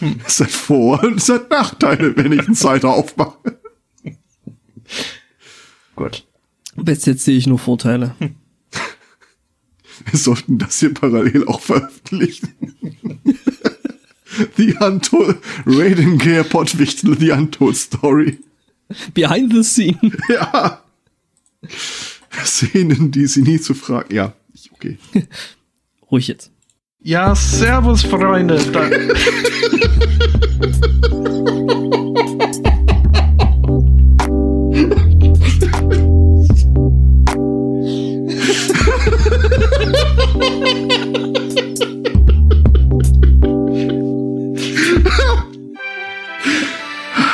Hm. Es hat Vor- und es hat Nachteile, wenn ich einen Cider aufmache. Gut. Bis jetzt sehe ich nur Vorteile. Wir sollten das hier parallel auch veröffentlichen. The Untold Raiden Gear Pottwichtel, The Untold Story. Behind the scene. Ja. Szenen, die sie nie zu fragen. Ja, okay. Ruhig jetzt. Ja, servus, Freunde.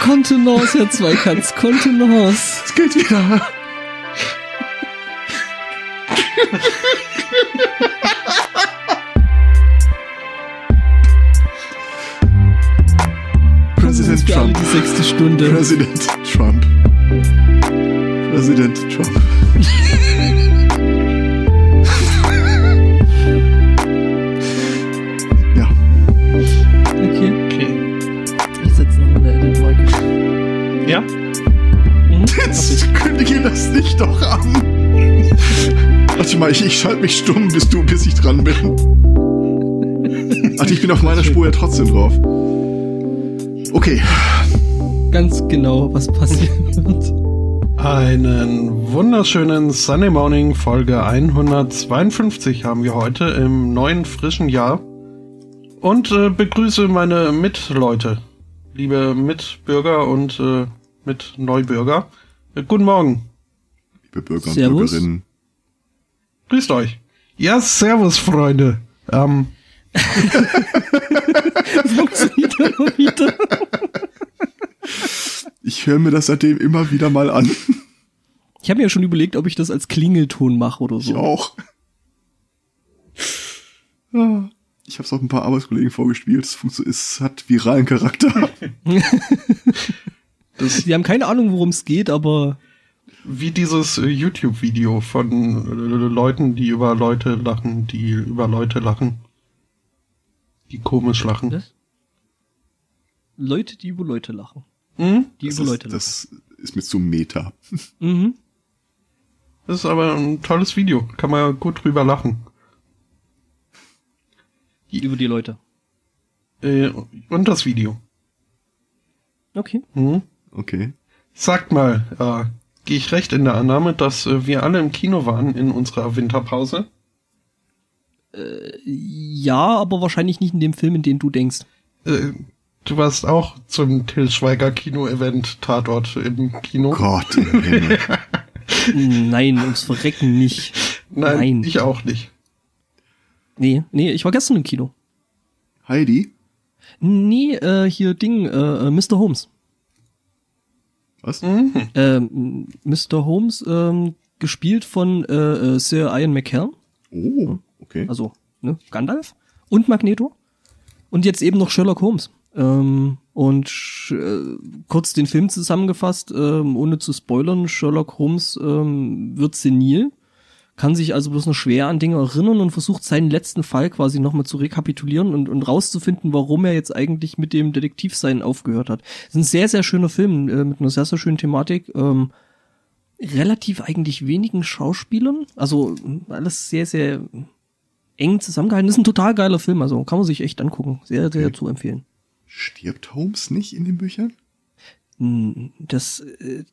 Kontenance, Herr Zweikatz, Kontenance. Es geht wieder. Stunde. Präsident Trump. Präsident Trump. ja, Okay, okay. ich setze noch eine Edit-Marke. Ja? Mhm. jetzt kündige das nicht doch an. Warte mal, ich, ich schalte mich stumm, bis du, bis ich dran bin. Warte, ich bin auf meiner Spur ja trotzdem drauf. Okay, Ganz genau, was passieren wird. Einen wunderschönen Sunday Morning Folge 152 haben wir heute im neuen frischen Jahr. Und äh, begrüße meine Mitleute, liebe Mitbürger und äh, Mitneubürger. Äh, guten Morgen. liebe Bürger und Servus. Bürgerinnen. Grüßt euch. Ja, servus, Freunde. Ähm, Funktioniert immer wieder. Ich höre mir das seitdem immer wieder mal an. Ich habe mir ja schon überlegt, ob ich das als Klingelton mache oder Ich so. auch. Ja, Ich habe es auch ein paar Arbeitskollegen vorgespielt. Es, es hat viralen Charakter. Die haben keine Ahnung, worum es geht, aber wie dieses äh, YouTube-Video von äh, Leuten, die über Leute lachen, die über Leute lachen. Die komisch lachen. Was? Leute, die über Leute lachen. Hm? Die Das Leute das ist mir zu meta. Mhm. Das ist aber ein tolles Video. Kann man gut drüber lachen. Über die Leute. Äh, und das Video. Okay. Hm? Okay. Sagt mal, äh, gehe ich recht in der Annahme, dass äh, wir alle im Kino waren in unserer Winterpause? Ja, aber wahrscheinlich nicht in dem Film, in den du denkst. Äh, du warst auch zum Till Schweiger Kino-Event Tatort im Kino? Gott im Himmel. Nein, ums Verrecken nicht. Nein, Nein. ich auch nicht. Nee, nee, ich war gestern im Kino. Heidi? Nee, äh, hier Ding, äh, äh, Mr. Holmes. Was? Mhm. Ähm, Mr. Holmes, ähm, gespielt von äh, äh, Sir Ian McKellen, Oh, okay. also ne, Gandalf und Magneto. Und jetzt eben noch Sherlock Holmes. Ähm, und äh, kurz den Film zusammengefasst, ähm, ohne zu spoilern, Sherlock Holmes ähm, wird senil, kann sich also bloß noch schwer an Dinge erinnern und versucht seinen letzten Fall quasi nochmal zu rekapitulieren und, und rauszufinden, warum er jetzt eigentlich mit dem Detektivsein aufgehört hat. Es ist ein sehr, sehr schöner Film äh, mit einer sehr, sehr schönen Thematik. Ähm, relativ eigentlich wenigen Schauspielern, also alles sehr, sehr eng zusammengehalten. ist ein total geiler Film, also kann man sich echt angucken. Sehr, sehr Okay. zu empfehlen. Stirbt Holmes nicht in den Büchern? Hm, Das äh,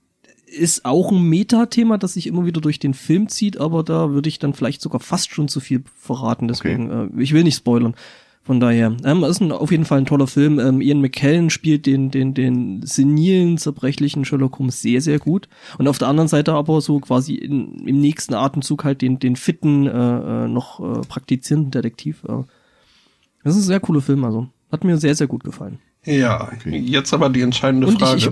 ist auch ein Metathema, das sich immer wieder durch den Film zieht, aber da würde ich dann vielleicht sogar fast schon zu viel verraten. Deswegen, äh, ich will nicht spoilern. Von daher, ähm, ist ein, auf jeden Fall ein toller Film. Ähm, Ian McKellen spielt den, den, den senilen, zerbrechlichen Sherlock Holmes sehr, sehr gut. Und auf der anderen Seite aber so quasi in, im nächsten Atemzug halt den, den fitten, äh, äh, noch äh, praktizierenden Detektiv. Äh. Das ist ein sehr cooler Film, also. Hat mir sehr, sehr gut gefallen. Ja, Okay. jetzt aber die entscheidende Und Frage. ich-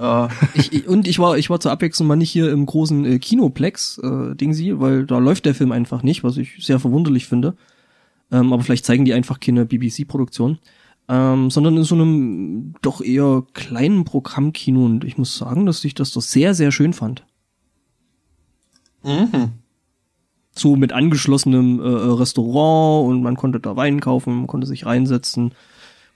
äh, Ich, ich, und ich war, ich war zur Abwechslung mal nicht hier im großen äh, Kinoplex, äh, Ding sie, weil da läuft der Film einfach nicht, was ich sehr verwunderlich finde. Ähm, aber vielleicht zeigen die einfach keine BBC-Produktion. Ähm, sondern in so einem doch eher kleinen Programmkino. Und ich muss sagen, dass ich das doch sehr, sehr schön fand. mhm. So mit angeschlossenem äh, Restaurant und man konnte da Wein kaufen, man konnte sich reinsetzen.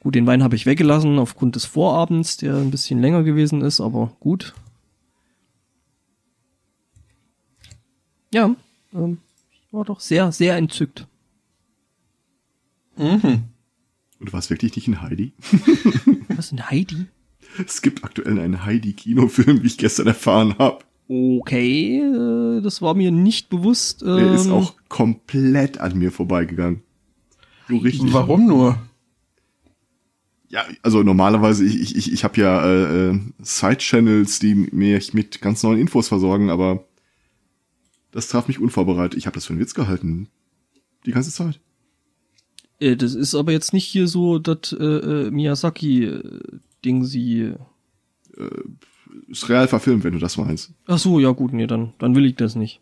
Gut, den Wein habe ich weggelassen aufgrund des Vorabends, der ein bisschen länger gewesen ist, aber gut. Ja, ähm, war doch sehr, sehr entzückt. Mhm. Und du warst wirklich nicht in Heidi? Was in Heidi? Es gibt aktuell einen Heidi-Kinofilm, wie ich gestern erfahren habe. Okay, äh, das war mir nicht bewusst. Ähm, Der ist auch komplett an mir vorbeigegangen. So richtig. Warum nur? Ja, also normalerweise, ich, ich, ich habe ja äh, äh, Side-Channels, die mir mit ganz neuen Infos versorgen, aber das traf mich unvorbereitet. Ich habe das für einen Witz gehalten. Die ganze Zeit. Äh, das ist aber jetzt nicht hier so das äh, äh, Miyazaki-Ding sie. Äh, ist real verfilmt, wenn du das meinst. Ach so, ja gut, nee, dann, dann will ich das nicht.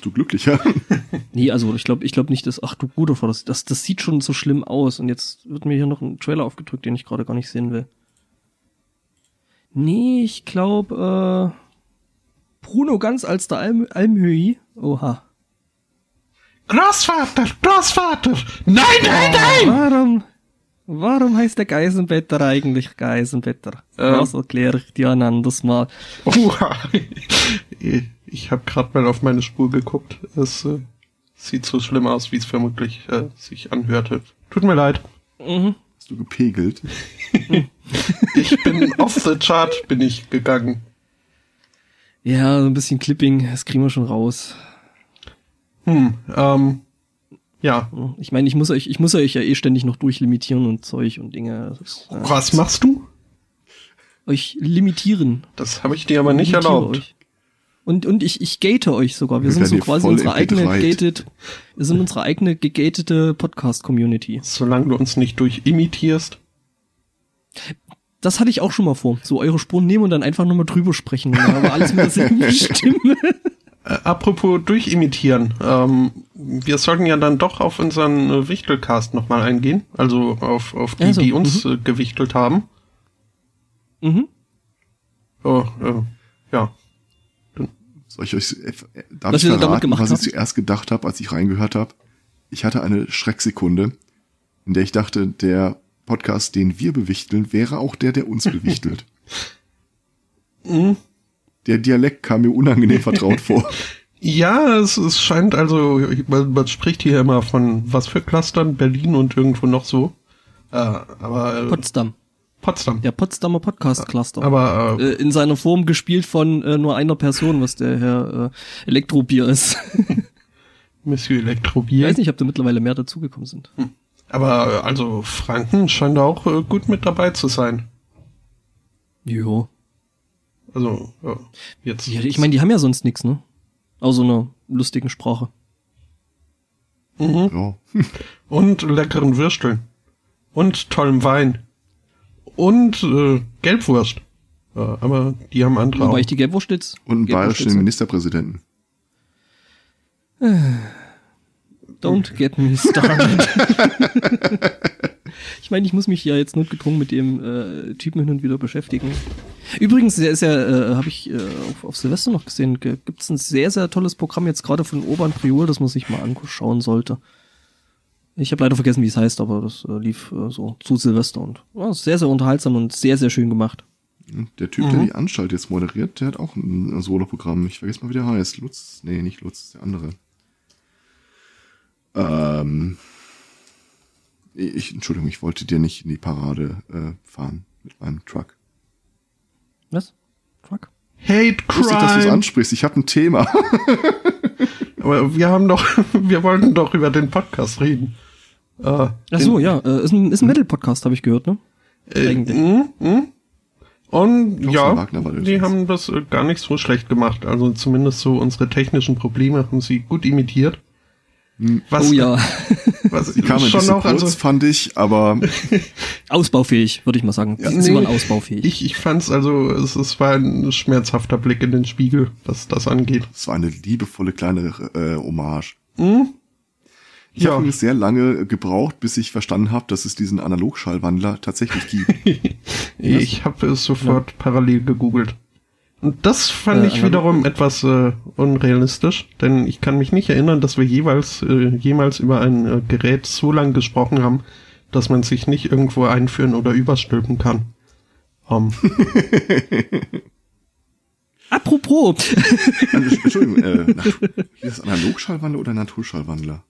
Du glücklicher. nee, also ich glaube ich glaube nicht, dass, ach du guter Vater, das, das, das sieht schon so schlimm aus und jetzt wird mir hier noch ein Trailer aufgedrückt, den ich gerade gar nicht sehen will. Nee, ich glaube, äh, Bruno ganz als der Alm Almhöhi. Oha. Großvater, Großvater! Nein, nein, nein! Warum, warum heißt der Geisenbetter eigentlich Geisenbetter? Ähm. Das erkläre ich dir ein anderes Mal. Oha. Ich habe gerade mal auf meine Spur geguckt. Es äh, sieht so schlimm aus, wie es vermutlich äh, sich anhörte. Tut mir leid. Mhm. Hast du gepegelt? ich bin off the chart, bin ich gegangen. Ja, so ein bisschen Clipping, das kriegen wir schon raus. Hm, ähm, ja. Ich meine, ich muss euch, ich muss euch ja eh ständig noch durchlimitieren und Zeug und Dinge. Ist, äh, Was machst du? Euch limitieren. Das habe ich dir aber nicht erlaubt. Euch. Und, und ich, ich gate euch sogar. Wir, wir sind so quasi unsere eigene gated, wir sind unsere eigene gegatete Podcast-Community. Solange du uns nicht durchimitierst. Das hatte ich auch schon mal vor. So eure Spuren nehmen und dann einfach nochmal drüber sprechen. Aber alles mit derselben Stimme. Äh, apropos durchimitieren. Ähm, wir sollten ja dann doch auf unseren äh, Wichtelcast nochmal eingehen. Also auf, auf die, also, die uns mhm. äh, gewichtelt haben. Mhm. Oh, äh, ja. Soll ich euch, äh, darf was ich verraten, was ich zuerst gedacht habe, als ich reingehört habe? Ich hatte eine Schrecksekunde, in der ich dachte, der Podcast, den wir bewichteln, wäre auch der, der uns bewichtelt. mhm. Der Dialekt kam mir unangenehm vertraut vor. Ja, es, es scheint also, man, man, spricht hier immer von was für Clustern, Berlin und irgendwo noch so. Äh, aber äh, Potsdam. Potsdam. Der Potsdamer Podcast Cluster. Aber äh, äh, in seiner Form gespielt von äh, nur einer Person, was der Herr äh, Elektrobier ist. Monsieur Elektrobier. Ich weiß nicht, ob da mittlerweile mehr dazugekommen sind. Hm. Aber äh, also Franken scheint auch äh, gut mit dabei zu sein. Jo. Also ja, jetzt. Ja, ich meine, die haben ja sonst nichts, ne? Außer einer lustigen Sprache. Mhm. Ja. Und leckeren Würsteln. Und tollem Wein und äh, Gelbwurst. Ja, aber die haben andere Wobei auch. ich die Gelbwurst jetzt. Und einen bayerischen Ministerpräsidenten. Don't get me started. ich meine, ich muss mich ja jetzt notgedrungen mit dem äh, Typen hin und wieder beschäftigen. Übrigens, der ist ja, äh, habe ich äh, auf, auf Silvester noch gesehen, gibt es ein sehr, sehr tolles Programm jetzt gerade von Urban Priol, das man sich mal anschauen sollte. Ich habe leider vergessen, wie es heißt, aber das äh, lief äh, so zu Silvester und ja, sehr, sehr unterhaltsam und sehr, sehr schön gemacht. Der Typ, mhm. der die Anstalt jetzt moderiert, der hat auch ein Solo-Programm. Ich vergesse mal, wie der heißt. Lutz? Nee, nicht Lutz, der andere. Ähm, ich, Entschuldigung, ich wollte dir nicht in die Parade äh, fahren mit meinem Truck. Was? Truck? Hate Crime. Lustig, dass du es ansprichst. Ich habe ein Thema. Aber wir haben doch, wir wollten doch über den Podcast reden. Äh, Ach so, ja, äh, ist ein, ist ein Metal-Podcast, habe ich gehört, ne? Äh, mh, mh. Und ja, die haben das äh, gar nicht so schlecht gemacht. Also zumindest so unsere technischen Probleme haben sie gut imitiert. Hm. Was, oh ja. Was die kamen schon noch, kurz, also, fand ich, aber ausbaufähig, würde ich mal sagen. Ja, nee, ausbaufähig. Ich, ich fand's also, es, es war ein schmerzhafter Blick in den Spiegel, was das angeht. Es war eine liebevolle kleine äh, Hommage. Hm? Ich ja. habe sehr lange gebraucht, bis ich verstanden habe, dass es diesen Analogschallwandler tatsächlich gibt. ich habe es sofort ja. parallel gegoogelt. Und das fand äh, ich wiederum etwas äh, unrealistisch, denn ich kann mich nicht erinnern, dass wir jeweils äh, jemals über ein äh, Gerät so lang gesprochen haben, dass man sich nicht irgendwo einführen oder überstülpen kann. Um. Apropos. Entschuldigung, äh, ist das Analogschallwandler oder Naturschallwandler?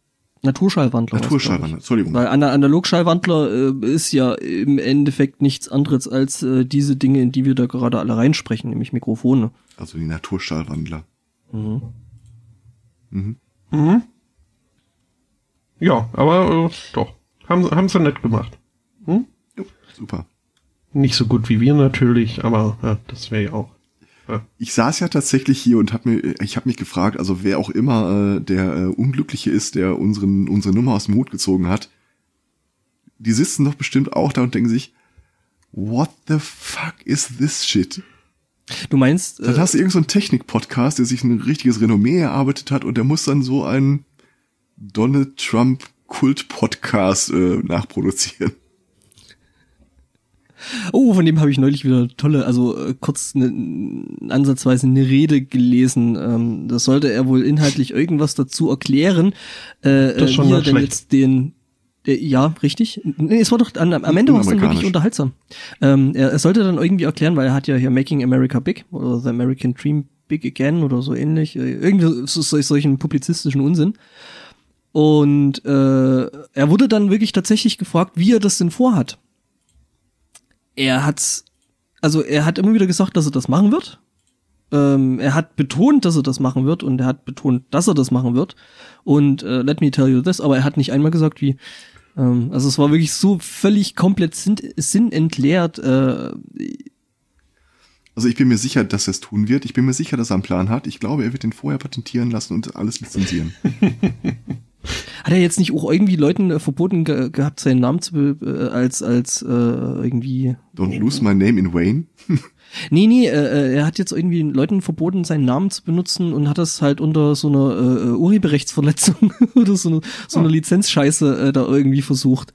Naturschallwandler. Naturschallwandler, Entschuldigung. Weil Ana Analogschallwandler äh, ist ja im Endeffekt nichts anderes als äh, diese Dinge, in die wir da gerade alle reinsprechen, nämlich Mikrofone. Also die Naturschallwandler. Mhm. Mhm. Mhm. Ja, aber äh, doch. Haben, haben sie nett gemacht. Hm? Super. Nicht so gut wie wir natürlich, aber ja, das wäre ja auch. Ich saß ja tatsächlich hier und hab mir, ich habe mich gefragt, also wer auch immer äh, der äh, Unglückliche ist, der unseren unsere Nummer aus dem Hut gezogen hat, die sitzen doch bestimmt auch da und denken sich, what the fuck is this shit? Du meinst, Dann äh, hast du irgendeinen so Technik-Podcast, der sich ein richtiges Renommee erarbeitet hat und der muss dann so einen Donald Trump Kult-Podcast äh, nachproduzieren. Oh, von dem habe ich neulich wieder tolle, also äh, kurz ne, ansatzweise eine Rede gelesen. Ähm, das sollte er wohl inhaltlich irgendwas dazu erklären, äh, Das ist schon wie er denn jetzt den äh, ja, richtig. Nee, es war doch an, am Ende war es dann wirklich unterhaltsam. Ähm, er, er sollte dann irgendwie erklären, weil er hat ja hier Making America Big oder The American Dream Big Again oder so ähnlich. Äh, irgendwie so, so, solchen publizistischen Unsinn. Und äh, er wurde dann wirklich tatsächlich gefragt, wie er das denn vorhat. Er hat's, also er hat immer wieder gesagt, dass er das machen wird. Ähm, er hat betont, dass er das machen wird und er hat betont, dass er das machen wird. Und äh, let me tell you this, aber er hat nicht einmal gesagt, wie. Ähm, also es war wirklich so völlig komplett sinn, sinnentleert. Äh, Also ich bin mir sicher, dass er es tun wird. Ich bin mir sicher, dass er einen Plan hat. Ich glaube, er wird den vorher patentieren lassen und alles lizenzieren. hat er jetzt nicht auch irgendwie Leuten äh, verboten ge gehabt, seinen Namen zu äh, als als äh, irgendwie Don't lose my name in Wayne. Nee, nee, äh, äh, er hat jetzt irgendwie Leuten verboten, seinen Namen zu benutzen und hat das halt unter so einer äh, äh, Urheberrechtsverletzung oder so, eine, so eine Lizenzscheiße äh, da irgendwie versucht.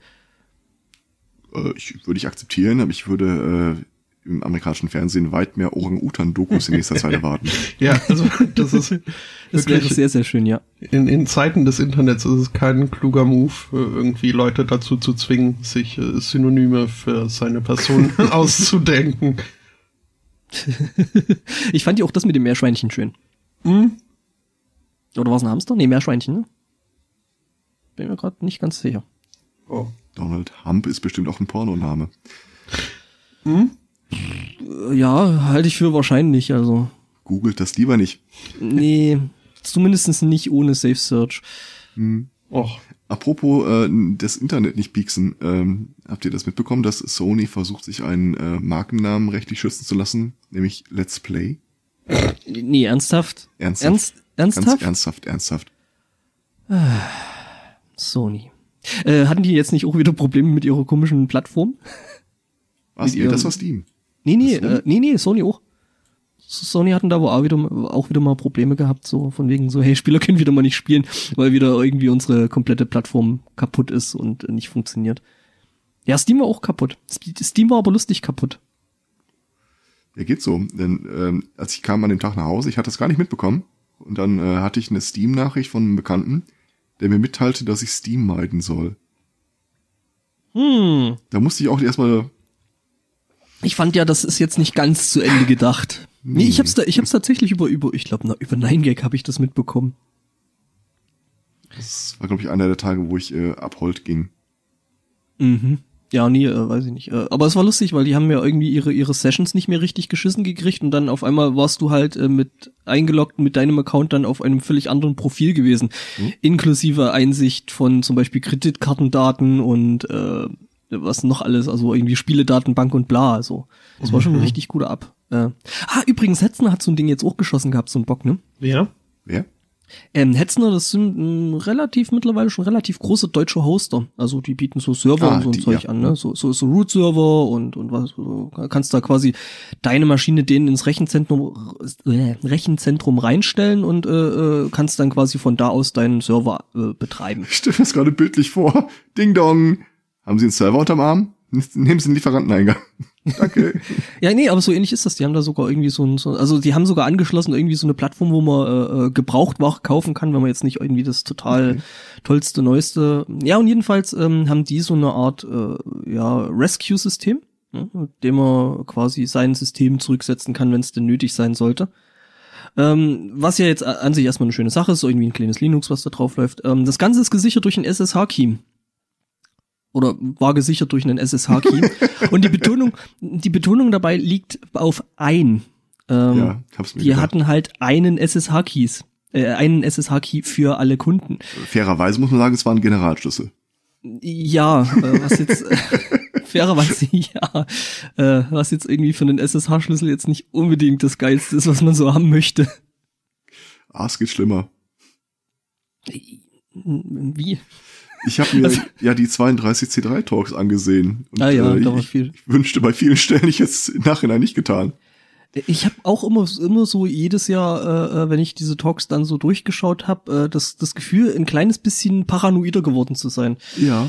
Äh, ich würde ich akzeptieren, aber ich würde äh, im amerikanischen Fernsehen weit mehr Orang-Utan-Dokus in nächster Zeit erwarten. Ja, also das ist Das wäre wirklich sehr, sehr schön, ja. in, in Zeiten des Internets ist es kein kluger Move, äh, irgendwie Leute dazu zu zwingen, sich äh, Synonyme für seine Person auszudenken. ich fand ja auch das mit dem Meerschweinchen schön. Hm? Oder war es ein Hamster? Nee, Meerschweinchen, ne? Bin mir gerade nicht ganz sicher. Oh. Donald Hump ist bestimmt auch ein Pornoname. Hm? Ja, halte ich für wahrscheinlich, also. Googelt das lieber nicht. Nee, zumindest nicht ohne Safe Search. Och. Apropos äh, das Internet nicht pieksen, ähm, habt ihr das mitbekommen, dass Sony versucht, sich einen äh, Markennamen rechtlich schützen zu lassen, nämlich Let's Play? Nee, ernsthaft? Ernsthaft? Ernst, Ganz ernsthaft? ernsthaft, ernsthaft. Sony. Äh, hatten die jetzt nicht auch wieder Probleme mit ihrer komischen Plattform? Was? Nee, das war Steam. Nee, nee, Das äh, nee, nee, Sony auch. Sony hatten da auch wieder, auch wieder mal Probleme gehabt, so von wegen so, hey, Spieler können wieder mal nicht spielen, weil wieder irgendwie unsere komplette Plattform kaputt ist und nicht funktioniert. Ja, Steam war auch kaputt. Steam war aber lustig kaputt. Ja, geht so. Denn ähm, als ich kam an dem Tag nach Hause, ich hatte das gar nicht mitbekommen. Und dann äh, hatte ich eine Steam-Nachricht von einem Bekannten, der mir mitteilte, dass ich Steam meiden soll. Hm. Da musste ich auch erstmal, Ich fand ja, das ist jetzt nicht ganz zu Ende gedacht. Nee, ich hab's da, ich hab's tatsächlich über, über, ich glaube, über 9gag habe ich das mitbekommen. das war glaube ich einer der Tage, wo ich äh, abhold ging. Mhm. Ja, nee, äh, weiß ich nicht. Äh, aber es war lustig, weil die haben ja irgendwie ihre, ihre Sessions nicht mehr richtig geschissen gekriegt und dann auf einmal warst du halt äh, mit eingeloggt mit deinem Account dann auf einem völlig anderen Profil gewesen. Inklusive Einsicht von zum Beispiel Kreditkartendaten und äh, was noch alles, also irgendwie Spieledatenbank und bla. Also das war schon ein richtig guter Ab. Äh. Ah, übrigens, Hetzner hat so ein Ding jetzt auch geschossen gehabt, so ein Bock, ne? Ja? Wer? Ähm, Hetzner, das sind ähm, relativ, mittlerweile schon relativ große deutsche Hoster. Also die bieten so Server Ah, und so ein die, Zeug ja. an, ne? So, so, so Root-Server und, und was, so, kannst da quasi deine Maschine denen ins Rechenzentrum, äh, Rechenzentrum reinstellen und äh, äh, kannst dann quasi von da aus deinen Server äh, betreiben. Ich stelle mir das gerade bildlich vor. Ding dong. Haben Sie einen Server unterm Arm? Nehmen Sie den Lieferanteneingang. Danke. Ja, nee, aber so ähnlich ist das. Die haben da sogar irgendwie so ein, so, also die haben sogar angeschlossen irgendwie so eine Plattform, wo man äh, äh Gebrauchtware kaufen kann, wenn man jetzt nicht irgendwie das total okay. tollste, neueste. Ja, und jedenfalls ähm, haben die so eine Art äh, ja, Rescue-System, ne, mit dem man quasi sein System zurücksetzen kann, wenn es denn nötig sein sollte. Ähm, was ja jetzt an sich erstmal eine schöne Sache ist, so irgendwie ein kleines Linux, was da drauf läuft. Ähm, das Ganze ist gesichert durch ein SSH-Key oder war gesichert durch einen SSH-Key. und die Betonung, die Betonung dabei liegt auf ein. Ähm, ja, hab's mir die gedacht. hatten halt einen SSH-Keys, äh, einen SSH-Key für alle Kunden. Fairerweise muss man sagen, es war ein Generalschlüssel. Ja, äh, was jetzt äh, fairerweise ja, äh, was jetzt irgendwie für einen SSH-Schlüssel jetzt nicht unbedingt das geilste ist, was man so haben möchte. Ah, es geht schlimmer. Wie? Ich habe mir also, ja die 32 C3 Talks angesehen. Und, ah ja, äh, da war ich, viel. Ich wünschte bei vielen Stellen ich jetzt im Nachhinein nicht getan. Ich habe auch immer immer so jedes Jahr, äh, äh, wenn ich diese Talks dann so durchgeschaut habe, äh, das das Gefühl, ein kleines bisschen paranoider geworden zu sein. Ja.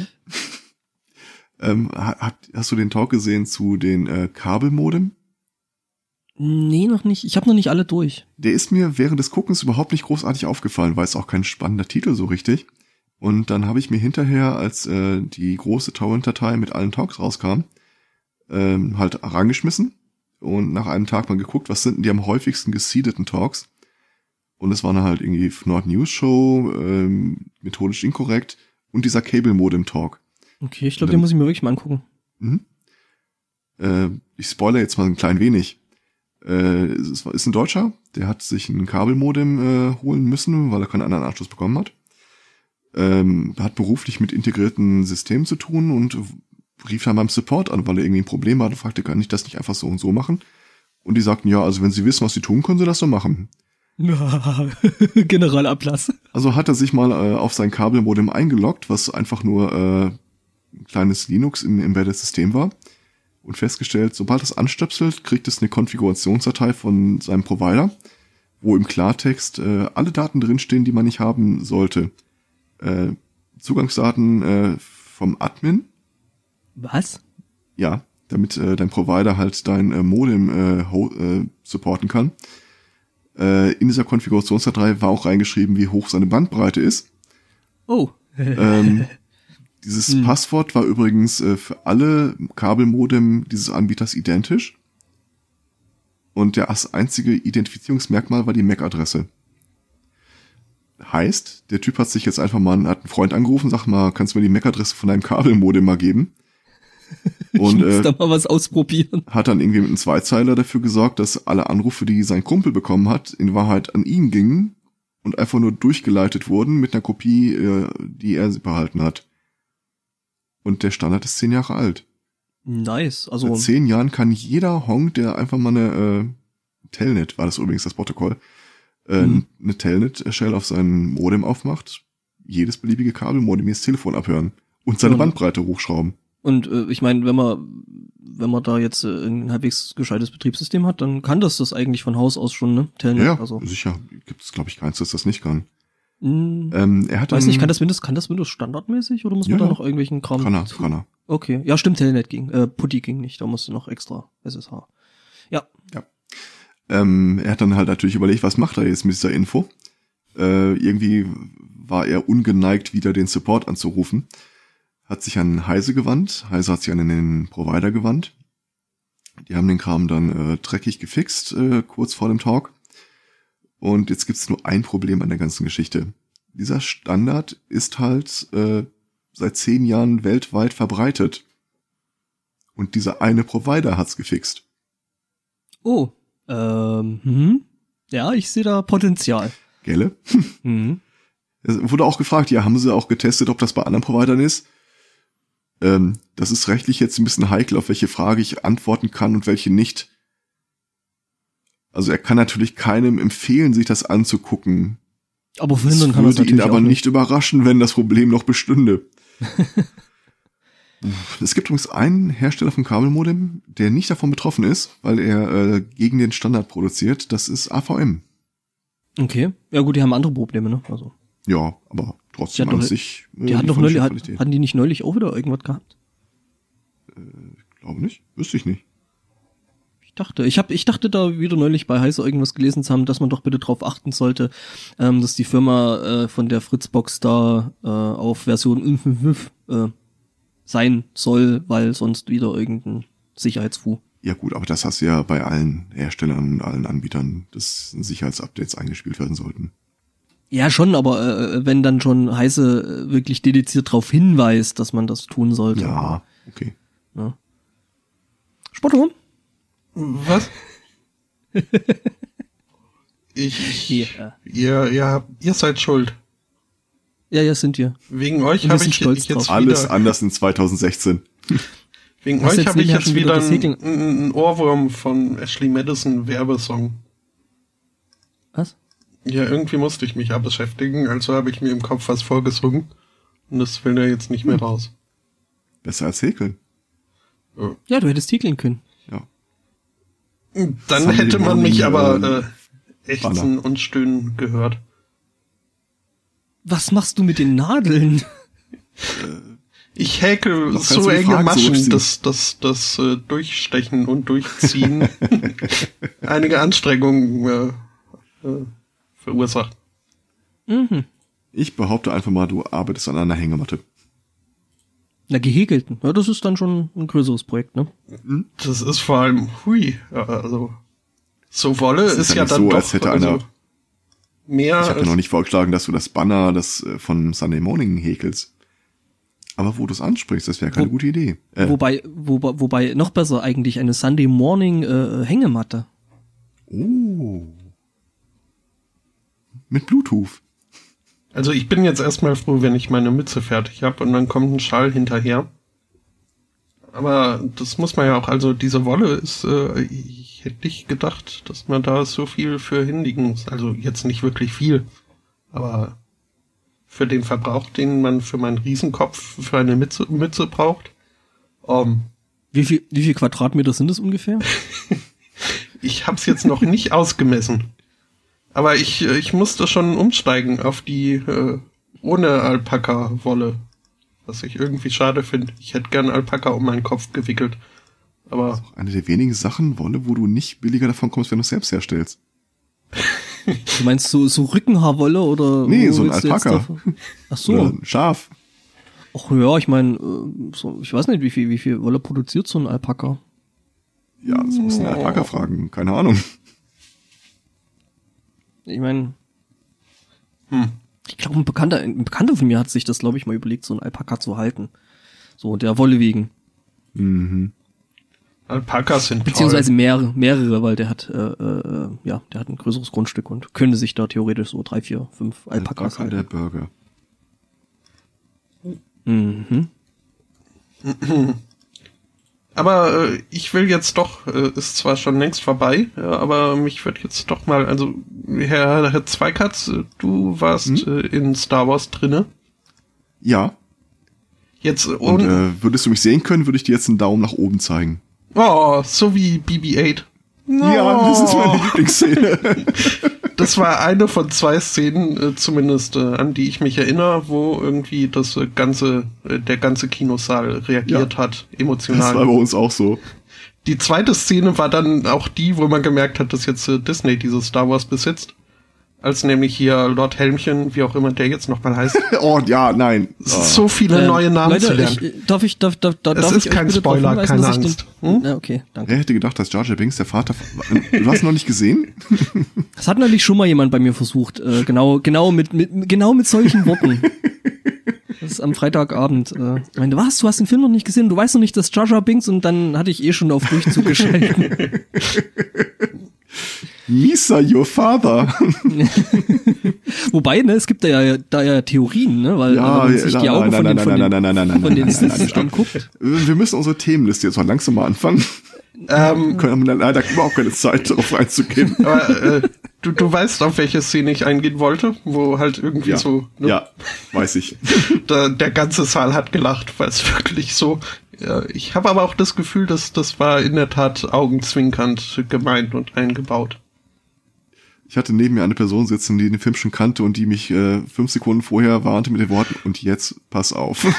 ähm, hast, hast du den Talk gesehen zu den äh, Kabelmodem? Nee, noch nicht. Ich habe noch nicht alle durch. Der ist mir während des Guckens überhaupt nicht großartig aufgefallen, weil es auch kein spannender Titel so richtig. Und dann habe ich mir hinterher, als äh, die große Torrent-Datei mit allen Talks rauskam, ähm, halt rangeschmissen und nach einem Tag mal geguckt, was sind denn die am häufigsten geseedeten Talks. Und es waren halt irgendwie Nord News Show, ähm, methodisch inkorrekt und dieser Cable Modem Talk. Okay, ich glaube, den muss ich mir wirklich mal angucken. Mhm. Äh, ich spoilere jetzt mal ein klein wenig. Äh, es ist ein Deutscher, der hat sich ein Kabelmodem äh, holen müssen, weil er keinen anderen Anschluss bekommen hat ähm, hat beruflich mit integrierten Systemen zu tun und rief dann beim Support an, weil er irgendwie ein Problem hatte, fragte, kann ich das nicht einfach so und so machen? Und die sagten, ja, also wenn sie wissen, was sie tun, können sie das so machen. Generalablass. Also hat er sich mal äh, auf sein Kabelmodem eingeloggt, was einfach nur äh, ein kleines Linux im Embedded System war und festgestellt, sobald es anstöpselt, kriegt es eine Konfigurationsdatei von seinem Provider, wo im Klartext äh, alle Daten drinstehen, die man nicht haben sollte äh, Zugangsdaten äh, vom Admin. Was? Ja, damit äh, dein Provider halt dein äh, Modem äh, äh, supporten kann. Äh, in dieser Konfigurationsdatei war auch reingeschrieben, wie hoch seine Bandbreite ist. Oh. ähm, dieses hm. Passwort war übrigens äh, für alle Kabelmodem dieses Anbieters identisch. Und das einzige Identifizierungsmerkmal war die MAC-Adresse. Heißt, der Typ hat sich jetzt einfach mal, hat einen Freund angerufen, sag mal, kannst du mir die MAC-Adresse von deinem Kabelmodem mal geben? Und ich muss äh, da mal was ausprobieren. Hat dann irgendwie mit einem Zweizeiler dafür gesorgt, dass alle Anrufe, die sein Kumpel bekommen hat, in Wahrheit an ihn gingen und einfach nur durchgeleitet wurden mit einer Kopie, äh, die er behalten hat. Und der Standard ist zehn Jahre alt. Nice. Also Seit zehn Jahren kann jeder Honk, der einfach mal eine äh, Telnet, war das übrigens das Protokoll, äh, mhm. eine Telnet-Shell auf seinem Modem aufmacht, jedes beliebige Kabelmodem das Telefon abhören und seine und, Bandbreite hochschrauben. Und äh, ich meine, wenn man wenn man da jetzt äh, ein halbwegs gescheites Betriebssystem hat, dann kann das das eigentlich von Haus aus schon, ne? Telnet, ja, also. sicher. Gibt es, glaube ich, keins, das das nicht kann. Mm, ähm, er hat weiß nicht, kann das Windows, kann das Windows standardmäßig oder muss man ja, da noch irgendwelchen Kram? Kann er, kann er. Okay, ja, stimmt, Telnet ging, äh, Putty ging nicht, da musste noch extra SSH. Ähm, er hat dann halt natürlich überlegt, was macht er jetzt mit dieser Info? Äh, irgendwie war er ungeneigt, wieder den Support anzurufen. Hat sich an Heise gewandt. Heise hat sich an den Provider gewandt. Die haben den Kram dann äh, dreckig gefixt, äh, kurz vor dem Talk. Und jetzt gibt's nur ein Problem an der ganzen Geschichte. Dieser Standard ist halt äh, seit zehn Jahren weltweit verbreitet. Und dieser eine Provider hat's gefixt. Oh, ähm, hm? Ja, ich sehe da Potenzial. Gelle? Mhm. Es wurde auch gefragt, ja, haben sie auch getestet, ob das bei anderen Providern ist? Ähm, das ist rechtlich jetzt ein bisschen heikel, auf welche Frage ich antworten kann und welche nicht. Also er kann natürlich keinem empfehlen, sich das anzugucken. Aber verhindern kann das würde ihn aber nicht überraschen, wenn das Problem noch bestünde. Es gibt übrigens einen Hersteller von Kabelmodem, der nicht davon betroffen ist, weil er äh, gegen den Standard produziert. Das ist AVM. Okay. Ja gut, die haben andere Probleme, ne? Also. Ja, aber trotzdem an sich. Äh, die hatten doch neulich, hat, hatten die nicht neulich auch wieder irgendwas gehabt? Äh, glaube nicht. Wüsste ich nicht. Ich dachte, ich habe, ich dachte da wieder neulich bei Heise irgendwas gelesen zu haben, dass man doch bitte darauf achten sollte, ähm, dass die Firma äh, von der Fritzbox da äh, auf Version äh, sein soll, weil sonst wieder irgendein Sicherheitsfu. Ja gut, aber das hast du ja bei allen Herstellern und allen Anbietern, dass Sicherheitsupdates eingespielt werden sollten. Ja, schon, aber äh, wenn dann schon Heise äh, wirklich dediziert darauf hinweist, dass man das tun sollte. Ja, okay. Ja. Spotto? Was? ich, Ja. ihr, ihr, habt- ihr seid schuld. Ja, ja, sind wir. Wegen euch habe ich stolz jetzt drauf. Alles anders in 2016. wegen euch habe ich jetzt wieder wieder einen, Ohrwurm von Ashley Madison Werbesong. Was? Ja, irgendwie musste ich mich ja beschäftigen, also habe ich mir im Kopf was vorgesungen. Und das will er jetzt nicht Hm. mehr raus. Besser als häkeln. Ja, du hättest häkeln können. Ja. Dann Sunday hätte man mich aber äh, ächzen und stöhnen gehört. Was machst du mit den Nadeln? Ich häkel so enge Maschen, dass das, das äh, Durchstechen und Durchziehen einige Anstrengungen äh, äh, verursacht. Mhm. Ich behaupte einfach mal, du arbeitest an einer Hängematte. Na, gehäkelten. Ja, das ist dann schon ein größeres Projekt, ne? Das ist vor allem, hui, also so Wolle Das ist, ist ja dann so, doch als hätte also, einer- mehr Ich habe ja als- noch nicht vorgeschlagen, dass du das Banner das äh, von Sunday Morning häkelst. Aber wo du es ansprichst, das wäre keine Wo- gute Idee. Äh, Wobei, wobei, wobei noch besser eigentlich eine Sunday Morning äh, Hängematte. oh. Mit Bluetooth. Also ich bin jetzt erstmal froh, wenn ich meine Mütze fertig habe und dann kommt ein Schal hinterher. Aber das muss man ja auch, also diese Wolle ist, äh, ich hätte nicht gedacht, dass man da so viel für hinlegen muss. Also jetzt nicht wirklich viel, aber für den Verbrauch, den man für meinen Riesenkopf für eine Mütze, Mütze braucht. Ähm, Wie viel, wie viel Quadratmeter sind das ungefähr? ich habe es jetzt noch nicht ausgemessen. Aber ich, ich musste schon umsteigen auf die äh, ohne Alpaka-Wolle. Was ich irgendwie schade finde. Ich hätte gern Alpaka um meinen Kopf gewickelt. Aber Eine der wenigen Sachen, Wolle, wo du nicht billiger davon kommst, wenn du es selbst herstellst. Du meinst so, so Rückenhaarwolle oder? Nee, so ein Alpaka. Ach Oder so. ein Schaf. Ach ja, ich meine, so, ich weiß nicht, wie viel, wie viel Wolle produziert so ein Alpaka? Ja, das musst du einen Alpaka fragen. Keine Ahnung. Ich meine, hm, ich glaube, ein Bekannter, ein Bekannter von mir hat sich das, glaube ich, mal überlegt, so ein Alpaka zu halten. So, der Wolle wegen. Mhm. Alpakas sind Beziehungsweise toll. mehrere, mehrere, weil der hat, äh, äh, ja, der hat ein größeres Grundstück und könnte sich da theoretisch so drei, vier, fünf Alpakas Alpaka der halten. Burger. Mhm. Aber äh, ich will jetzt doch, äh, ist zwar schon längst vorbei, ja, aber mich wird jetzt doch mal, also Herr, Herr Zweikatz, äh, du warst Hm? äh, in Star Wars drinne. Ja. Jetzt äh, Und und, äh, würdest du mich sehen können, würde ich dir jetzt einen Daumen nach oben zeigen. Oh, so wie BB-8. Ja, das ist meine Lieblingsszene. Das war eine von zwei Szenen, äh, zumindest, äh, an die ich mich erinnere, wo irgendwie das äh, ganze, der ganze Kinosaal reagiert Ja. hat, Das emotional. war bei uns auch so. Die zweite Szene war dann auch die, wo man gemerkt hat, dass jetzt Disney dieses Star Wars besitzt. Als nämlich hier Lord Helmchen, wie auch immer der jetzt nochmal heißt, Oh, ja, nein. ist so viele Ähm, neue Namen Leute, zu lernen. Ich, äh, darf ich, darf, darf, darf Es darf ist kein Spoiler, keine Angst. Den, Hm? Ja, okay, danke. Wer hätte gedacht, dass Jar Jar Binks der Vater... Du hast noch nicht gesehen? Das hat natürlich schon mal jemand bei mir versucht, äh, genau, genau mit, mit, genau mit solchen Worten. Das ist am Freitagabend. Äh, ich meinte, was, du hast den Film noch nicht gesehen, du weißt noch nicht, dass Jar Jar Binks und dann hatte ich eh schon auf Durchzug geschalten. Misa, your father. Wobei, ne, es gibt da ja, da ja Theorien, ne, weil Ja, wenn man ja, sich die Augen nein, von nein, den, von nein, den, nein, nein, nein, nein, von den nein, nein, nein, Sith stopp. anguckt. Wir müssen unsere Themenliste jetzt mal langsam mal anfangen. Ähm, Wir haben leider überhaupt keine Zeit, darauf einzugehen. aber, äh, du, du weißt, auf welche Szene ich eingehen wollte, wo halt irgendwie Ja, so ne, ja, weiß ich. da, der ganze Saal hat gelacht, weil es wirklich so. Ja, ich habe aber auch das Gefühl, dass das war in der Tat augenzwinkernd gemeint und eingebaut. Ich hatte neben mir eine Person sitzen, die den Film schon kannte und die mich äh, fünf Sekunden vorher warnte mit den Worten, und jetzt pass auf.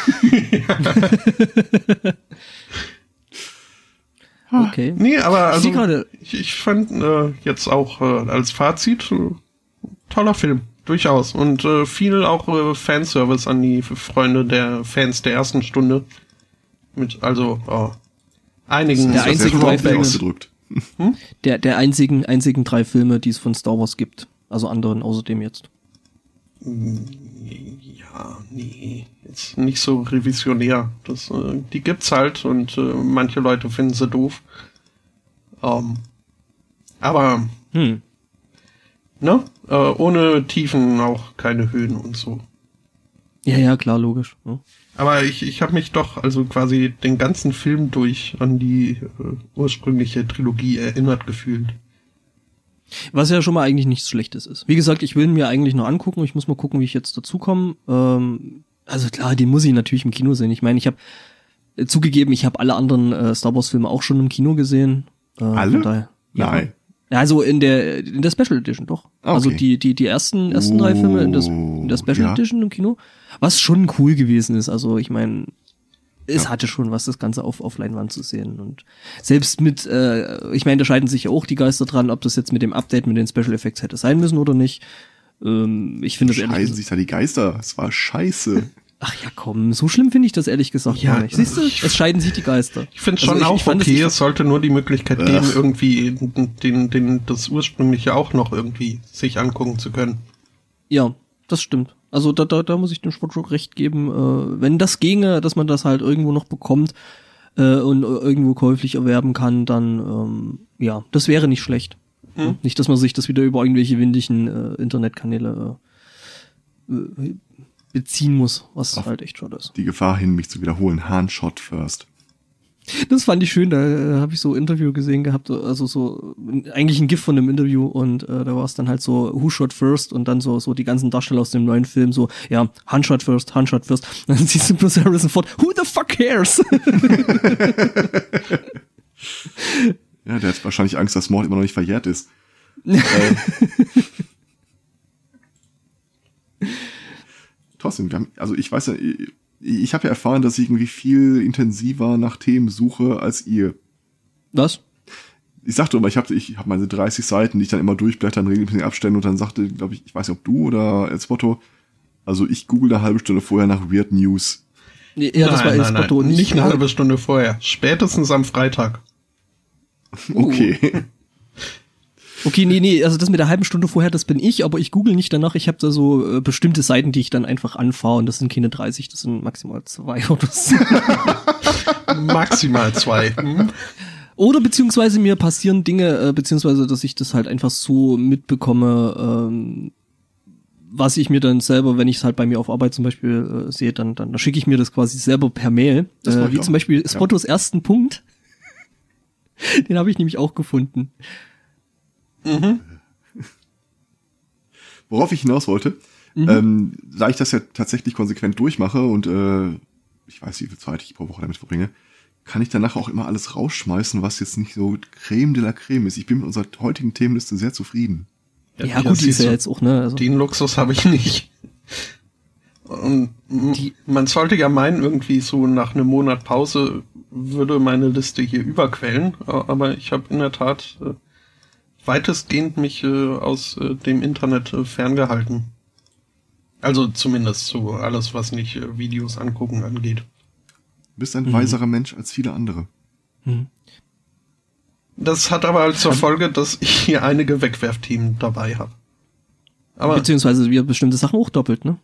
Okay. Nee, aber Ich also ich, ich fand äh, jetzt auch äh, als Fazit äh, toller Film, durchaus. Und äh, viel auch äh, Fanservice an die Freunde der Fans der ersten Stunde. Mit also äh, einigen Der einzige sehr der, der einzigen, einzigen drei Filme, die es von Star Wars gibt. Also anderen außerdem jetzt. Ja, nee, jetzt nicht so revisionär. Das, äh, die gibt's halt und äh, manche Leute finden sie doof. Ähm, aber, Hm. ne, äh, ohne Tiefen auch keine Höhen und so. Ja, ja, klar, logisch. Ja. Aber ich, ich habe mich doch also quasi den ganzen Film durch an die äh, ursprüngliche Trilogie erinnert gefühlt. Was ja schon mal eigentlich nichts Schlechtes ist. Wie gesagt, ich will ihn mir eigentlich noch angucken. Ich muss mal gucken, wie ich jetzt dazukomme. Ähm, also klar, den muss ich natürlich im Kino sehen. Ich meine, ich habe äh, zugegeben, ich habe alle anderen äh, Star Wars Filme auch schon im Kino gesehen. Äh, Alle? daher- ja. Nein. Ja, also in der in der Special Edition doch. Ah, Also okay. die die die ersten ersten drei Filme in, das, in der Special ja. Edition im Kino, was schon cool gewesen ist. Also ich meine, es Ja. hatte schon was, das Ganze auf auf Leinwand zu sehen und selbst mit, äh, ich meine, da scheiden sich ja auch die Geister dran, ob das jetzt mit dem Update mit den Special Effects hätte sein müssen oder nicht. Ähm, ich finde das ehrlich Scheiden sich da die Geister. Es war scheiße. ach ja komm, so schlimm finde ich das ehrlich gesagt Ja, gar nicht. Siehst du, es scheiden sich die Geister. Ich finde Also schon ich- auch ich fand es okay, es sollte nur die Möglichkeit Ach. geben, irgendwie den, den, das ursprüngliche auch noch irgendwie sich angucken zu können. Ja, das stimmt. Also da, da, da muss ich dem Sportjoke recht geben. Äh, wenn das ginge, dass man das halt irgendwo noch bekommt äh, und irgendwo käuflich erwerben kann, dann ähm, ja, das wäre nicht schlecht. Hm. Nicht, dass man sich das wieder über irgendwelche windigen äh, Internetkanäle äh, äh, beziehen muss, was Auf- halt echt schade ist. Die Gefahr hin, mich zu wiederholen. Hahn shot first. Das fand ich schön, da äh, habe ich so ein Interview gesehen gehabt, also so eigentlich ein GIF von dem Interview und äh, da war es dann halt so Who Shot First und dann so so die ganzen Darsteller aus dem neuen Film so ja Han Shot First, Han Shot First. Dann siehst du bloß Harrison Ford. Who the fuck cares? Ja, der hat wahrscheinlich Angst, dass Mord immer noch nicht verjährt ist. äh, trotzdem, wir haben, also ich weiß ja, ich, ich habe ja erfahren, dass ich irgendwie viel intensiver nach Themen suche als ihr. Was? Ich sagte immer, ich habe ich hab meine 30 Seiten, die ich dann immer durchblättern, regelmäßig abstellen und dann sagte, glaube ich, ich weiß nicht, ob du oder Elspoto, also ich google eine halbe Stunde vorher nach Weird News. Nee, Ja, das war El Spotto. nein, nicht eine halbe Stunde vorher. Spätestens am Freitag. Okay. Okay, nee, nee, also das mit der halben Stunde vorher, das bin ich, aber ich google nicht danach. Ich habe da so äh, bestimmte Seiten, die ich dann einfach anfahre und das sind keine 30, das sind maximal zwei oder so. Maximal zwei. Hm? Oder beziehungsweise mir passieren Dinge, äh, beziehungsweise dass ich das halt einfach so mitbekomme, ähm, was ich mir dann selber, wenn ich es halt bei mir auf Arbeit zum Beispiel äh, sehe, dann, dann, dann schicke ich mir das quasi selber per Mail. Das Äh, wie auch. zum Beispiel Ja. Spottos ersten Punkt. Den habe ich nämlich auch gefunden. Worauf ich hinaus wollte, Mhm. ähm, da ich das ja tatsächlich konsequent durchmache und äh, ich weiß, wie viel Zeit ich pro Woche damit verbringe, kann ich danach auch immer alles rausschmeißen, was jetzt nicht so Creme de la Creme ist. Ich bin mit unserer heutigen Themenliste sehr zufrieden. Ja, gut, die ist ja jetzt auch, ne? Also, Den Luxus habe ich nicht. Und m- man sollte ja meinen, irgendwie so nach einem Monat Pause würde meine Liste hier überquellen, aber ich habe in der Tat äh, weitestgehend mich äh, aus äh, dem Internet äh, ferngehalten. Also zumindest so alles, was nicht äh, Videos angucken angeht. Du bist ein weiserer Mensch als viele andere. hm. Das hat aber halt zur Folge, dass ich hier einige Wegwerfthemen dabei habe. Aber Beziehungsweise wir bestimmte Sachen auch doppelt, ne?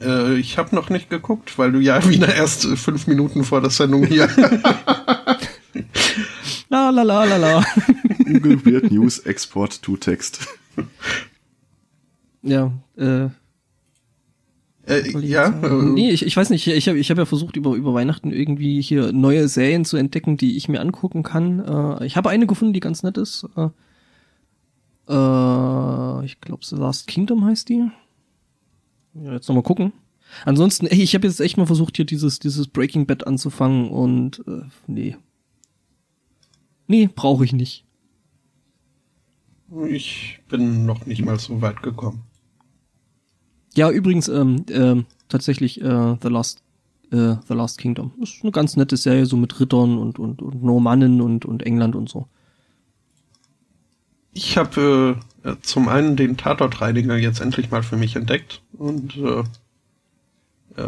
Äh, ich habe noch nicht geguckt, weil du ja wieder erst äh, fünf Minuten vor der Sendung hier. La la la la la. Google Weird News Export to Text. ja, äh, äh, ja, sagen? äh, nee, ich, ich weiß nicht, ich habe ich hab ja versucht, über, über Weihnachten irgendwie hier neue Serien zu entdecken, die ich mir angucken kann. Äh, ich habe eine gefunden, die ganz nett ist. Äh, äh, ich glaube, The Last Kingdom heißt die. Ja, jetzt nochmal gucken. Ansonsten, ey, ich habe jetzt echt mal versucht, hier dieses, dieses Breaking Bad anzufangen und äh, nee. Nee, brauche ich nicht. Ich bin noch nicht mal so weit gekommen. Ja, übrigens, ähm, ähm, tatsächlich, äh, The Last äh, The Last Kingdom. Ist eine ganz nette Serie, so mit Rittern und, und, und Normannen und, und England und so. Ich habe äh, zum einen den Tatortreiniger jetzt endlich mal für mich entdeckt und äh, äh,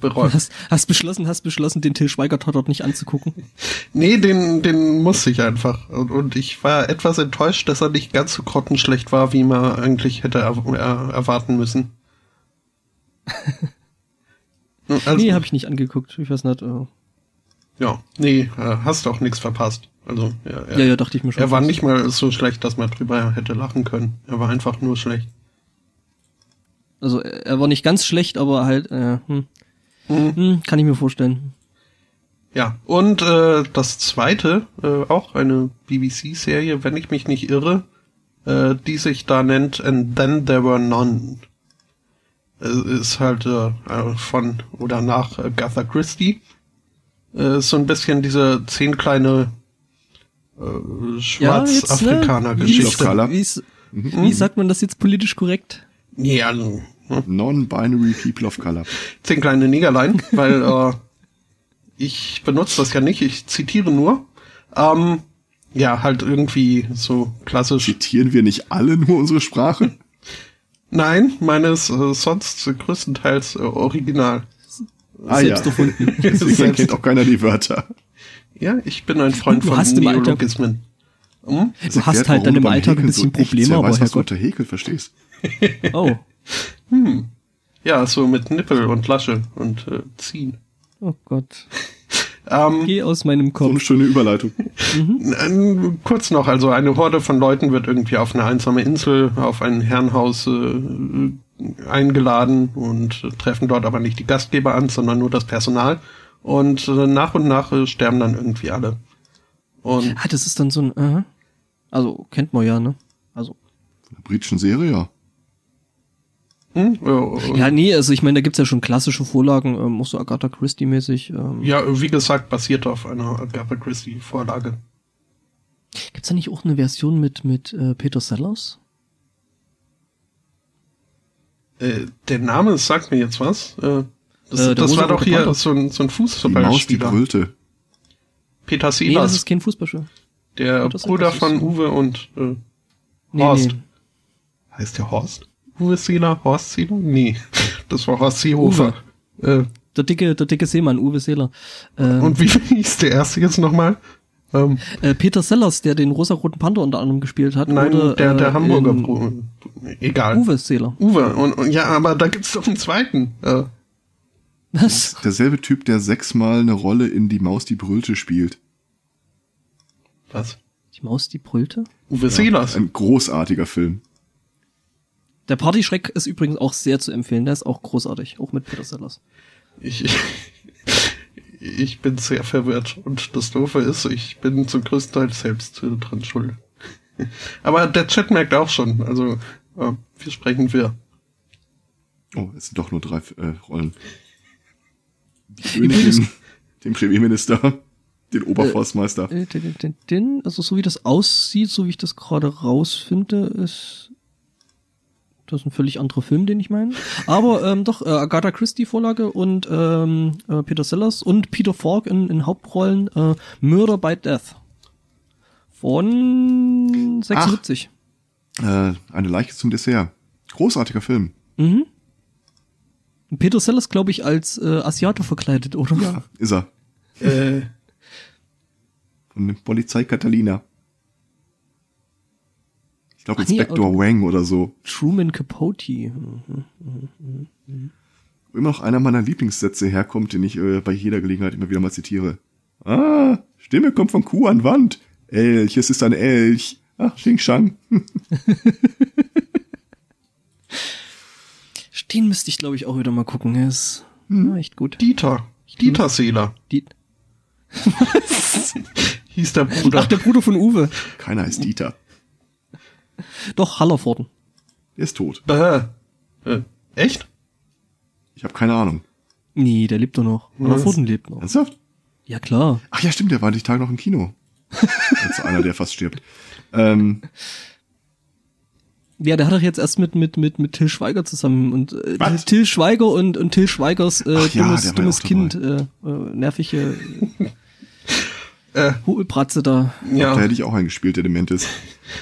bereut. Hast, hast beschlossen, hast beschlossen, den Till Schweiger Tatort nicht anzugucken. Nee, den, den musste ich einfach. Und, und ich war etwas enttäuscht, dass er nicht ganz so grottenschlecht war, wie man eigentlich hätte er, er, erwarten müssen. also, nee, habe ich nicht angeguckt. Ich weiß nicht. Äh. Ja, nee, äh, hast auch nichts verpasst. Also, er, ja, ja, dachte ich mir schon. Er war nicht mal so schlecht, dass man drüber hätte lachen können. Er war einfach nur schlecht. Also, er war nicht ganz schlecht, aber halt, äh, hm. Mhm. Hm, kann ich mir vorstellen. Ja, und äh, das zweite, äh, auch eine BBC-Serie, wenn ich mich nicht irre, äh, die sich da nennt And Then There Were None. Äh, ist halt äh, von oder nach äh, Gatha Christie. Äh, so ein bisschen diese zehn kleine äh, Schwarzafrikaner-Geschichte. Ja, ne? wie, mhm. wie sagt man das jetzt politisch korrekt? Ja, also, hm? Non-binary people of color. Zehn kleine Negerlein, weil äh, ich benutze das ja nicht, ich zitiere nur. Ähm, ja, halt irgendwie so klassisch. Zitieren wir nicht alle nur unsere Sprache? Nein, meines äh, sonst größtenteils äh, original. Ah, Selbst ja. erfunden. Deswegen kennt auch keiner die Wörter. Ja, ich bin ein Freund du von Neologismen. Hm? Du hast halt dann im Alltag ein bisschen so Probleme, aber weiß, was du unter Häkel verstehst. Oh. Hm. Ja, so mit Nippel und Lasche und äh, ziehen. Oh Gott. Ähm, Geh aus meinem Kopf. So eine schöne Überleitung. Mhm. Kurz noch, also eine Horde von Leuten wird irgendwie auf eine einsame Insel, auf ein Herrenhaus äh, eingeladen und äh, treffen dort aber nicht die Gastgeber an, sondern nur das Personal. Und äh, nach und nach äh, sterben dann irgendwie alle. Und ah, das ist dann so ein, äh, also kennt man ja, ne? Also. Von der britischen Serie, ja. Hm? Ja, ja, nee, also ich meine, da gibt's ja schon klassische Vorlagen, ähm, auch so Agatha Christie-mäßig. Ähm. Ja, wie gesagt, basiert auf einer Agatha Christie-Vorlage. Gibt's da nicht auch eine Version mit, mit äh, Peter Sellers? Äh, der Name sagt mir jetzt was. Äh, das, äh, das war doch hier Panther. so ein, so ein Fußballspieler. Die Maus, die brüllte. Peter Sellers. Nee, das ist kein Fußballspieler. Der Bruder von Uwe und äh, Horst. Nee, nee. Heißt der Horst? Uwe Seeler, Horst Seeler? Nee, das war Horst Seehofer. Äh, der dicke, der dicke Seemann, Uwe Seeler. Ähm, und wie hieß der erste jetzt nochmal? Ähm, äh, Peter Sellers, der den rosa-roten Panther unter anderem gespielt hat. Nein, oder, der, der äh, Hamburger Bro Egal. Uwe Seeler. Uwe, und, und ja, aber da gibt's doch einen zweiten. Äh. Was? Derselbe Typ, der sechsmal eine Rolle in Die Maus, die brüllte spielt. Was? Die Maus, die brüllte? Uwe ja, Seelers. Ein großartiger Film. Der Partyschreck ist übrigens auch sehr zu empfehlen. Der ist auch großartig, auch mit Peter Sellers. Ich, ich bin sehr verwirrt und das Doofe ist, ich bin zum größten Teil selbst dran schuld. Aber der Chat merkt auch schon, also äh, wir sprechen wir. Oh, es sind doch nur drei äh, Rollen. Die Königin, den Premierminister, den Oberforstmeister. Äh, den, den, den, also so wie das aussieht, so wie ich das gerade rausfinde, ist das ist ein völlig anderer Film, den ich meine. Aber ähm, doch, äh, Agatha Christie-Vorlage und ähm, äh, Peter Sellers und Peter Falk in, in Hauptrollen äh, Murder by Death. Von 76. Ach, äh, eine Leiche zum Dessert. Großartiger Film. Mhm. Peter Sellers, glaube ich, als äh, Asiate verkleidet, oder? Ja, ist er. Äh. Von der Polizei Catalina. Ich glaube Inspektor nee, Wang oder so. Truman Capote. Mhm, mhm, mhm. Immer noch einer meiner Lieblingssätze herkommt, den ich äh, bei jeder Gelegenheit immer wieder mal zitiere. Ah, Stimme kommt von Kuh an Wand. Elch, es ist ein Elch. Ach, Xing Shang. Den müsste ich, glaube ich, auch wieder mal gucken. Er ist hm. echt gut. Dieter. Dieter Seeler. Die Was? Hieß der Bruder. Ach, der Bruder von Uwe. Keiner ist Dieter. Doch, Hallervorden. Er ist tot. Äh, äh, echt? Ich habe keine Ahnung. Nee, der lebt doch noch. Hallervorden lebt noch. Ernsthaft? Ja, klar. Ach ja, stimmt, der war die Tage noch im Kino. Als einer, der fast stirbt. Ähm, Ja, der hat doch jetzt erst mit mit mit mit Till Schweiger zusammen und äh, Was? Till Schweiger und und Till Schweigers äh, Ach ja, dummes, der ja dummes Kind, äh, äh, nervige Äh, Hohlbratze da. ja, Da hätte ich auch eingespielt, der dement ist.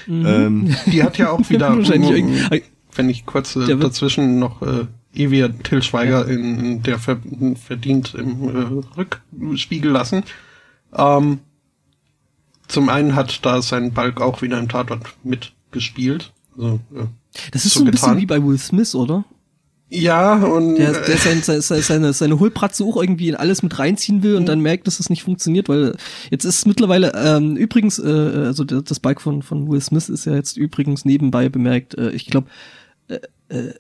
Ähm, die hat ja auch wieder, wenn ich kurz äh, dazwischen noch äh, Evia Till Schweiger in, in der ver verdient im äh, Rückspiegel lassen. Ähm, zum einen hat da sein Balk auch wieder im Tatort mitgespielt. Also, äh, Das ist so ein bisschen getan. wie bei Will Smith, oder? Ja, und Der, äh, der sein, sein, sein, seine, seine Hohlbratze auch irgendwie in alles mit reinziehen will und dann merkt, dass es nicht funktioniert, weil jetzt ist es mittlerweile, ähm, übrigens, äh, also das Bike von, von Will Smith ist ja jetzt übrigens nebenbei bemerkt, äh, ich glaube, äh, äh,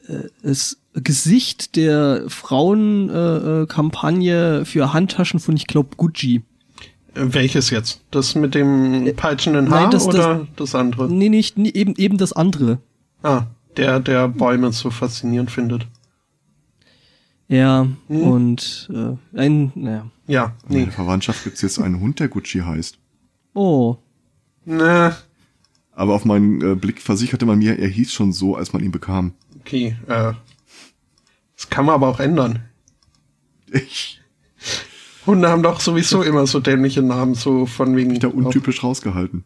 das Gesicht der Frauenkampagne äh, Kampagne für Handtaschen von, ich glaube, Gucci. welches jetzt? Das mit dem peitschenden Nein, Haar das- das- oder das, andere? Nee, nicht, nie, eben, eben das andere. Ah, der, der Bäume so faszinierend findet. Ja, Hm. und äh, ein, naja. Ja, in nee. der Verwandtschaft gibt's jetzt einen Hund, der Gucci heißt. Oh, Ne, Aber auf meinen äh, Blick versicherte man mir, er hieß schon so, als man ihn bekam. okay. Äh, das kann man aber auch ändern. Ich Hunde haben doch sowieso immer so dämliche Namen, so von wegen mich da untypisch rausgehalten.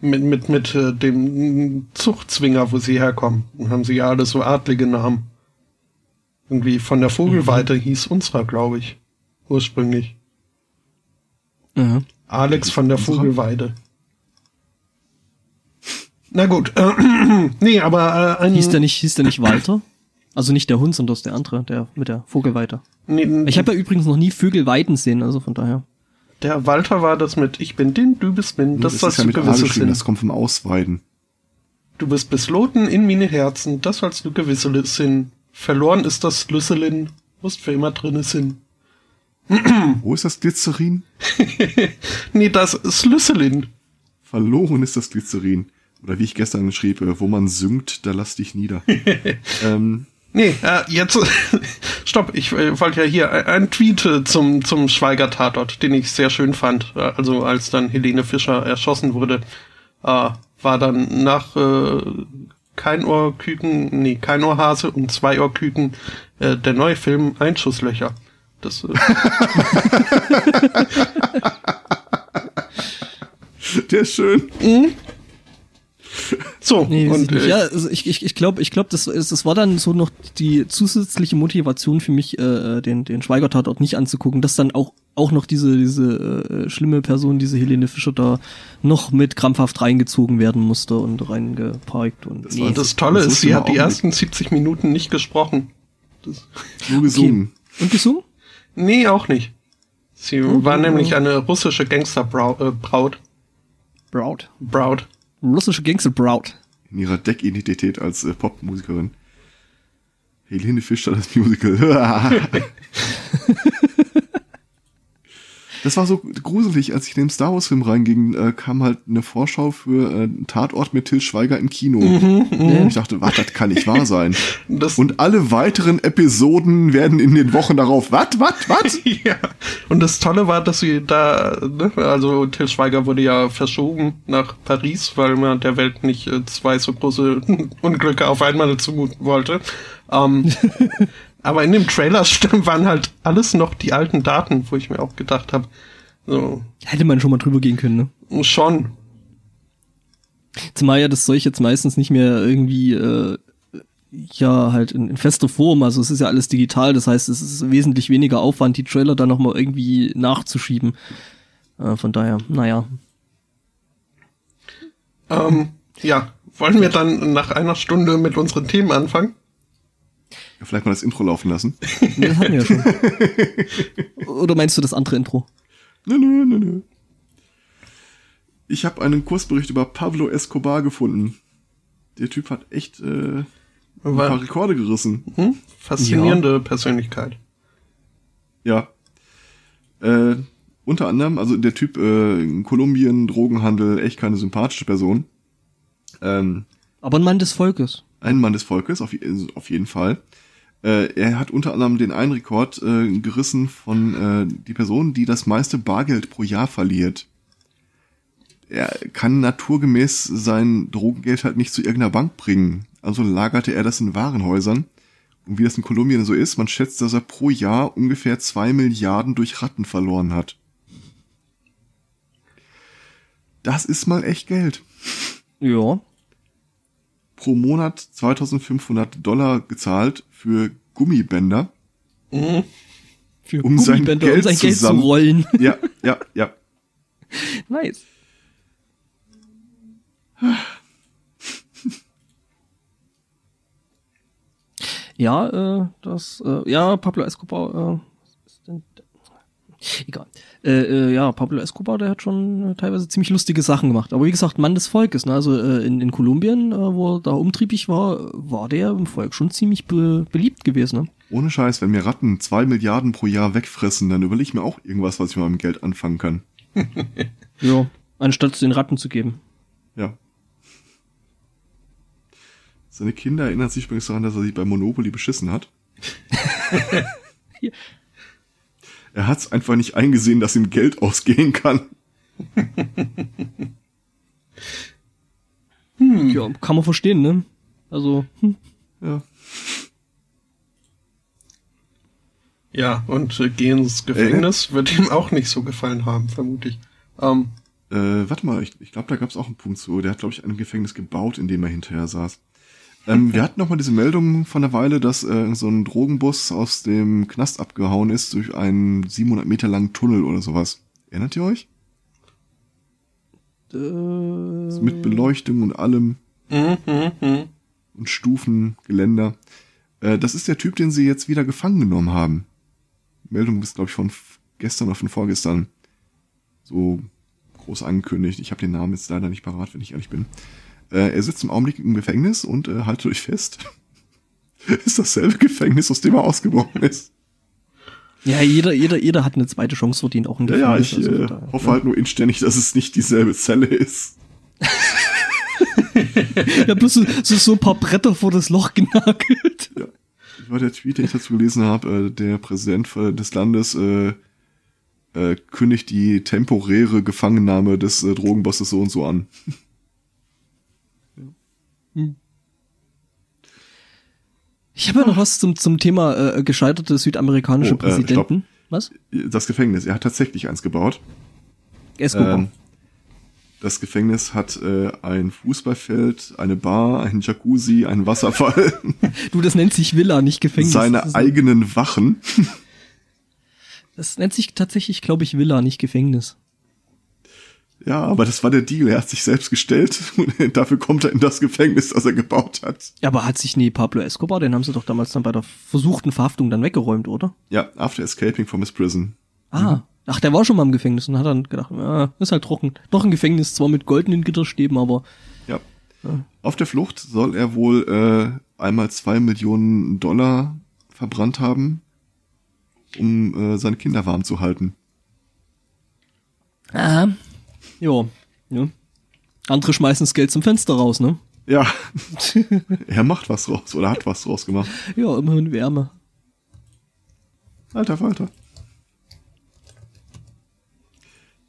mit mit mit äh, dem Zuchtzwinger, wo sie herkommen. Dann haben sie ja alle so adlige Namen. Irgendwie von der Vogelweide hieß unserer, glaube ich, ursprünglich. ja. Alex von der Unserer? Vogelweide. Na gut, äh, nee, aber äh, ein Hieß der nicht, hieß der nicht Walter? Also nicht der Hund, sondern das der andere, der mit der Vogelweide. nee, Ich habe ja übrigens noch nie Vögel weiden sehen, also von daher. der Walter war das mit Ich bin din, du bist min, das, das sollst ist ja du sind. das kommt vom Ausweiden. Du bist besloten in meine Herzen, das sollst du gewisse sind. Verloren ist das Schlüsselin, musst für immer drinne sind. Wo ist das Glycerin? Nee, das Schlüsselin. Verloren ist das Glycerin. Oder wie ich gestern schrieb, äh, wo man singt, da lass dich nieder. ähm, Nee, äh, jetzt, stopp, ich äh, wollte ja hier ein, ein Tweet äh, zum, zum Schweiger-Tatort, den ich sehr schön fand. Äh, Also als dann Helene Fischer erschossen wurde, äh, war dann nach äh, kein Ohrküken, nee, kein Ohrhase und zwei Ohrküken äh, der neue Film Einschusslöcher. Das, äh, der ist schön. so, Nee, und äh, ja, also ich ich ich glaube, ich glaube, das das war dann so noch die zusätzliche Motivation für mich, äh, den den Schweiger-Tatort nicht anzugucken, dass dann auch auch noch diese diese äh, schlimme Person, diese Helene Fischer da noch mit krampfhaft reingezogen werden musste und reingeparkt und Das war das Tolle ist, sie hat die ersten 70 Minuten nicht gesprochen. Das, Nur gesungen. und gesungen? nee, auch nicht. Sie Oh, war nämlich eine russische Gangsterbraut. Äh, Braut. Braut. Braut. Russische Gangster Braut. In ihrer Deckidentität als äh, Popmusikerin. Helene Fischer, das Musical. Das war so gruselig, als ich in den Star Wars Film reinging, äh, kam halt eine Vorschau für äh, einen Tatort mit Till Schweiger im Kino. Und ich dachte, was, das kann nicht wahr sein. Das, Und alle weiteren Episoden werden in den Wochen darauf, was, was, was? ja. Und das Tolle war, dass sie da, ne, also Till Schweiger wurde ja verschoben nach Paris, weil man der Welt nicht äh, zwei so große Unglücke auf einmal zumuten wollte. Ähm, aber in dem Trailer waren halt alles noch die alten Daten, wo ich mir auch gedacht habe, so, Hätte man schon mal drüber gehen können, ne? schon. Zumal ja das Zeug jetzt meistens nicht mehr irgendwie äh, ja halt in, in fester Form, also es ist ja alles digital, das heißt, es ist wesentlich weniger Aufwand, die Trailer dann nochmal irgendwie nachzuschieben. Äh, von daher, naja. Ähm, ja, wollen wir dann nach einer Stunde mit unseren Themen anfangen? Ja, vielleicht mal das Intro laufen lassen. Nee, Das hatten wir ja schon. Oder meinst du das andere Intro? Nö, nö, nö, nö. Ich habe einen Kursbericht über Pablo Escobar gefunden. Der Typ hat echt äh, ein paar War, Rekorde gerissen. hm? Faszinierende Persönlichkeit. Ja. Äh, unter anderem, also der Typ äh, in Kolumbien, Drogenhandel, echt keine sympathische Person. Ähm, Aber ein Mann des Volkes. ein Mann des Volkes, auf, je- auf jeden Fall. Äh, er hat unter anderem den einen Rekord äh, gerissen von äh, die Person, die das meiste Bargeld pro Jahr verliert. er kann naturgemäß sein Drogengeld halt nicht zu irgendeiner Bank bringen. Also lagerte er das in Warenhäusern. Und wie das in Kolumbien so ist, man schätzt, dass er pro Jahr ungefähr zwei Milliarden durch Ratten verloren hat. Das ist mal echt Geld. Ja. Pro Monat 2500 Dollar gezahlt für Gummibänder. Für Um sein Gummibänder, Geld um sein Geld zu zusammen- rollen. Ja, ja, ja. nice. Ja, äh, das, äh, ja, Pablo Escobar, äh, was ist denn, egal. Äh, äh, ja, Pablo Escobar, der hat schon äh, teilweise ziemlich lustige Sachen gemacht. Aber wie gesagt, Mann des Volkes, ne? Also äh, in, in Kolumbien, äh, wo er da umtriebig war, war der im Volk schon ziemlich be beliebt gewesen, ne? Ohne Scheiß, wenn mir Ratten zwei Milliarden pro Jahr wegfressen, dann überlege ich mir auch irgendwas, was ich mit meinem Geld anfangen kann. Ja. Anstatt es den Ratten zu geben. Ja. Seine Kinder erinnern sich übrigens daran, dass er sich bei Monopoly beschissen hat. Er hat es einfach nicht eingesehen, dass ihm Geld ausgehen kann. Ja, kann man verstehen, ne? Also, hm. Ja. Ja, und äh, geh ins Gefängnis wird ihm auch nicht so gefallen haben, vermute ich. Ähm, Äh, warte mal, ich, ich glaube, da gab es auch einen Punkt zu. Der hat, glaube ich, ein Gefängnis gebaut, in dem er hinterher saß. Ähm, wir hatten noch mal diese Meldung von der Weile, dass äh, so ein Drogenbus aus dem Knast abgehauen ist durch einen 700 Meter langen Tunnel oder sowas. Erinnert ihr euch? äh, Mit Beleuchtung und allem mhm, mhm, mhm. und Stufen, Geländer. Äh, das ist der Typ, den sie jetzt wieder gefangen genommen haben. Meldung ist, glaube ich, von gestern oder von vorgestern. So groß angekündigt. Ich habe den Namen jetzt leider nicht parat, wenn ich ehrlich bin. Äh, er sitzt im Augenblick im Gefängnis und äh, haltet euch fest. ist dasselbe Gefängnis, aus dem er ausgebrochen ist. ja, jeder, jeder, jeder hat eine zweite Chance verdient, auch ein Ja, ja, Gefängnis. ich also äh, da- hoffe halt nur inständig, dass es nicht dieselbe Zelle ist. Ja, bloß so, so, so ein paar Bretter vor das Loch genagelt. Ja. Das war der Tweet, den ich dazu gelesen habe. Äh, der Präsident des Landes äh, äh, kündigt die temporäre Gefangennahme des äh, Drogenbosses so und so an. Ich habe ja noch was zum, zum Thema äh, gescheiterte südamerikanische Oh, äh, Präsidenten. was? Das Gefängnis, er hat tatsächlich eins gebaut. Escobar. Ähm, das Gefängnis hat äh, ein Fußballfeld, eine Bar, einen Jacuzzi, einen Wasserfall, du, das nennt sich Villa, nicht Gefängnis. seine eigenen Wachen. das nennt sich tatsächlich, glaube ich, Villa, nicht Gefängnis. Ja, aber das war der Deal. Er hat sich selbst gestellt und dafür kommt er in das Gefängnis, das er gebaut hat. Ja, aber hat sich nie Pablo Escobar, den haben sie doch damals dann bei der versuchten Verhaftung dann weggeräumt, oder? Ja, after escaping from his prison. Ah. Ach, der war schon mal im Gefängnis und hat dann gedacht, ja, ist halt trocken. Doch ein Gefängnis, zwar mit goldenen Gitterstäben, aber Ja. Auf der Flucht soll er wohl äh, einmal zwei Millionen Dollar verbrannt haben, um äh, seine Kinder warm zu halten. Ah. Jo. Ja. Andere schmeißen das Geld zum Fenster raus, ne? Ja, er macht was raus oder hat was raus gemacht. Ja, immerhin Wärme. Alter Falter.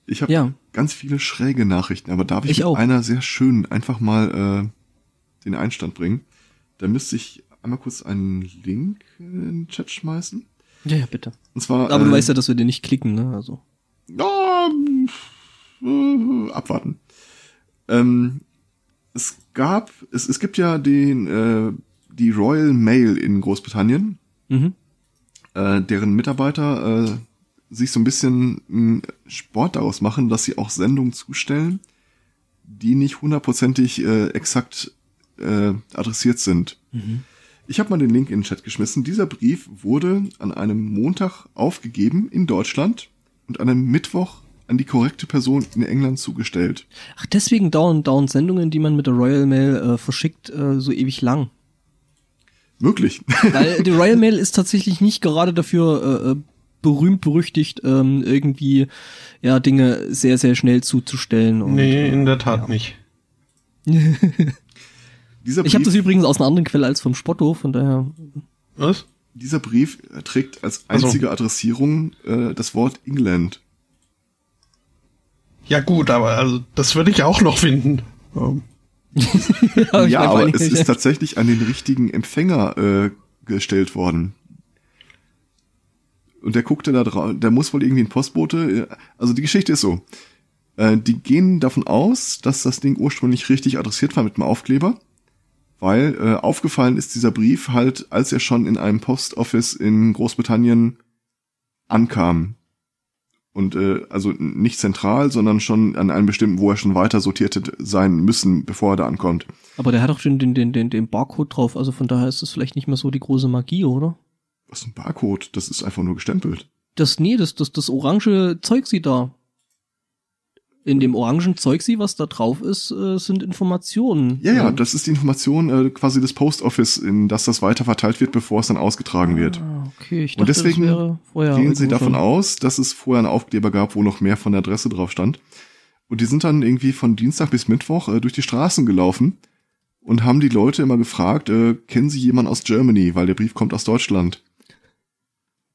Ich habe Ja. ganz viele schräge Nachrichten, aber darf ich, Ich mit auch. einer sehr schönen einfach mal äh, den Einstand bringen? Da müsste ich einmal kurz einen Link in den Chat schmeißen. Ja, ja, bitte. Und zwar. Aber du äh, weißt ja, dass wir den nicht klicken, ne? Also. Ja, äh, abwarten. Ähm, es gab, es, es gibt ja den, äh, die Royal Mail in Großbritannien, Mhm. äh, deren Mitarbeiter äh, sich so ein bisschen einen Sport daraus machen, dass sie auch Sendungen zustellen, die nicht hundertprozentig äh, exakt äh, adressiert sind. Ich habe mal den Link in den Chat geschmissen. Dieser Brief wurde an einem Montag aufgegeben in Deutschland und an einem Mittwoch an die korrekte Person in England zugestellt. Ach, deswegen dauern, dauern Sendungen, die man mit der Royal Mail äh, verschickt, äh, so ewig lang. Möglich. Weil die Royal Mail ist tatsächlich nicht gerade dafür äh, äh, berühmt berüchtigt, ähm, irgendwie ja Dinge sehr, sehr schnell zuzustellen. Und, Nee, in der Tat nicht. Dieser Ich habe das übrigens aus einer anderen Quelle als vom Spotto, von daher. Was? dieser Brief trägt als einzige Adressierung äh, das Wort England. Ja gut, aber also das würde ich auch noch finden. Ähm, ja, ja aber es ist tatsächlich an den richtigen Empfänger äh, gestellt worden. Und der guckte da drauf, der muss wohl irgendwie ein Postbote. Äh, also die Geschichte ist so. Äh, die gehen davon aus, dass das Ding ursprünglich richtig adressiert war mit dem Aufkleber, weil äh, aufgefallen ist dieser Brief halt, als er schon in einem Postoffice in Großbritannien ankam. Und äh, also nicht zentral, sondern schon an einem bestimmten, wo er schon weiter sortiert sein müssen, bevor er da ankommt. Aber der hat doch schon den, den, den, den Barcode drauf, also von daher ist das vielleicht nicht mehr so die große Magie, oder? Was ist ein Barcode? Das ist einfach nur gestempelt. Das, nee, das, das, das orange Zeug sieht da in dem orangen Zeugsi, was da drauf ist, äh, sind Informationen. Ja, ja, das ist die Information äh, quasi des Post Office, in das das weiter verteilt wird, bevor es dann ausgetragen wird. Ah, okay, ich dachte, Und deswegen das wäre vorher gehen sie davon schon. aus, dass es vorher einen Aufkleber gab, wo noch mehr von der Adresse drauf stand. Und die sind dann irgendwie von Dienstag bis Mittwoch äh, durch die Straßen gelaufen und haben die Leute immer gefragt, äh, kennen Sie jemanden aus Germany, weil der Brief kommt aus Deutschland.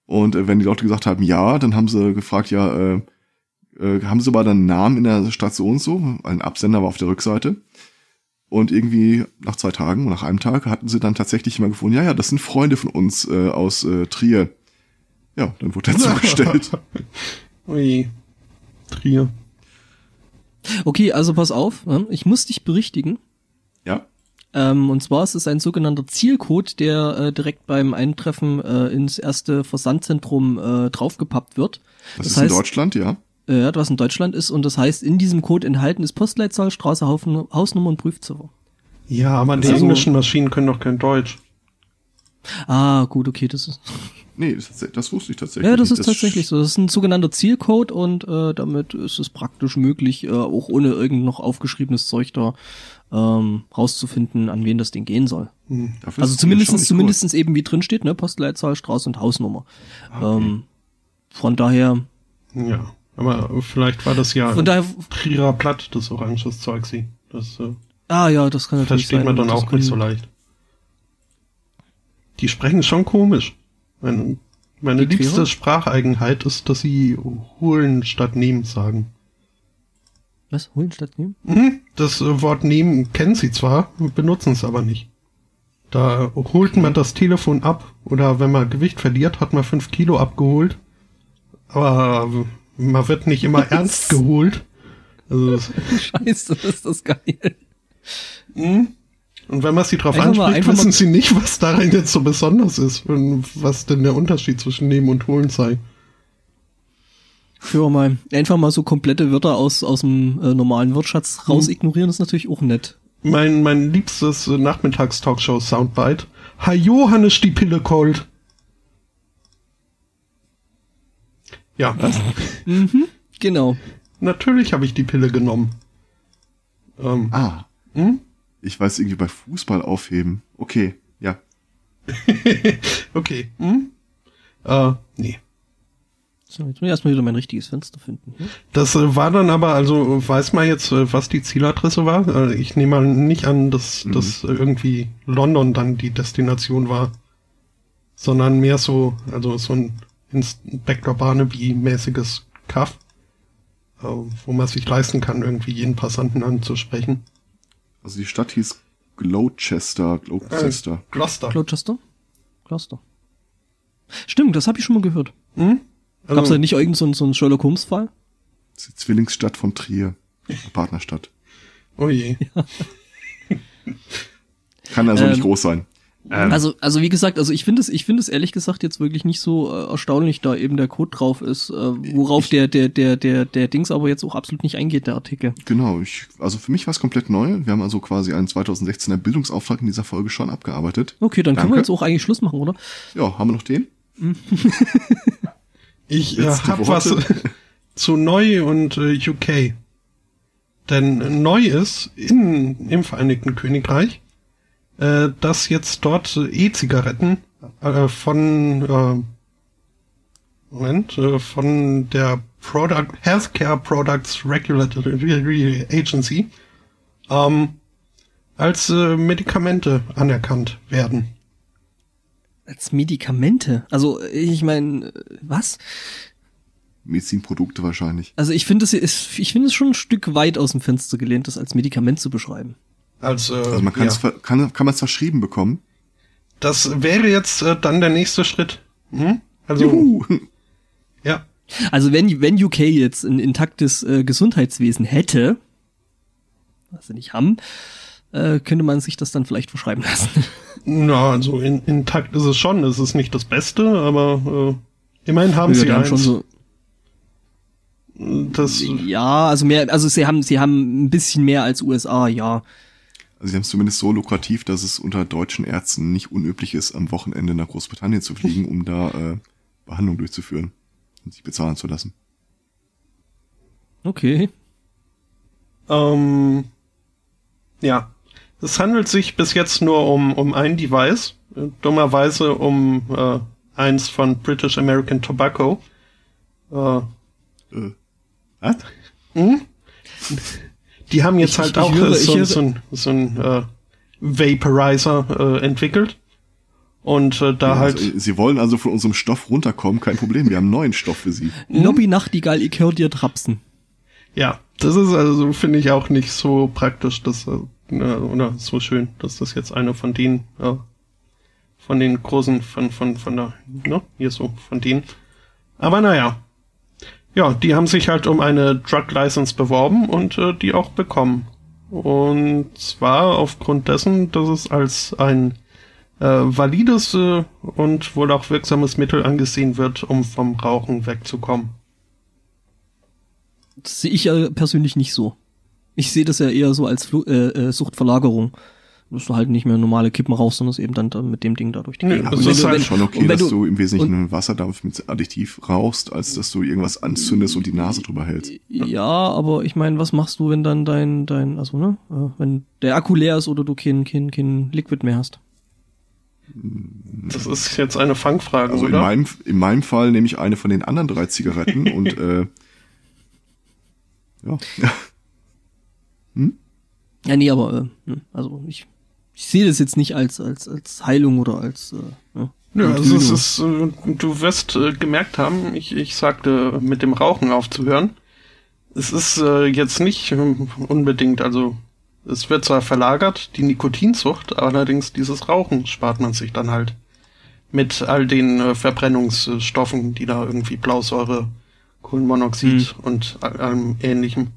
Und äh, wenn die Leute gesagt haben, ja, dann haben sie gefragt, ja, äh, äh, haben sie aber dann einen Namen in der Station so, ein Absender war auf der Rückseite. Und irgendwie nach zwei Tagen, nach einem Tag, hatten sie dann tatsächlich immer gefunden, ja, ja, das sind Freunde von uns äh, aus äh, Trier. Ja, dann wurde er zugestellt. Ui, Trier. Okay, also pass auf, ne? ich muss dich berichtigen. Ja. Ähm, und zwar ist es ein sogenannter Zielcode, der äh, direkt beim Eintreffen äh, ins erste Versandzentrum äh, draufgepappt wird. Das, das ist heißt, in Deutschland, ja äh, was in Deutschland ist. Und das heißt, in diesem Code enthalten ist Postleitzahl, Straße, Haufen, Hausnummer und Prüfziffer. Ja, aber die also, englischen Maschinen können doch kein Deutsch. Ah, gut, okay, das ist. Nee, das, das wusste ich tatsächlich. Ja, das ist das tatsächlich so. Das ist ein sogenannter Zielcode und äh, damit ist es praktisch möglich, äh, auch ohne irgend noch aufgeschriebenes Zeug da ähm, rauszufinden, an wen das Ding gehen soll. Hm. Also zumindestens, zumindestens eben wie drin steht, ne, Postleitzahl, Straße und Hausnummer. Okay. Ähm, von daher. Ja. Aber vielleicht war das ja Von daher, Trierer Platt, das oranges Zeug sie. Das, äh, ah ja, das kann natürlich Versteht man dann auch nicht so leicht. Die sprechen schon komisch. Meine, meine liebste Spracheigenheit ist, dass sie holen statt nehmen sagen. Was? Holen statt nehmen? Mhm, das äh, Wort nehmen kennen sie zwar, benutzen es aber nicht. Da holt man das Telefon ab oder wenn man Gewicht verliert, hat man fünf Kilo abgeholt. Aber man wird nicht immer ernst geholt. Also Scheiße, ist das geil. Mhm. Und wenn man sie drauf einfach anspricht, mal, wissen sie nicht, was darin jetzt so besonders ist und was denn der Unterschied zwischen nehmen und holen sei. Für mal einfach mal so komplette Wörter aus, aus dem äh, normalen Wortschatz raus mhm. ignorieren, ist natürlich auch nett. Mein, mein liebstes äh, Nachmittags-Talkshow-Soundbite. Hi Johannes, die Pille cold. Ja. Mhm, genau. Natürlich habe ich die Pille genommen. Ähm, ah. Hm? Ich weiß irgendwie bei Fußball aufheben. Okay, ja. okay. Hm? Äh, nee. So, jetzt muss ich erstmal wieder mein richtiges Fenster finden. Hm? Das äh, war dann aber, also weiß man jetzt, äh, was die Zieladresse war? Äh, ich nehme mal nicht an, dass, mhm. dass irgendwie London dann die Destination war. Sondern mehr so, also so ein Inspector Barnaby-mäßiges Kaff, äh, wo man sich leisten kann, irgendwie jeden Passanten anzusprechen. Also die Stadt hieß Gloucester, Gloucester. Äh, Gloucester. Gloucester? Gloucester. Stimmt, das habe ich schon mal gehört. Hm? Also, Gab es da nicht irgendeinen so, so einen Sherlock Holmes-Fall? Das ist die Zwillingsstadt von Trier. Partnerstadt. Oh je. Ja. Kann also ähm, nicht groß sein. Ähm. Also, also wie gesagt, also ich finde es, ich finde es ehrlich gesagt jetzt wirklich nicht so äh, erstaunlich, da eben der Code drauf ist, äh, worauf ich, der, der, der, der, der Dings aber jetzt auch absolut nicht eingeht, der Artikel. Genau, ich, also für mich war es komplett neu. Wir haben also quasi einen 2016er Bildungsauftrag in dieser Folge schon abgearbeitet. Okay, dann Danke. können wir jetzt auch eigentlich Schluss machen, oder? Ja, haben wir noch den? ich äh, habe was zu neu und äh, UK. Denn neu ist in, im Vereinigten Königreich äh, dass jetzt dort E-Zigaretten äh, von äh, Moment, äh, von der Product Healthcare Products Regulatory Agency ähm, als äh, Medikamente anerkannt werden. Als Medikamente? Also ich meine, was? Medizinprodukte wahrscheinlich. Also ich finde es ist, ich finde es schon ein Stück weit aus dem Fenster gelehnt, das als Medikament zu beschreiben. Als, äh, Also man kann ja. kann, kann man es verschrieben bekommen. Das wäre jetzt äh, dann der nächste Schritt. Hm? Also, Juhu. ja. Also wenn, wenn UK jetzt ein intaktes äh, Gesundheitswesen hätte, was sie nicht haben, äh, könnte man sich das dann vielleicht verschreiben lassen. Na, also in, intakt ist es schon. Es ist nicht das Beste, aber äh, immerhin haben Ja, sie haben eins. schon so, das, ja, also mehr, also sie haben, sie haben ein bisschen mehr als USA, ja. Also sie haben es zumindest so lukrativ, dass es unter deutschen Ärzten nicht unüblich ist, am Wochenende nach Großbritannien zu fliegen, um da äh, Behandlung durchzuführen und sich bezahlen zu lassen. Okay. Ähm, ja, es handelt sich bis jetzt nur um, um ein Device, äh, dummerweise um äh, eins von British American Tobacco. Äh, Äh, was? Die haben jetzt Ich- halt ich- auch höre- äh, so, ich höre- so ein, so ein äh, Vaporizer äh, entwickelt. Und äh, da Ja, halt, also, sie wollen also von unserem Stoff runterkommen, kein Problem, wir haben neuen Stoff für sie. Lobby Nachtigall, ich hör dir trapsen. ja, das ist also, finde ich auch nicht so praktisch, dass, äh, äh, oder so schön, dass das jetzt eine von denen, äh, von den großen, von, von, von der, ne, hier so, von denen. Aber naja. Ja, die haben sich halt um eine Drug License beworben und äh, die auch bekommen. Und zwar aufgrund dessen, dass es als ein äh, valides äh, und wohl auch wirksames Mittel angesehen wird, um vom Rauchen wegzukommen. Das sehe ich ja persönlich nicht so. Ich sehe das ja eher so als Flu äh, äh, Suchtverlagerung. Dass du halt nicht mehr normale Kippen rauchst, sondern es eben dann, dann mit dem Ding da durch die Gegend. das Und es ist halt wenn- schon okay, dass du- du im Wesentlichen einen Wasserdampf mit Additiv rauchst, als dass du irgendwas anzündest und die Nase drüber hältst. Ja, aber ich meine, was machst du, wenn dann dein, dein, also ne, äh, wenn der Akku leer ist oder du kein, kein, kein Liquid mehr hast? Das ist jetzt eine Fangfrage, Also in oder? meinem, in meinem Fall nehme ich eine von den anderen drei Zigaretten und äh, ja. Ja, nee, aber äh, ne, also ich, ich sehe das jetzt nicht als als als Heilung oder als äh, ja, Ja, also es ist, äh, du wirst äh, gemerkt haben, ich, ich sagte, mit dem Rauchen aufzuhören. Es ist äh, jetzt nicht ähm, unbedingt, also es wird zwar verlagert, die Nikotinzucht, allerdings dieses Rauchen spart man sich dann halt. Mit all den äh, Verbrennungsstoffen, die da irgendwie Blausäure, Kohlenmonoxid und all- allem ähnlichem.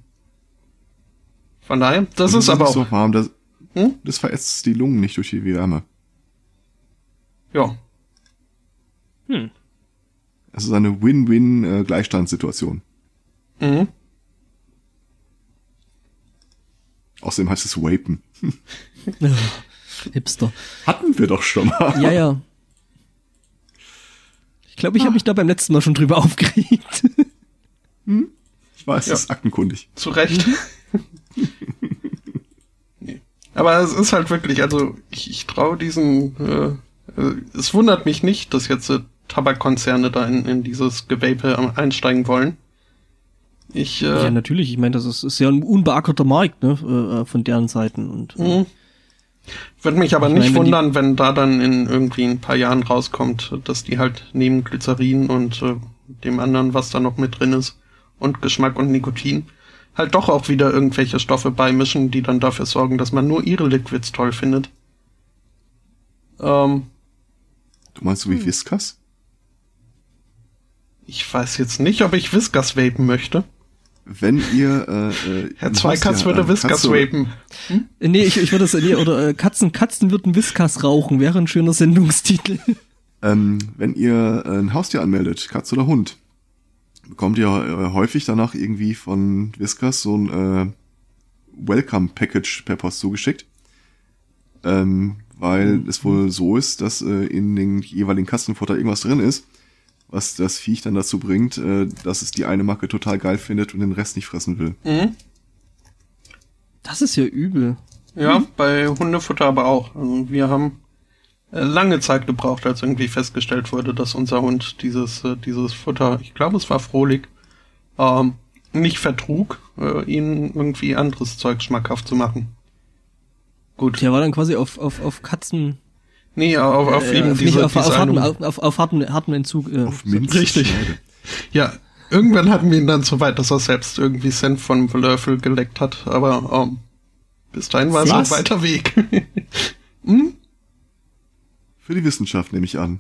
Von daher, das Und ist aber auch, so warm, das, Hm? das verätzt die Lungen nicht durch die Wärme. ja, Hm. Es ist eine Win-Win-Gleichstandssituation. mhm. Außerdem heißt es Vapen. Hipster. Hatten wir doch schon mal. Ja, ja. Ich glaube, ich habe mich da beim letzten Mal schon drüber aufgeregt. Ich weiß, Ja. das ist aktenkundig. Zu Recht. Aber es ist halt wirklich, also ich, ich traue diesen, äh, äh, es wundert mich nicht, dass jetzt äh, Tabakkonzerne da in, in dieses Gevape ähm, einsteigen wollen. Ich, ja, äh, natürlich. Ich meine, das ist, ist ja ein unbeackerter Markt, ne, äh, äh, von deren Seiten. Und äh, mhm. würde mich aber Ich nicht meine, wenn wundern, wenn da dann in irgendwie ein paar Jahren rauskommt, dass die halt neben Glycerin und äh, dem anderen, was da noch mit drin ist, und Geschmack und Nikotin, halt doch auch wieder irgendwelche Stoffe beimischen, die dann dafür sorgen, dass man nur ihre Liquids toll findet. Ähm, Du meinst so Hm. wie Whiskas? ich weiß jetzt nicht, ob ich Whiskas vapen möchte. Wenn ihr äh, äh, Herr Zweikatz Haustier- würde äh, Whiskas Katze- vapen. Äh, Nee, ich, ich würde das, nee, oder äh, Katzen, Katzen würden Whiskas rauchen, wäre ein schöner Sendungstitel. Ähm, wenn ihr äh, ein Haustier anmeldet, Katze oder Hund, bekommt ihr äh, häufig danach irgendwie von Whiskas so ein äh, Welcome-Package per Post zugeschickt. Ähm, weil es wohl so ist, dass äh, in den jeweiligen Katzenfutter irgendwas drin ist, was das Viech dann dazu bringt, äh, dass es die eine Macke total geil findet und den Rest nicht fressen will. Mhm. Das ist ja übel. Ja, bei Hundefutter aber auch. Also wir haben lange Zeit gebraucht, als irgendwie festgestellt wurde, dass unser Hund dieses, äh, dieses Futter, ich glaube es war Frohlig, ähm, nicht vertrug, äh, ihnen irgendwie anderes Zeug schmackhaft zu machen. Gut. Der war dann quasi auf, auf, auf Katzen, Nee, auf, auf äh, eben nicht diese, auf, diese auf, harten, auf, auf, auf harten, harten Entzug. Äh, Auf Minz richtig. Schneide. Ja, Irgendwann hatten wir ihn dann so weit, dass er selbst irgendwie Senf von Löffel geleckt hat, aber ähm, bis dahin war es ein weiter Weg. Für die Wissenschaft nehme ich an.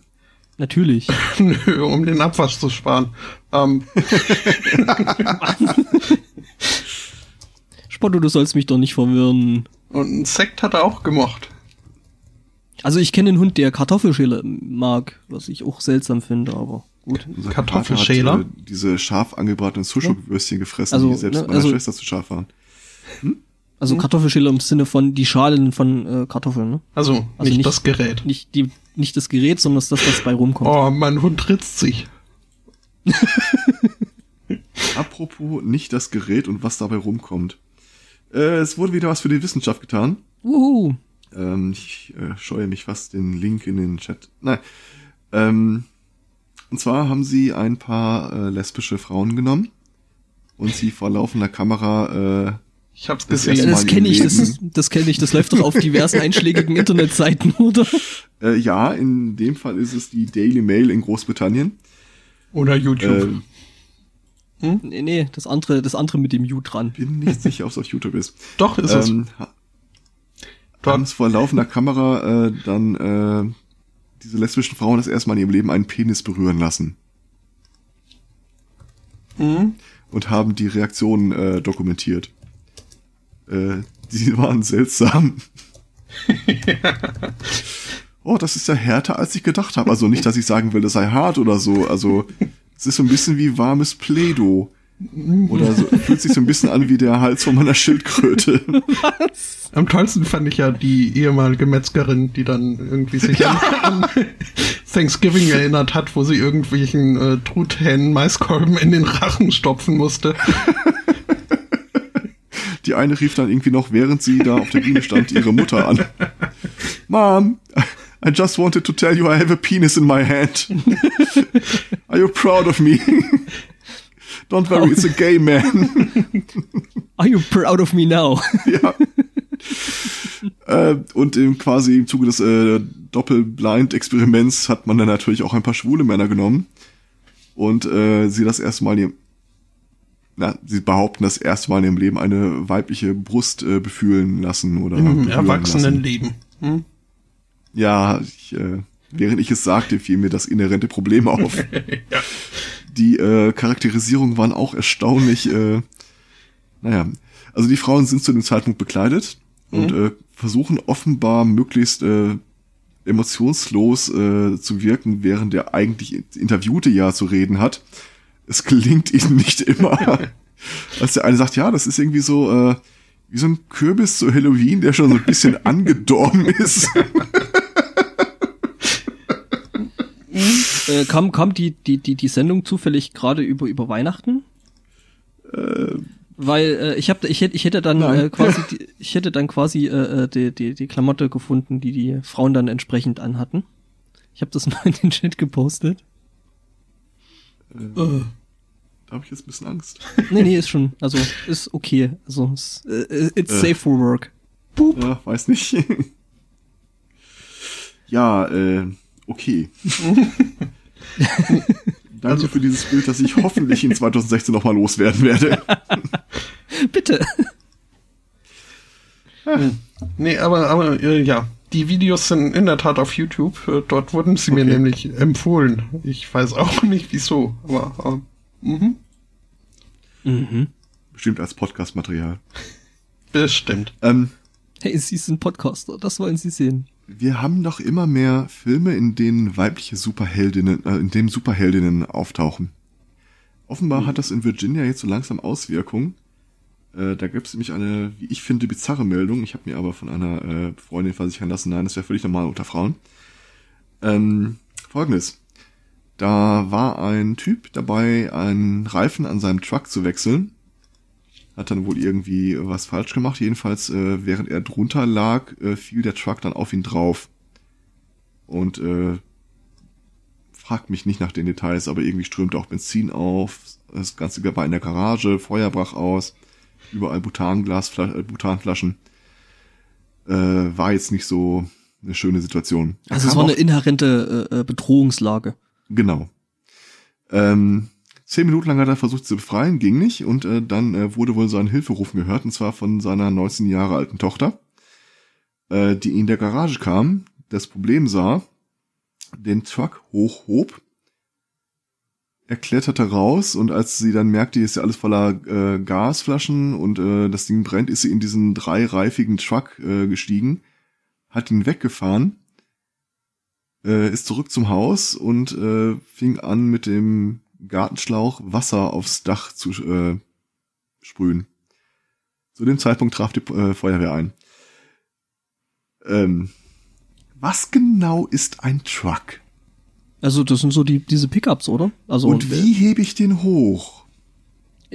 Natürlich. Nö, um den Abwasch zu sparen. Ähm, Spotto, du sollst mich doch nicht verwirren. und einen Sekt hat er auch gemocht. Also ich kenne den Hund, der Kartoffelschäle mag, was ich auch seltsam finde, aber gut. Unser Kartoffelschäler? Hat, äh, diese scharf angebratenen Sushi-Würstchen gefressen, Also, die selbst ne, meiner also- Schwester zu scharf waren. Also Kartoffelschäle im Sinne von die Schalen von äh, Kartoffeln, ne? Also, Also nicht, nicht- das Gerät. Nicht, die, nicht das Gerät, sondern das, was bei rumkommt. Oh, mein Hund ritzt sich. Apropos nicht das Gerät und was dabei rumkommt. Äh, es wurde wieder was für die Wissenschaft getan. Wuhu. Ähm, ich äh, scheue mich fast den Link in den Chat. Nein. Ähm, und zwar haben sie ein paar äh, lesbische Frauen genommen und sie vor laufender Kamera äh, Ich hab's Das gesehen. Das Mal kenne ich, das, das kenne ich, das läuft doch auf diversen einschlägigen Internetseiten, oder? äh, ja, in dem Fall ist es die Daily Mail in Großbritannien. Oder YouTube. Äh, Nee, nee, das andere, das andere mit dem U dran. bin nicht sicher, ob es auf YouTube ist. Doch, ist es. ähm, Dort- haben es vor laufender Kamera äh, dann äh, diese lesbischen Frauen das erste Mal in ihrem Leben einen Penis berühren lassen Mhm. und haben die Reaktionen äh, dokumentiert. Äh, die waren seltsam. oh, das ist ja härter, als ich gedacht habe. Also nicht, dass ich sagen will, das sei hart oder so. Also es ist so ein bisschen wie warmes Play-Doh. Oder so, fühlt sich so ein bisschen an wie der Hals von meiner Schildkröte. Am tollsten fand ich ja die ehemalige Metzgerin, die dann irgendwie sich an, an Thanksgiving erinnert hat, wo sie irgendwelchen äh, Truthähnen Maiskolben in den Rachen stopfen musste. Die eine rief dann irgendwie noch, während sie da auf der Bühne stand, ihre Mutter an. Mom, I just wanted to tell you I have a penis in my hand. Are you proud of me? Don't worry, it's a gay man. Are you proud of me now? ja. äh, und im quasi im Zuge des äh, Doppelblind-Experiments hat man dann natürlich auch ein paar schwule Männer genommen und äh, sie das erste Mal in ihrem, na, sie behaupten das erste Mal in ihrem Leben eine weibliche Brust äh, befühlen lassen oder Im. Erwachsenenleben. Hm? Ja, ich, äh, während ich es sagte, fiel mir das inhärente Problem auf. Ja. Die äh, Charakterisierungen waren auch erstaunlich. Äh, naja, also die Frauen sind zu dem Zeitpunkt bekleidet und äh, versuchen offenbar möglichst äh, emotionslos äh, zu wirken, während der eigentlich Interviewte ja zu reden hat. Es gelingt ihnen nicht immer. Als der eine sagt, ja, das ist irgendwie so äh, wie so ein Kürbis zu Halloween, der schon so ein bisschen angedorben ist. äh, kam kam die, die, die, die Sendung zufällig gerade über, über Weihnachten? Weil äh, ich hab, ich hätte ich hätte dann Nein. äh, quasi die, ich hätte dann quasi äh, äh, die, die, die Klamotte gefunden, die die Frauen dann entsprechend anhatten. Ich habe das mal in den Chat gepostet. Äh, Da habe ich jetzt ein bisschen Angst. Nee, nee, ist schon, also ist okay. Also ist, äh, it's Äh. safe for work. Ja, weiß nicht. ja, äh, okay. Danke für dieses Bild, das ich hoffentlich in 2016 nochmal loswerden werde. Bitte. nee, aber, aber äh, ja, die Videos sind in der Tat auf YouTube. Äh, dort wurden sie mir Okay. nämlich empfohlen. Ich weiß auch nicht wieso, aber äh, mhm, Mhm. Bestimmt als Podcast-Material. bestimmt. Ähm, Hey, Sie sind Podcaster, das wollen Sie sehen. wir haben doch immer mehr Filme, in denen weibliche Superheldinnen, äh, in denen Superheldinnen auftauchen. Offenbar hat das in Virginia jetzt so langsam Auswirkungen. Äh, da gibt es nämlich eine, wie ich finde, bizarre Meldung. Ich habe mir aber von einer äh, Freundin versichern lassen, nein, das wäre völlig normal unter Frauen. Ähm, Folgendes. Da war ein Typ dabei, einen Reifen an seinem Truck zu wechseln. Hat dann wohl irgendwie was falsch gemacht. Jedenfalls, äh, während er drunter lag, äh, fiel der Truck dann auf ihn drauf. Und äh, fragt mich nicht nach den Details, aber irgendwie strömte auch Benzin auf. Das Ganze war in der Garage, Feuer brach aus, überall Butanglas, äh, Butanflaschen. Äh, war jetzt nicht so eine schöne Situation. Er Also es war eine inhärente äh, äh, Bedrohungslage. Genau. Ähm, Zehn Minuten lang hat er versucht zu befreien, ging nicht und äh, dann äh, wurde wohl sein Hilferufen gehört und zwar von seiner 19 Jahre alten Tochter, äh, die in der Garage kam, das Problem sah, den Truck hochhob. Er kletterte raus und als sie dann merkte, hier ist ja alles voller äh, Gasflaschen und äh, das Ding brennt, ist sie in diesen dreireifigen Truck äh, gestiegen, hat ihn weggefahren, äh, ist zurück zum Haus und äh, fing an mit dem Gartenschlauch Wasser aufs Dach zu äh, sprühen. Zu dem Zeitpunkt traf die äh, Feuerwehr ein. Ähm, was genau ist ein Truck? Also das sind so die diese Pickups, oder? Also Und wie hebe ich den hoch?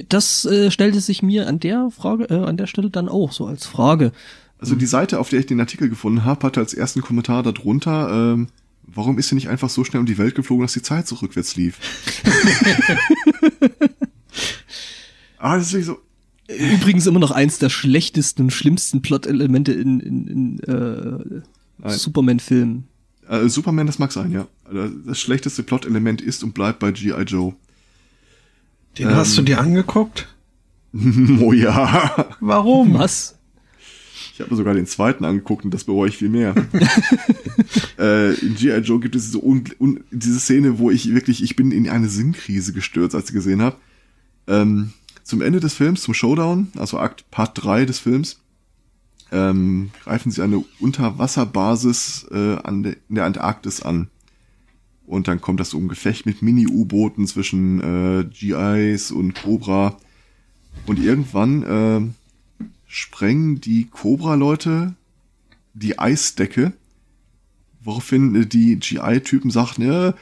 das äh, stellte sich mir an der Frage äh, an der Stelle dann auch so als Frage. Also die Seite, auf der ich den Artikel gefunden habe, hatte als ersten Kommentar darunter, ähm, warum ist sie nicht einfach so schnell um die Welt geflogen, dass die Zeit so rückwärts lief? ah, das ist so. Übrigens immer noch eins der schlechtesten und schlimmsten Plot-Elemente in, in, in äh. Superman-Filmen. Äh, Superman, das mag sein, ja. Also Das schlechteste Plot-Element ist und bleibt bei G.I. Joe. Den hast du dir angeguckt? oh ja. Warum? Was? Ich habe mir sogar den zweiten angeguckt und das bereue ich viel mehr. äh, in G.I. Joe gibt es diese, un un diese Szene, wo ich wirklich, ich bin in eine Sinnkrise gestürzt, als ich gesehen habe. Ähm, zum Ende des Films, zum Showdown, also Akt Part 3 des Films, ähm, greifen sie eine Unterwasserbasis äh, an de in der Antarktis an. Und dann kommt das so ein Gefecht mit Mini-U-Booten zwischen äh, GIs und Cobra. Und irgendwann äh, sprengen die Cobra-Leute die Eisdecke, woraufhin äh, die GI-Typen sagten, ja,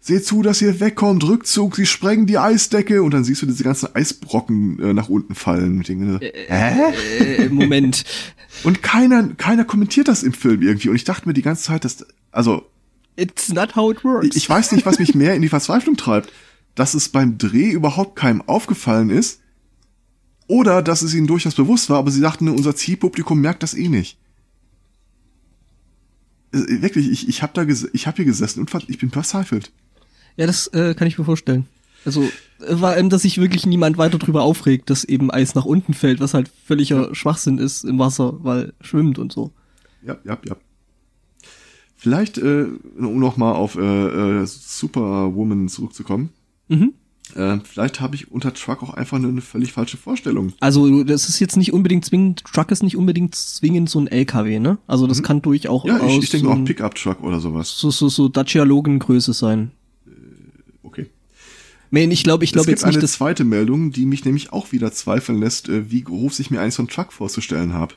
seht zu, dass ihr wegkommt, Rückzug, sie sprengen die Eisdecke und dann siehst du diese ganzen Eisbrocken äh, nach unten fallen. Und, denke, Hä? Äh, Moment. und keiner, keiner kommentiert das im Film irgendwie. Und ich dachte mir die ganze Zeit, dass, also, It's not how it works. ich weiß nicht, was mich mehr in die Verzweiflung treibt, dass es beim Dreh überhaupt keinem aufgefallen ist oder dass es ihnen durchaus bewusst war, aber sie dachten, unser Zielpublikum merkt das eh nicht. Äh, Wirklich, ich, ich habe da ges ich habe hier gesessen und ich bin verzweifelt. Ja, das äh, kann ich mir vorstellen. Also äh, vor allem, dass sich wirklich niemand weiter drüber aufregt, dass eben Eis nach unten fällt, was halt völliger Schwachsinn ist im Wasser, weil schwimmt und so. Ja, ja, ja. Vielleicht, äh, um noch mal auf äh, äh, Superwoman zurückzukommen, Mhm. äh, vielleicht habe ich unter Truck auch einfach eine völlig falsche Vorstellung. Also das ist jetzt nicht unbedingt zwingend, Truck ist nicht unbedingt zwingend so ein LKW, ne? Also das kann durchaus Mhm. Ja, ich, ich denke so, auch ein- Pickup-Truck oder sowas. so, so, so Dacia Logan Größe sein. Man, ich glaube, ich glaube gibt jetzt nicht, eine zweite Meldung, die mich nämlich auch wieder zweifeln lässt, äh, wie groß ich mir eigentlich so einen Truck vorzustellen habe.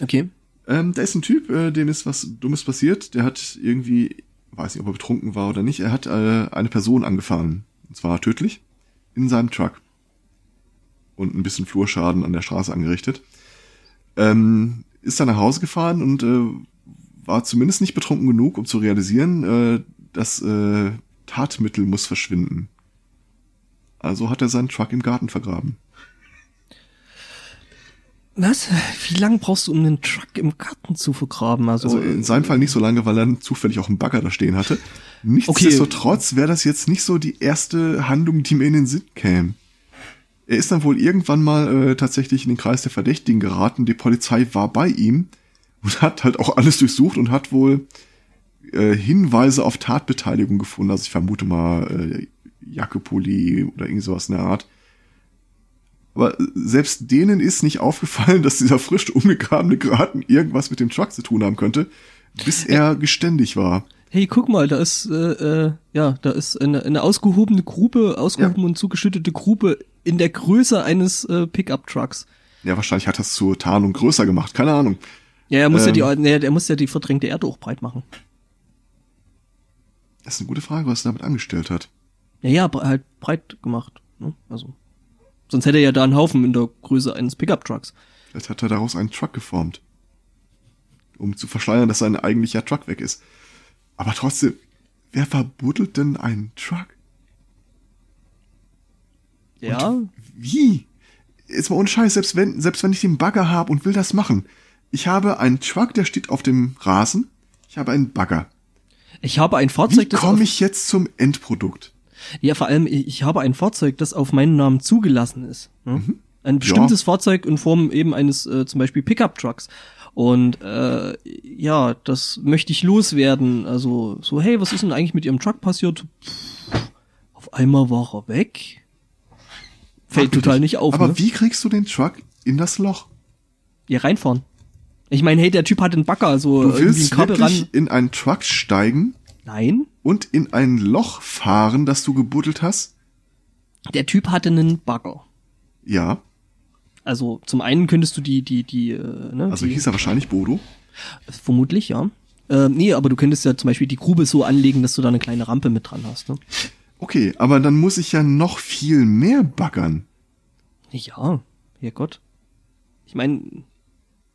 Okay. Ähm, da ist ein Typ, äh, dem ist was Dummes passiert. Der hat irgendwie, weiß nicht, ob er betrunken war oder nicht, er hat äh, eine Person angefahren. Und zwar tödlich. In seinem Truck. Und ein bisschen Flurschaden an der Straße angerichtet. Ähm, ist dann nach Hause gefahren und äh, war zumindest nicht betrunken genug, um zu realisieren, äh, das äh, Tatmittel muss verschwinden. Also hat er seinen Truck im Garten vergraben. Was? Wie lange brauchst du, um einen Truck im Garten zu vergraben? Also, Also in seinem Fall nicht so lange, weil er zufällig auch einen Bagger da stehen hatte. Nichtsdestotrotz wäre das jetzt nicht so die erste Handlung, die mir in den Sinn käme. Er ist dann wohl irgendwann mal äh, tatsächlich in den Kreis der Verdächtigen geraten. Die Polizei war bei ihm und hat halt auch alles durchsucht und hat wohl äh, Hinweise auf Tatbeteiligung gefunden. Also ich vermute mal äh, Jackepulli oder irgend sowas in der Art. Aber selbst denen ist nicht aufgefallen, dass dieser frisch umgegrabene Graten irgendwas mit dem Truck zu tun haben könnte, bis er geständig war. hey, guck mal, da ist, äh, äh, ja, da ist eine, eine ausgehobene Grube, ausgehobene und zugeschüttete Grube in der Größe eines äh, Pickup-Trucks. Ja, wahrscheinlich hat das zur Tarnung größer gemacht, keine Ahnung. Ja, er muss Ähm. ja die, nee, der muss ja die verdrängte Erde auch breit machen. Das ist eine gute Frage, was er damit angestellt hat. Ja, ja, bre- halt breit gemacht. Ne? Also. Sonst hätte er ja da einen Haufen in der Größe eines Pickup-Trucks. Vielleicht hat er daraus einen Truck geformt. Um zu verschleiern, dass sein eigentlicher Truck weg ist. Aber trotzdem, wer verbuddelt denn einen Truck? Ja. Wie? Jetzt mal ohne Scheiß, selbst wenn, selbst wenn ich den Bagger habe und will das machen. Ich habe einen Truck, der steht auf dem Rasen. Ich habe einen Bagger. Ich habe ein Wie Fahrzeug, das komme auf, ich jetzt zum Endprodukt? Ja, vor allem, ich, habe ein Fahrzeug, das auf meinen Namen zugelassen ist. Ne? Ein bestimmtes Fahrzeug in Form eben eines äh, zum Beispiel Pickup-Trucks. Und äh, ja, das möchte ich loswerden. Also so, hey, was ist denn eigentlich mit Ihrem Truck passiert? Pff, auf einmal war er weg. Fällt total nicht auf. Aber ne? wie kriegst du den Truck in das Loch? Ja, reinfahren. Ich meine, hey, der Typ hat einen Bagger, so Du irgendwie ein willst Kabel wirklich ran. in einen Truck steigen Nein, und in ein Loch fahren, das du gebuddelt hast? der Typ hatte einen Bagger. Ja. Also zum einen könntest du die, die, die, äh, ne, Also die, hieß er wahrscheinlich Bodo. vermutlich, ja. Äh, nee, aber du könntest ja zum Beispiel die Grube so anlegen, dass du da eine kleine Rampe mit dran hast. Ne? Okay, aber dann muss ich ja noch viel mehr baggern. Ja, Herrgott. Ich meine,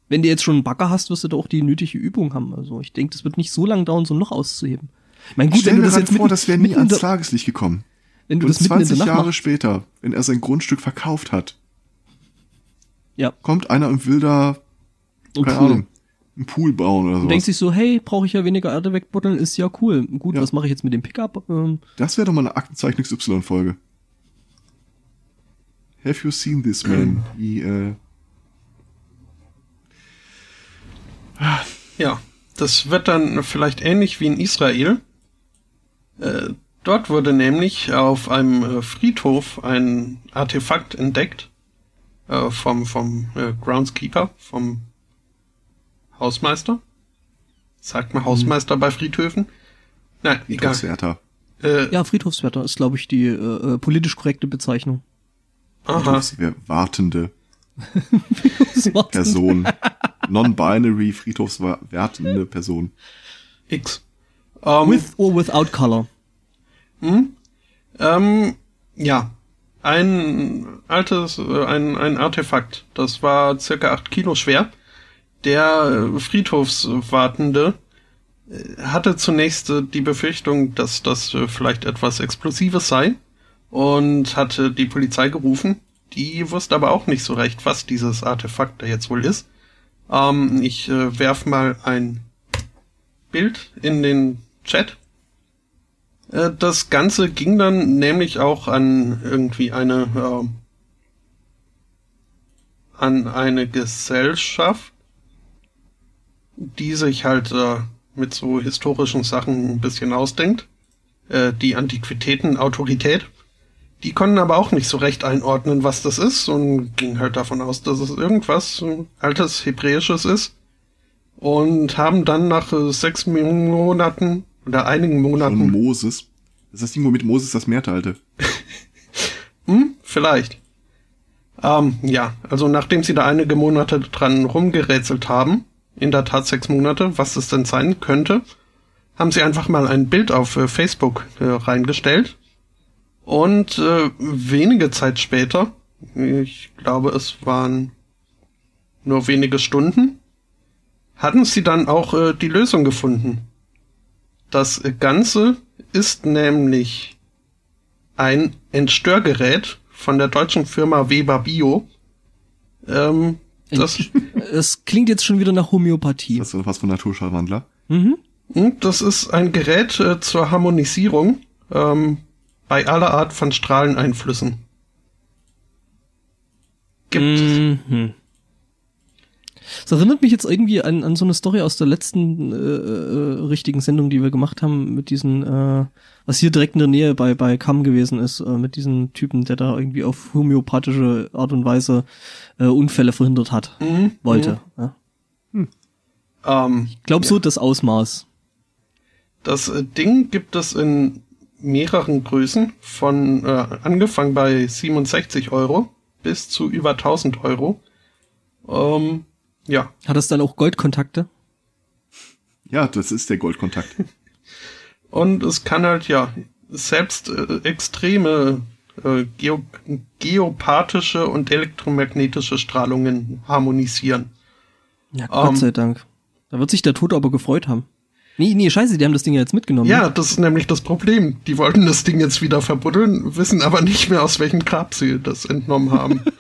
wenn du jetzt schon einen Bagger hast, wirst du da auch die nötige Übung haben. Also ich denke, das wird nicht so lange dauern, so ein Loch auszuheben. Ich meine, gut, Stell wenn du dir das jetzt vor, mitten, das wäre nie ans der, Tageslicht gekommen. wenn du Und das mitten in der 20 Nacht Jahre machst. später, wenn er sein Grundstück verkauft hat, Ja, kommt einer und will da, und keine cool. Ahnung, einen Pool bauen oder Und denkst so. dich so, hey, brauche ich ja weniger Erde wegbuddeln, ist ja cool. Gut, Ja. was mache ich jetzt mit dem Pickup? Ähm, Das wäre doch mal eine Aktenzeichen XY-Folge. Have you seen this man? He, äh, Ja, das wird dann vielleicht ähnlich wie in Israel. Äh, dort wurde nämlich auf einem äh, Friedhof ein Artefakt entdeckt äh, vom, vom äh, Groundskeeper, vom Hausmeister. Sagt man Hausmeister bei Friedhöfen? Nein, egal. Friedhofswärter. Äh, ja, Friedhofswärter ist, glaube ich, die äh, äh, politisch korrekte Bezeichnung. aha. War's. Person. Non-binary, friedhofswartende Person. X. Ähm, With or without color. Ähm, ja. Ein altes, äh, ein, ein Artefakt. Das war circa acht Kilo schwer. Der äh, Friedhofswartende äh, hatte zunächst die Befürchtung, dass das vielleicht etwas Explosives sei und hatte die Polizei gerufen. Die wusste aber auch nicht so recht, was dieses Artefakt da jetzt wohl ist. Ähm, ich äh, werf mal ein Bild in den Chat. Äh, Das Ganze ging dann nämlich auch an irgendwie eine äh, an eine Gesellschaft, die sich halt äh, mit so historischen Sachen ein bisschen ausdenkt. Äh, die Antiquitätenautorität. Die konnten aber auch nicht so recht einordnen, was das ist und ging halt davon aus, dass es irgendwas äh, altes Hebräisches ist. Und haben dann nach sechs Monaten oder einigen Monaten Von Moses. Das ist das Ding, womit Moses das Meer teilte. Hm, vielleicht. Ähm, ja, also nachdem sie da einige Monate dran rumgerätselt haben, in der Tat sechs Monate, was es denn sein könnte, haben sie einfach mal ein Bild auf äh, Facebook äh, reingestellt. Und äh, wenige Zeit später, ich glaube es waren nur wenige Stunden, hatten sie dann auch äh, die Lösung gefunden. Das Ganze ist nämlich ein Entstörgerät von der deutschen Firma Weber Bio. Ähm, das, Es klingt jetzt schon wieder nach Homöopathie. Das ist was von Naturschallwandler. Mhm. hm, das ist ein Gerät äh, zur Harmonisierung ähm, bei aller Art von Strahleneinflüssen. Gibt Mhm. Das erinnert mich jetzt irgendwie an, an so eine Story aus der letzten äh, äh, richtigen Sendung, die wir gemacht haben, mit diesen, äh, was hier direkt in der Nähe bei, bei Kamm gewesen ist, äh, mit diesem Typen, der da irgendwie auf homöopathische Art und Weise äh, Unfälle verhindert hat, Mhm, wollte. Ja. ähm, Ich glaube so das Ausmaß. Das äh, Ding gibt es in mehreren Größen, von äh, angefangen bei 67 Euro bis zu über 1000 Euro. Ähm, ja, Hat das dann auch Goldkontakte? Ja, das ist der Goldkontakt. und es kann halt ja selbst äh, extreme äh, geo geopathische und elektromagnetische Strahlungen harmonisieren. Ja, Gott Ähm. sei Dank. Da wird sich der Tote aber gefreut haben. Nee, nee, scheiße, die haben das Ding ja jetzt mitgenommen. Ja, das ist nämlich das Problem. Die wollten das Ding jetzt wieder verbuddeln, wissen aber nicht mehr, aus welchem Grab sie das entnommen haben.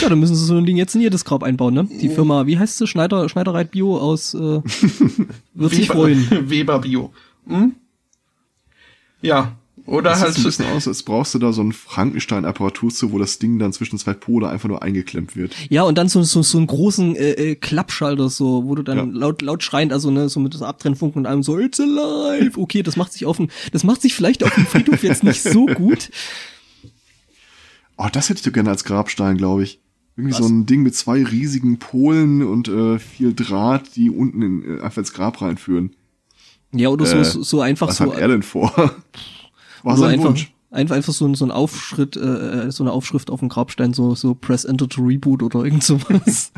Ja, dann müssen sie so ein Ding jetzt in jedes Grab einbauen, ne? Die Firma, wie heißt sie? Schneider, Schneidereit Bio aus, äh, wird sich freuen. Weber Bio. Hm? Ja, Oder Das halt sieht so ein bisschen aus, als brauchst du da so ein Frankenstein-Apparatur zu, wo das Ding dann zwischen zwei Pole einfach nur eingeklemmt wird. Ja, und dann so, so, so einen großen äh, äh, Klappschalter, so, wo du dann Ja. laut, laut schreiend, also ne, so mit so Abtrennfunken und allem so, it's alive. Okay, das macht sich auf dem, das macht sich vielleicht auf dem Friedhof jetzt nicht so gut. Oh, das hätte ich doch gerne als Grabstein, glaube ich. Irgendwie Was? so ein Ding mit zwei riesigen Polen und äh, viel Draht, die unten in, äh, einfach ins Grab reinführen. Ja, oder so, Äh, so, so einfach Was so. hat er denn vor? War so sein einfach, Wunsch. einfach, einfach so, ein- so ein Aufschritt, äh, äh, so eine Aufschrift auf dem Grabstein, so, so Press Enter to Reboot oder irgend sowas.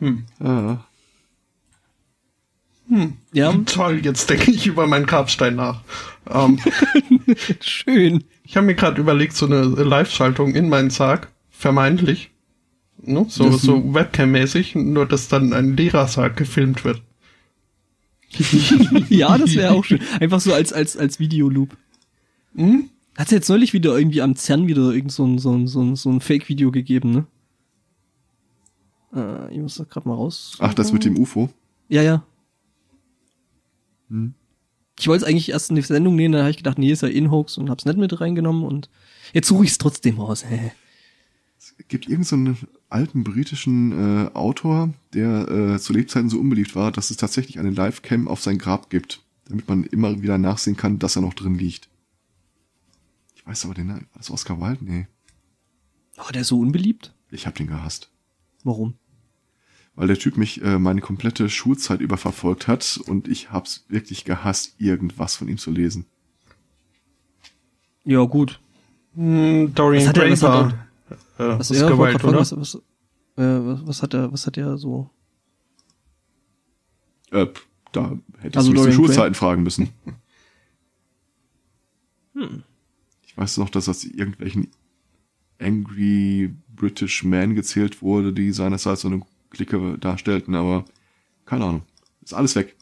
Ja. ja, Toll, jetzt denke ich über meinen Grabstein nach. Ähm, schön. ich habe mir gerade überlegt, so eine Live-Schaltung in meinen Sarg, vermeintlich. Ne? So, Das- so Webcam-mäßig, nur dass dann ein leerer Sarg gefilmt wird. Ja, das wäre auch schön. Einfach so als, als, als Videoloop. Hm? Hat's jetzt neulich wieder irgendwie am CERN wieder irgend so ein, so ein, so ein, so ein Fake-Video gegeben, ne? Äh, ich muss das gerade mal raus. Ach, das mit dem UFO. Ja, ja. Hm. Ich wollte es eigentlich erst in die Sendung nehmen, dann habe ich gedacht, nee, ist ja In-Hoax und hab's nicht mit reingenommen und jetzt suche ich es trotzdem raus. Hä? Es gibt irgendeinen so einen alten britischen äh, Autor, der äh, zu Lebzeiten so unbeliebt war, dass es tatsächlich eine Livecam auf sein Grab gibt, damit man immer wieder nachsehen kann, dass er noch drin liegt. Ich weiß aber den Namen. War das Oscar Wilde? Nee. Oh, der so unbeliebt? Ich hab den gehasst. Warum? Weil der Typ mich äh, meine komplette Schulzeit über verfolgt hat und ich hab's wirklich gehasst, irgendwas von ihm zu lesen. Ja, gut. Hm, Dorian Was Gray was hat war äh, Was, ja, fragen, oder? was, was, äh, was, was hat er, was hat er so? Äh, da hättest Also du Dorian Schulzeiten fragen müssen. Hm. Ich weiß noch, dass das irgendwelchen Angry British Men gezählt wurde, die seinerseits so eine Clique darstellten, aber keine Ahnung. Ist alles weg.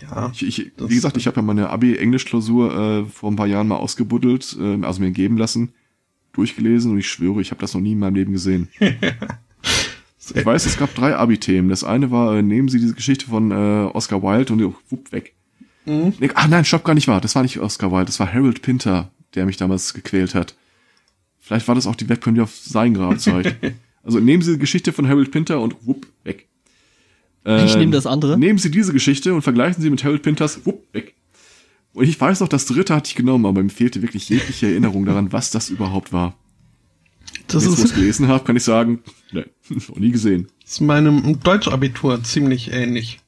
Ja. Ich, ich, wie gesagt, ich habe ja meine Abi-Englisch-Klausur äh, vor ein paar Jahren mal ausgebuddelt, äh, also mir geben lassen, durchgelesen und ich schwöre, ich habe das noch nie in meinem Leben gesehen. Ich weiß, es gab drei Abi-Themen. Das eine war, äh, nehmen Sie diese Geschichte von äh, Oscar Wilde und wupp, weg. Mhm. Ach nein, stopp, gar nicht wahr. Das war nicht Oscar Wilde, das war Harold Pinter, der mich damals gequält hat. Vielleicht war das auch die Webcam, die auf sein Grab zeigt. also nehmen Sie die Geschichte von Harold Pinter und wupp, weg. Ich Ähm, nehme das andere. Nehmen Sie diese Geschichte und vergleichen Sie mit Harold Pinters, wupp, weg. Und ich weiß noch, das dritte hatte ich genommen, aber mir fehlte wirklich jegliche Erinnerung daran, was das überhaupt war. Das Jetzt, wo ich es ist, gelesen habe, kann ich sagen, ne, noch nie gesehen. ist meinem Deutschabitur ziemlich ähnlich.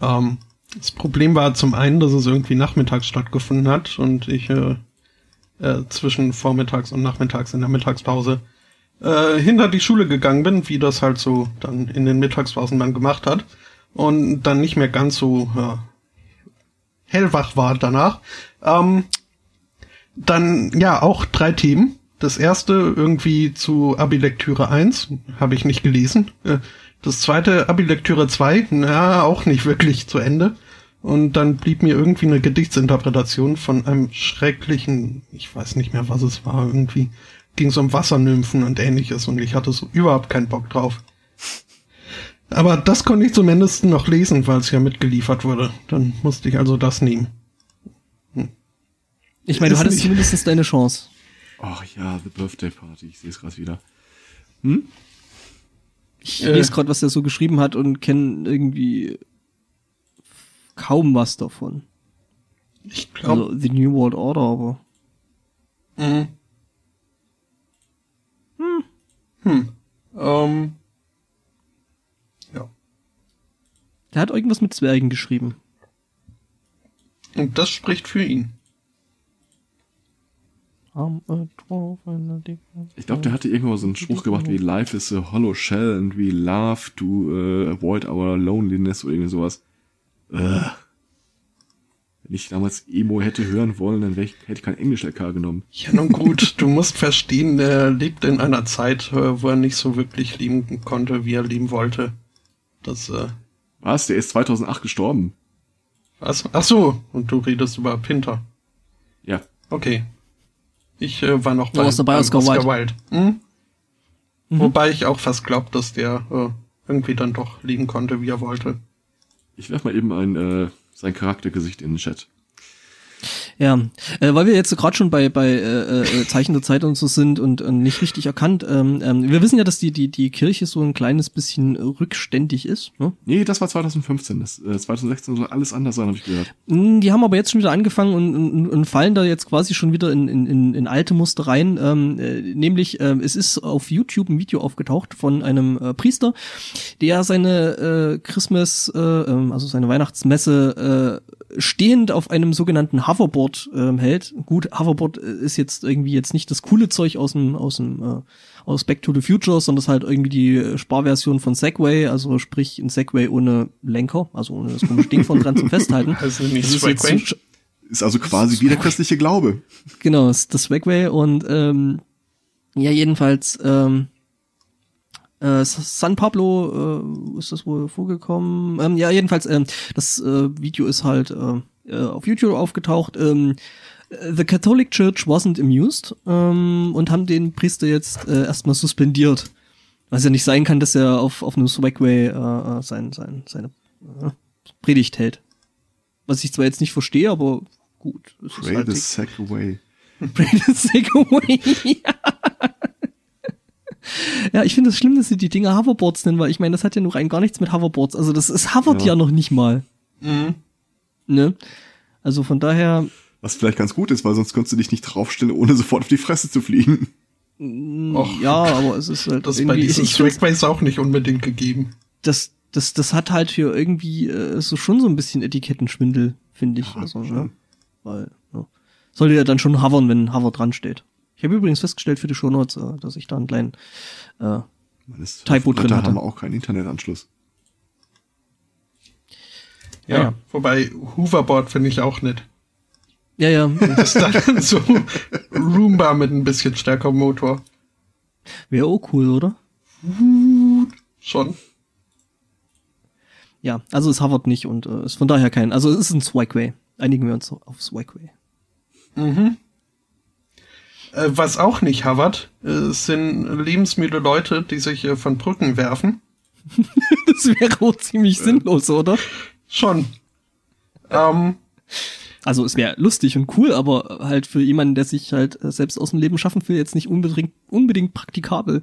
Ähm, das Problem war zum einen, dass es irgendwie nachmittags stattgefunden hat und ich äh, äh, zwischen vormittags und nachmittags in der Mittagspause äh, hinter die Schule gegangen bin, wie das halt so dann in den Mittagspausen man gemacht hat und dann nicht mehr ganz so ja, hellwach war danach. Ähm, dann ja auch drei Themen. Das erste irgendwie zu Abi-Lektüre 1, habe ich nicht gelesen. Äh, Das zweite Abi-Lektüre 2, na, auch nicht wirklich zu Ende. Und dann blieb mir irgendwie eine Gedichtsinterpretation von einem schrecklichen, ich weiß nicht mehr, was es war, irgendwie ging es um Wassernymphen und ähnliches und ich hatte so überhaupt keinen Bock drauf. Aber das konnte ich zumindest noch lesen, weil es ja mitgeliefert wurde. Dann musste ich also das nehmen. Ich meine, du Ist hattest nicht- zumindest deine Chance. Ach ja, The Birthday Party, ich sehe es gerade wieder. Ich Äh. lese gerade, was er so geschrieben hat und kenne irgendwie kaum was davon. Ich glaube, Also The New World Order, aber Mhm. Hm. Ähm. Ja. der hat irgendwas mit Zwergen geschrieben. Und das spricht für ihn. Ich glaube, der hatte irgendwo so einen Spruch gemacht wie Life is a hollow shell and we love to uh, avoid our loneliness oder irgendwie sowas. Äh. Wenn ich damals Emo hätte hören wollen, dann ich, hätte ich kein Englisch-LK genommen. Ja, nun gut, du musst verstehen, er lebt in einer Zeit, äh, wo er nicht so wirklich lieben konnte, wie er lieben wollte. Das, äh, Was? Der ist 2008 gestorben. was? Ach so, und du redest über Pinter. Ja. Okay. Ich äh, war noch Du warst dabei, beim Oscar Wilde. Hm? Mhm. Wobei ich auch fast glaub, dass der äh, irgendwie dann doch lieben konnte, wie er wollte. Ich werf mal eben ein äh, sein Charaktergesicht in den Chat. Ja, äh, weil wir jetzt gerade schon bei bei äh, äh, Zeichen der Zeit und so sind und, und nicht richtig erkannt. Ähm, ähm, wir wissen ja, dass die die die Kirche so ein kleines bisschen rückständig ist. Ne? Nee, das war 2015. Das, äh, 2016 soll alles anders sein, habe ich gehört. Mm, Die haben aber jetzt schon wieder angefangen und, und, und fallen da jetzt quasi schon wieder in, in, in, alte Muster rein. Ähm, äh, nämlich, ähm, es ist auf YouTube ein Video aufgetaucht von einem äh, Priester, der seine äh, Christmas, äh, ähm, also seine Weihnachtsmesse äh, stehend auf einem sogenannten Hoverboard ähm, hält. Gut, Hoverboard äh, ist jetzt irgendwie jetzt nicht das coole Zeug aus dem aus dem äh, aus Back to the Future, sondern es ist halt irgendwie die äh, Sparversion von Segway, also sprich ein Segway ohne Lenker, also ohne das komische Ding von dran zum Festhalten. Also nicht Das ist jetzt so- Ist also quasi wie der christliche Glaube. Genau, ist das Swagway und ähm, ja, jedenfalls ähm, äh, San Pablo äh, ist das wohl vorgekommen. Ähm, ja, jedenfalls, ähm, das äh, Video ist halt äh, äh, auf YouTube aufgetaucht. Ähm, The Catholic Church wasn't amused ähm, und haben den Priester jetzt äh, erstmal suspendiert. Was ja nicht sein kann, dass er auf, auf einem Swagway äh, äh, sein, sein, seine äh, Predigt hält. Was ich zwar jetzt nicht verstehe, aber gut. ist Pray halt the away. Pray the sick away. ja, ich finde es das schlimm, dass sie die Dinger Hoverboards nennen, weil ich meine, das hat ja nur rein gar nichts mit Hoverboards. Also das es hovert ja, Ja. noch nicht mal. Mhm. Ne? Also von daher, Was vielleicht ganz gut ist, weil sonst könntest du dich nicht draufstellen, ohne sofort auf die Fresse zu fliegen. Och, ja, aber es ist halt Das ist bei diesen Swagways auch nicht unbedingt gegeben. das, das, das hat halt hier irgendwie äh, so schon so ein bisschen Etikettenschwindel, finde ich. Ja, also, ne? Weil, ja. Sollte ja dann schon hovern, wenn Hover dran steht. Ich habe übrigens festgestellt für die Shownotes, äh, dass ich da einen kleinen äh, Typo drin hatte. haben wir auch keinen Internetanschluss. Ja, Ja, ja. wobei Hoverboard finde ich auch nett. ja, ja, Das ist dann so Roomba mit ein bisschen stärkerem Motor. wäre auch cool, oder? Schon. Ja, also es hovert nicht und äh, ist von daher kein, also es ist ein Swagway. Einigen wir uns auf Swagway. Mhm. Äh, was auch nicht hovert, äh, sind lebensmüde Leute, die sich äh, von Brücken werfen. das wäre auch ziemlich sinnlos, oder? Schon. Ähm, Also es wäre lustig und cool, aber halt für jemanden, der sich halt selbst aus dem Leben schaffen will, jetzt nicht unbedingt, unbedingt praktikabel.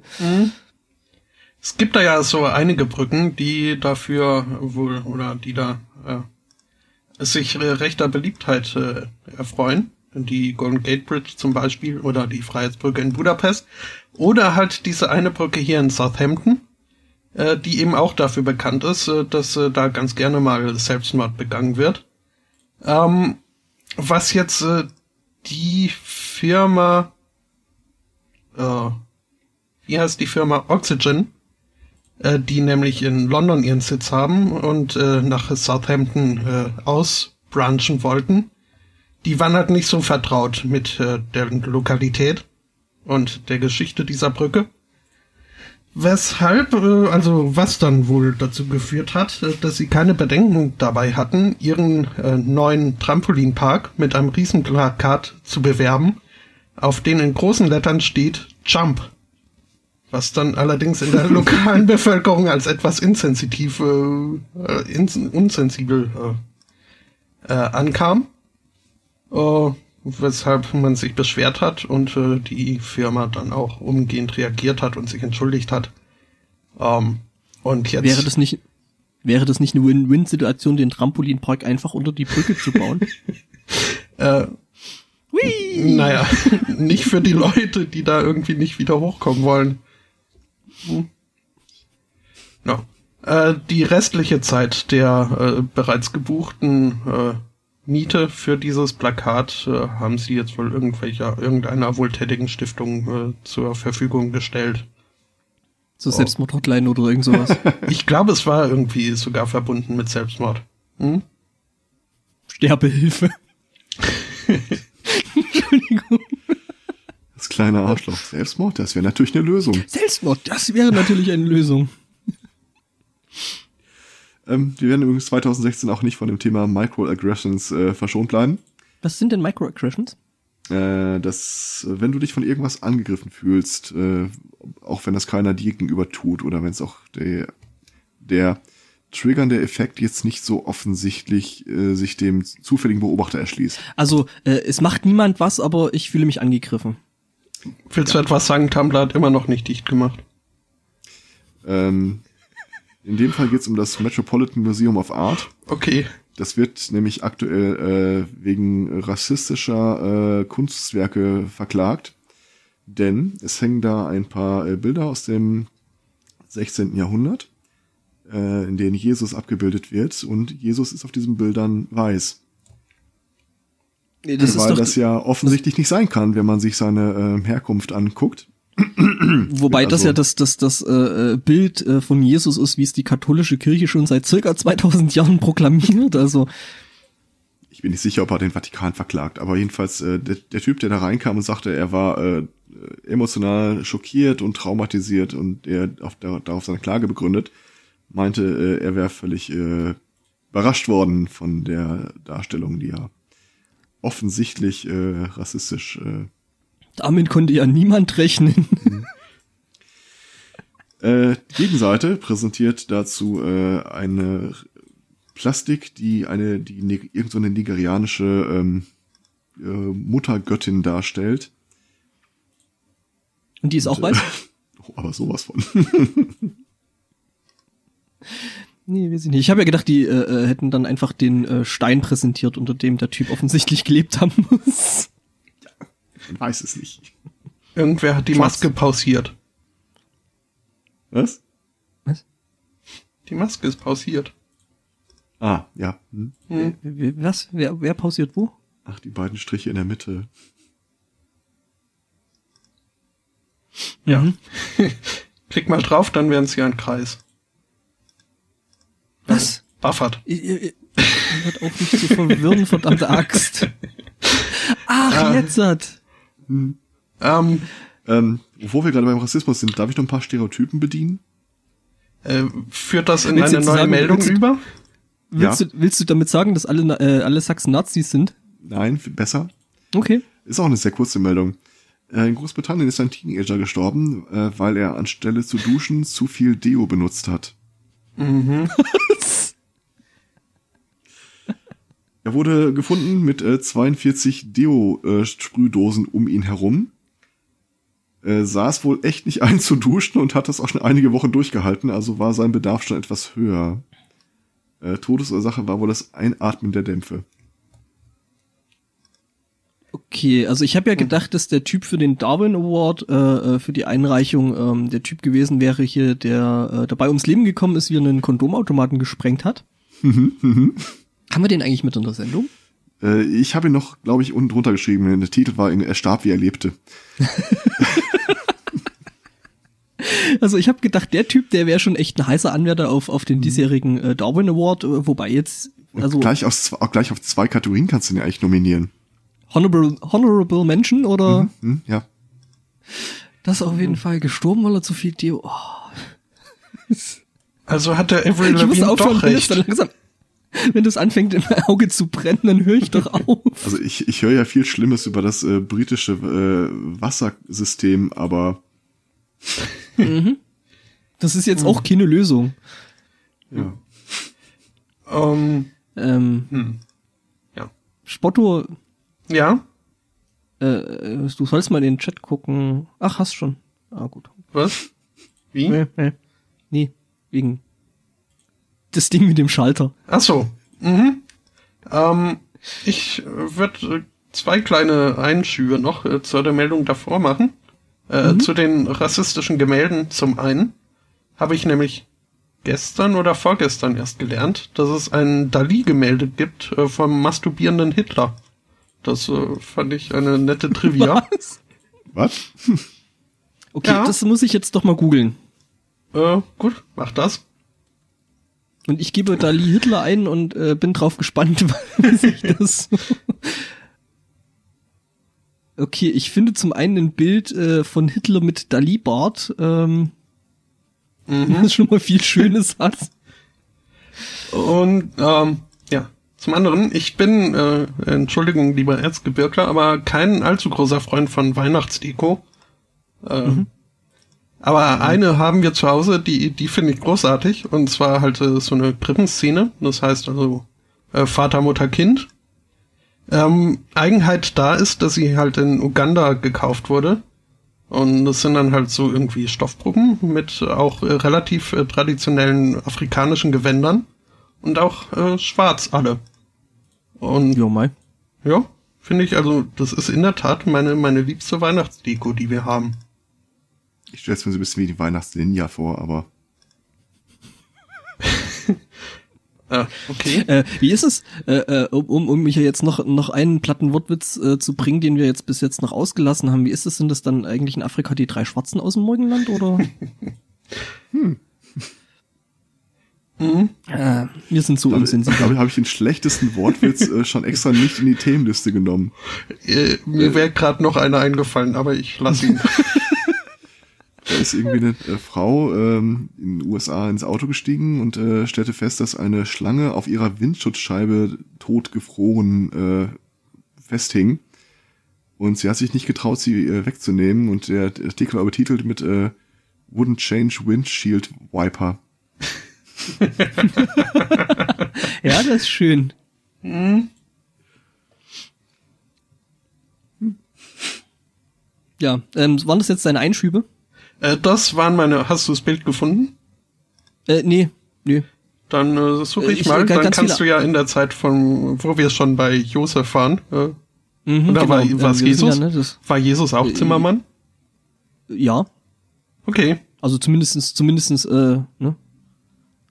es gibt da ja so einige Brücken, die dafür wohl oder die da äh, sich rechter Beliebtheit äh, erfreuen. Die Golden Gate Bridge zum Beispiel oder die Freiheitsbrücke in Budapest. Oder halt diese eine Brücke hier in Southampton, äh, die eben auch dafür bekannt ist, äh, dass äh, da ganz gerne mal Selbstmord begangen wird. Ähm, was jetzt äh, die Firma, äh, wie heißt die Firma Oxygen, äh, die nämlich in London ihren Sitz haben und äh, nach Southampton äh, ausbranchen wollten, die waren halt nicht so vertraut mit äh, der Lokalität und der Geschichte dieser Brücke. Weshalb, äh, also was dann wohl dazu geführt hat, äh, dass sie keine Bedenken dabei hatten, ihren äh, neuen Trampolinpark mit einem Riesenplakat zu bewerben, auf den in großen Lettern steht Jump. Was dann allerdings in der lokalen Bevölkerung als etwas insensitiv, äh, äh, ins, unsensibel äh, äh, ankam. Äh, weshalb man sich beschwert hat und äh, die Firma dann auch umgehend reagiert hat und sich entschuldigt hat. Ähm, und jetzt Wäre das nicht, wäre das nicht eine Win-Win-Situation, den Trampolinpark einfach unter die Brücke zu bauen? äh, Hui! naja, nicht für die Leute, die da irgendwie nicht wieder hochkommen wollen. Hm. No. Äh, die restliche Zeit der äh, bereits gebuchten äh, Miete für dieses Plakat äh, haben sie jetzt wohl irgendwelcher, irgendeiner wohltätigen Stiftung äh, zur Verfügung gestellt. So Selbstmord-Hotline oder irgend sowas. Ich glaube, es war irgendwie sogar verbunden mit Selbstmord. Hm? Sterbehilfe. Entschuldigung. Das kleine Arschloch. Selbstmord, das wäre natürlich eine Lösung. Selbstmord, das wäre natürlich eine Lösung. Ähm, wir werden übrigens 2016 auch nicht von dem Thema Microaggressions äh, verschont bleiben. Was sind denn Microaggressions? Äh, dass, wenn du dich von irgendwas angegriffen fühlst, äh, auch wenn das keiner dir gegenüber tut oder wenn es auch der, der triggernde Effekt jetzt nicht so offensichtlich äh, sich dem zufälligen Beobachter erschließt. Also, äh, es macht niemand was, aber ich fühle mich angegriffen. Willst du etwas sagen, Tumblr hat immer noch nicht dicht gemacht? Ähm, in dem Fall geht es um das Metropolitan Museum of Art. Okay. Das wird nämlich aktuell äh, wegen rassistischer äh, Kunstwerke verklagt. Denn es hängen da ein paar äh, Bilder aus dem 16. Jahrhundert, äh, in denen Jesus abgebildet wird. Und Jesus ist auf diesen Bildern weiß. Das weil ist doch, das ja offensichtlich nicht sein kann, wenn man sich seine äh, Herkunft anguckt. Wobei das also- ja das, das, das äh, äh, Bild äh, von Jesus ist, wie es die katholische Kirche schon seit circa 2000 Jahren proklamiert. Also, Ich bin nicht sicher, ob er den Vatikan verklagt, aber jedenfalls äh, der, der Typ, der da reinkam und sagte, er war äh, emotional schockiert und traumatisiert und er auf der, darauf seine Klage begründet, meinte, äh, er wäre völlig äh, überrascht worden von der Darstellung, die ja offensichtlich äh, rassistisch äh, damit konnte ja niemand rechnen. Äh, die Gegenseite präsentiert dazu äh, eine Plastik, die eine, die ne, irgend so eine nigerianische ähm, äh, Muttergöttin darstellt. Und die ist auch weiß? Oh, aber sowas von. Nee, weiß ich nicht. Ich habe ja gedacht, die äh, äh, hätten dann einfach den äh, Stein präsentiert, unter dem der Typ offensichtlich gelebt haben muss. Man weiß es nicht. Irgendwer hat die Schwarz. Maske pausiert. Was? Die Maske ist pausiert. Ah, ja. Hm. Hm. Wer- Was? Wer, wer pausiert wo? Ach, die beiden Striche in der Mitte. Ja. Mhm. Klick mal drauf, dann werden sie ein Kreis. Was? Buffert. Hört auf mich zu verwirren, verdammte Axt. Ach, Ah. jetzt hat. Ähm, Ähm, wo wir gerade beim Rassismus sind, darf ich noch ein paar Stereotypen bedienen? äh, führt das in Willst eine neue sagen, Meldung willst du- über? Willst, Ja. du, willst du damit sagen, dass alle, äh, alle Sachsen Nazis sind? Nein, besser. Okay. Ist auch eine sehr kurze Meldung. Äh, In Großbritannien ist ein Teenager gestorben, äh, weil er anstelle zu duschen zu viel Deo benutzt hat. Mhm. Er wurde gefunden mit äh, 42 Deo-Sprühdosen um ihn herum. Äh, saß wohl echt nicht ein zu duschen und hat das auch schon einige Wochen durchgehalten, also war sein Bedarf schon etwas höher. Äh, Todesursache war wohl das Einatmen der Dämpfe. Okay, also ich habe ja gedacht, dass der Typ für den Darwin Award, äh, äh, für die Einreichung, ähm, der Typ gewesen wäre hier, der äh, dabei ums Leben gekommen ist, wie er einen Kondomautomaten gesprengt hat. Haben wir den eigentlich mit in der Sendung? Äh, ich habe ihn noch, glaube ich, unten drunter geschrieben. Der Titel war, er starb, wie er lebte. Also ich habe gedacht, der Typ, der wäre schon echt ein heißer Anwärter auf, auf den diesjährigen äh, Darwin Award, äh, wobei jetzt, Und also gleich, aus, gleich auf zwei Kategorien kannst du ihn ja eigentlich nominieren. Honorable, Honorable Mention oder Hm, ja. das ist auf jeden Fall gestorben, weil er zu viel Deo. Oh, Also hat der Lavigne aufhören, doch recht. dann langsam, wenn das anfängt im Auge zu brennen, dann höre ich doch auf. Also ich, ich höre ja viel Schlimmes über das äh, britische äh, Wassersystem, aber Das ist jetzt auch keine Lösung. ja. Ähm, Ähm, hm. Ja. Spotto, Ja? äh, äh, du sollst mal in den Chat gucken. Ach, hast schon. Ah, gut. Was? Wie? Nee, nee. Nee, wegen das Ding mit dem Schalter. Ach so. Mhm. Ähm, ich würde äh, zwei kleine Einschübe noch äh, zu der Meldung davor machen. Äh, Zu den rassistischen Gemälden zum einen habe ich nämlich gestern oder vorgestern erst gelernt, dass es ein Dali-Gemälde gibt äh, vom masturbierenden Hitler. Das äh, fand ich eine nette Trivia. Was? Was? Okay, Ja. das muss ich jetzt doch mal googeln. äh, gut, mach das. Und ich gebe Dali Hitler ein und äh, bin drauf gespannt, wie sich das. okay, ich finde zum einen ein Bild äh, von Hitler mit Dali-Bart, ähm, das schon mal viel Schönes hat. Und ähm, ja, zum anderen, ich bin, äh, Entschuldigung, lieber Erzgebirgler, aber kein allzu großer Freund von Weihnachtsdeko. Äh, Aber eine haben wir zu Hause, die, die finde ich großartig. Und zwar halt äh, so eine Krippenszene. Das heißt also äh, Vater, Mutter, Kind. Ähm, Eigenheit da ist, dass sie halt in Uganda gekauft wurde. Und das sind dann halt so irgendwie Stoffpuppen mit auch äh, relativ äh, traditionellen afrikanischen Gewändern. Und auch äh, schwarz alle. Und Jo, Mai. ja, finde ich, also das ist in der Tat meine, meine liebste Weihnachtsdeko, die wir haben. Ich stelle es mir so ein bisschen wie die Weihnachtsninja vor, aber Ah, okay. Äh, wie ist es, äh, äh, um, um, um mich ja jetzt noch, noch einen platten Wortwitz äh, zu bringen, den wir jetzt bis jetzt noch ausgelassen haben, wie ist es, sind das dann eigentlich in Afrika die drei Schwarzen aus dem Morgenland oder? hm. Äh, wir sind so da, unsensibel. glaube ich, habe ich den schlechtesten Wortwitz äh, schon extra nicht in die Themenliste genommen. Äh, mir wäre gerade noch einer eingefallen, aber ich lasse ihn. Da ist irgendwie eine äh, Frau ähm, in den USA ins Auto gestiegen und äh, stellte fest, dass eine Schlange auf ihrer Windschutzscheibe totgefroren äh, festhing. Und sie hat sich nicht getraut, sie äh, wegzunehmen. Und der Artikel war betitelt mit äh, Wouldn't Change Windshield Wiper. ja, das ist schön. Ja, ähm, waren das jetzt deine Einschübe? Äh, das waren meine. Hast du das Bild gefunden? Äh, nee, nee. Dann äh, suche Äh, ich, ich, mal. äh, Dann kannst du ja in der Zeit von, wo wir schon bei Josef waren. Äh, Mhm, Oder war, Ähm, war's wir sind Jesus? Ja, ne, das, war Jesus auch Äh, Zimmermann? ja, Okay. also zumindestens, zumindestens, äh, ne,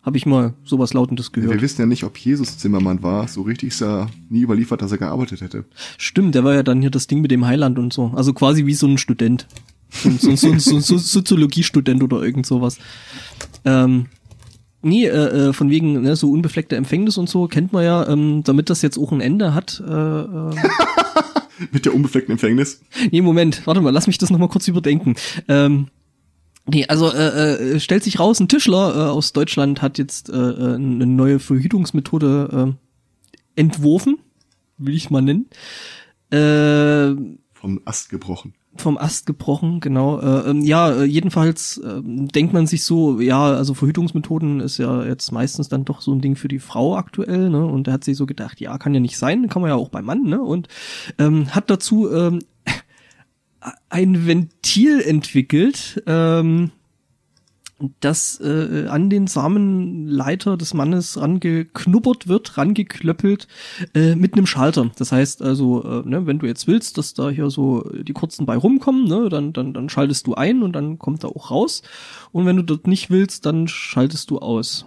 habe ich mal sowas Lautendes gehört. Wir wissen ja nicht, ob Jesus Zimmermann war. So richtig ist ja nie überliefert, dass er gearbeitet hätte. Stimmt, der war ja dann hier das Ding mit dem Heiland und so. Also quasi wie so ein Student. So, so, so, so, so Soziologiestudent oder irgend sowas. Ähm, nee, äh, äh, von wegen ne, so unbefleckte Empfängnis und so kennt man ja, ähm, damit das jetzt auch ein Ende hat. Äh, äh, Mit der unbefleckten Empfängnis. nee, Moment, warte mal, lass mich das nochmal kurz überdenken. Ähm, nee, also äh, äh, stellt sich raus, ein Tischler äh, aus Deutschland hat jetzt äh, äh, eine neue Verhütungsmethode äh, entworfen, will ich mal nennen. Äh, Vom Ast gebrochen. Vom Ast gebrochen, genau. Äh, ähm, ja, äh, jedenfalls äh, denkt man sich so, ja, also Verhütungsmethoden ist ja jetzt meistens dann doch so ein Ding für die Frau aktuell, ne? Und er hat sich so gedacht, ja, kann ja nicht sein, kann man ja auch beim Mann, ne? Und ähm, hat dazu ähm, ein Ventil entwickelt, ähm, das äh, an den Samenleiter des Mannes rangeknubbert wird, rangeklöppelt äh, mit einem Schalter. Das heißt also, äh, ne, wenn du jetzt willst, dass da hier so die kurzen bei rumkommen, ne, dann, dann, dann schaltest du ein und dann kommt er auch raus. Und wenn du dort nicht willst, dann schaltest du aus.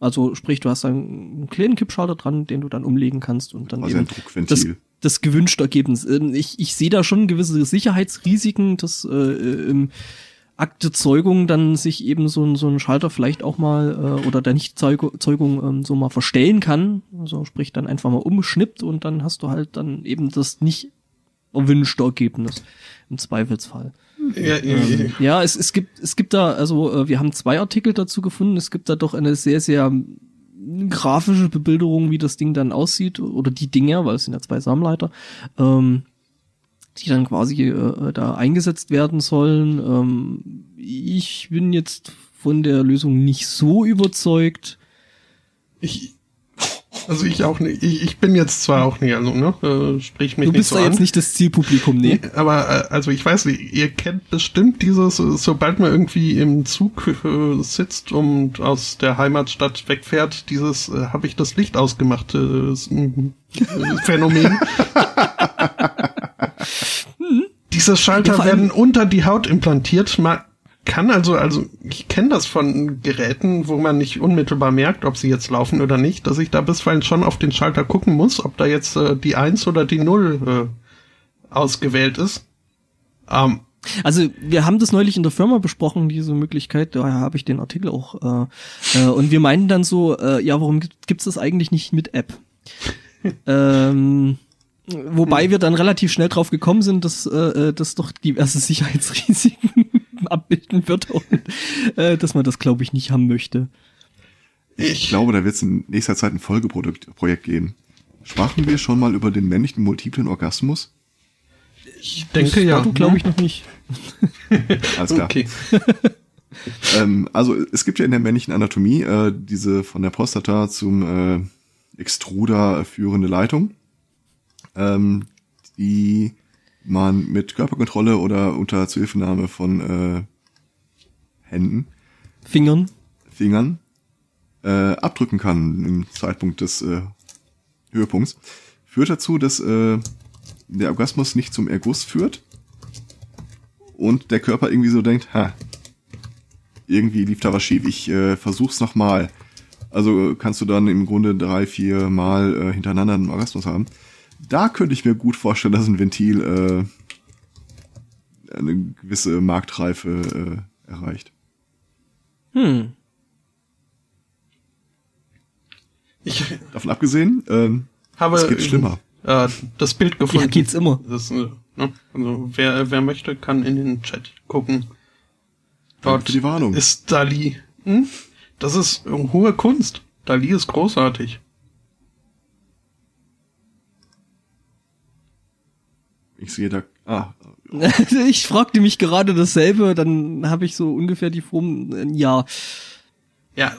Also sprich, du hast einen, einen kleinen Kippschalter dran, den du dann umlegen kannst und dann Also eben das, das gewünschte Ergebnis. Ähm, Ich, ich sehe da schon gewisse Sicherheitsrisiken, dass äh, im Akt der Zeugung dann sich eben so ein, so ein Schalter vielleicht auch mal äh, oder der Nichtzeugung ähm, so mal verstellen kann. Also sprich dann einfach mal umschnippt und dann hast du halt dann eben das nicht erwünschte Ergebnis im Zweifelsfall. Ja, Ähm, ja, es, es gibt es gibt da also äh, wir haben zwei Artikel dazu gefunden. Es gibt da doch eine sehr sehr grafische Bebilderung, wie das Ding dann aussieht oder die Dinger, weil es sind ja zwei Samenleiter, ähm, die dann quasi äh, da eingesetzt werden sollen. Ähm, ich bin jetzt von der Lösung nicht so überzeugt. Ich, also ich auch nicht. Ich, ich bin jetzt zwar auch nicht, also, ne, äh, sprich mich Du nicht bist so da an. jetzt nicht das Zielpublikum, nee. Aber äh, also ich weiß nicht, ihr kennt bestimmt dieses, äh, sobald man irgendwie im Zug äh, sitzt und aus der Heimatstadt wegfährt, dieses äh, habe ich das Licht ausgemacht äh, äh, Phänomen. Diese Schalter Ja, werden unter die Haut implantiert. Man kann also, also ich kenne das von Geräten, wo man nicht unmittelbar merkt, ob sie jetzt laufen oder nicht, dass ich da bisweilen schon auf den Schalter gucken muss, ob da jetzt äh, die 1 oder die 0 äh, ausgewählt ist. Ähm, Also wir haben das neulich in der Firma besprochen, diese Möglichkeit, daher habe ich den Artikel auch. Äh, äh, und wir meinen dann so, äh, ja, warum gibt, gibt's das eigentlich nicht mit App? ähm, wobei wir dann relativ schnell drauf gekommen sind, dass äh, äh, das doch diverse Sicherheitsrisiken abbilden wird und äh, dass man das, glaube ich, nicht haben möchte. Ich glaube, da wird es in nächster Zeit ein Folgeprodukt Projekt geben. Sprachen wir schon mal über den männlichen multiplen Orgasmus? Ich denke ja. Du glaube ich noch nicht. Alles klar. Okay. Ähm, also es gibt ja in der männlichen Anatomie äh, diese von der Prostata zum äh, Extruder führende Leitung, ähm, die man mit Körperkontrolle oder unter Zuhilfenahme von äh, Händen, Fingern. Fingern äh, abdrücken kann im Zeitpunkt des äh, Höhepunkts. Führt dazu, dass äh, der Orgasmus nicht zum Erguss führt und der Körper irgendwie so denkt, ha, irgendwie lief da was schief, ich äh, versuch's nochmal. Also kannst du dann im Grunde drei, vier Mal äh, hintereinander einen Orgasmus haben. Da könnte ich mir gut vorstellen, dass ein Ventil äh, eine gewisse Marktreife äh, erreicht. Hm. Ich Davon abgesehen, ähm, habe es geht schlimmer. Äh, das Bild gefunden. Ja, geht's immer. Das, äh, ne? Also wer, wer möchte, kann in den Chat gucken. Danke für die Warnung. ist Dali. Hm? Das ist hohe Kunst. Dali ist großartig. Ich sehe da. Ah, ich fragte mich gerade dasselbe, dann habe ich so ungefähr die Form, äh, ja. Ja,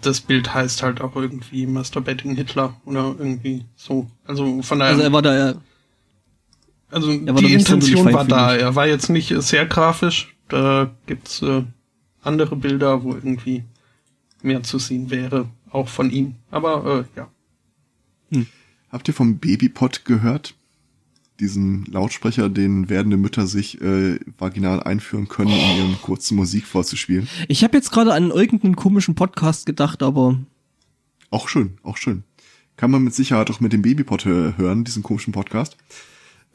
das Bild heißt halt auch irgendwie Masturbating Hitler oder irgendwie so. Also von daher. Also er war da, äh, Also war doch die Intention war da. Er war jetzt nicht sehr grafisch. Da gibt's äh, andere Bilder, wo irgendwie mehr zu sehen wäre, auch von ihm. Aber äh, ja. habt ihr vom Babypot gehört? Diesen Lautsprecher, den werdende Mütter sich äh, vaginal einführen können, um ihren kurzen Musik vorzuspielen. ich habe jetzt gerade an irgendeinen komischen Podcast gedacht, aber Auch schön, auch schön. Kann man mit Sicherheit auch mit dem Babypot hö- hören, diesen komischen Podcast.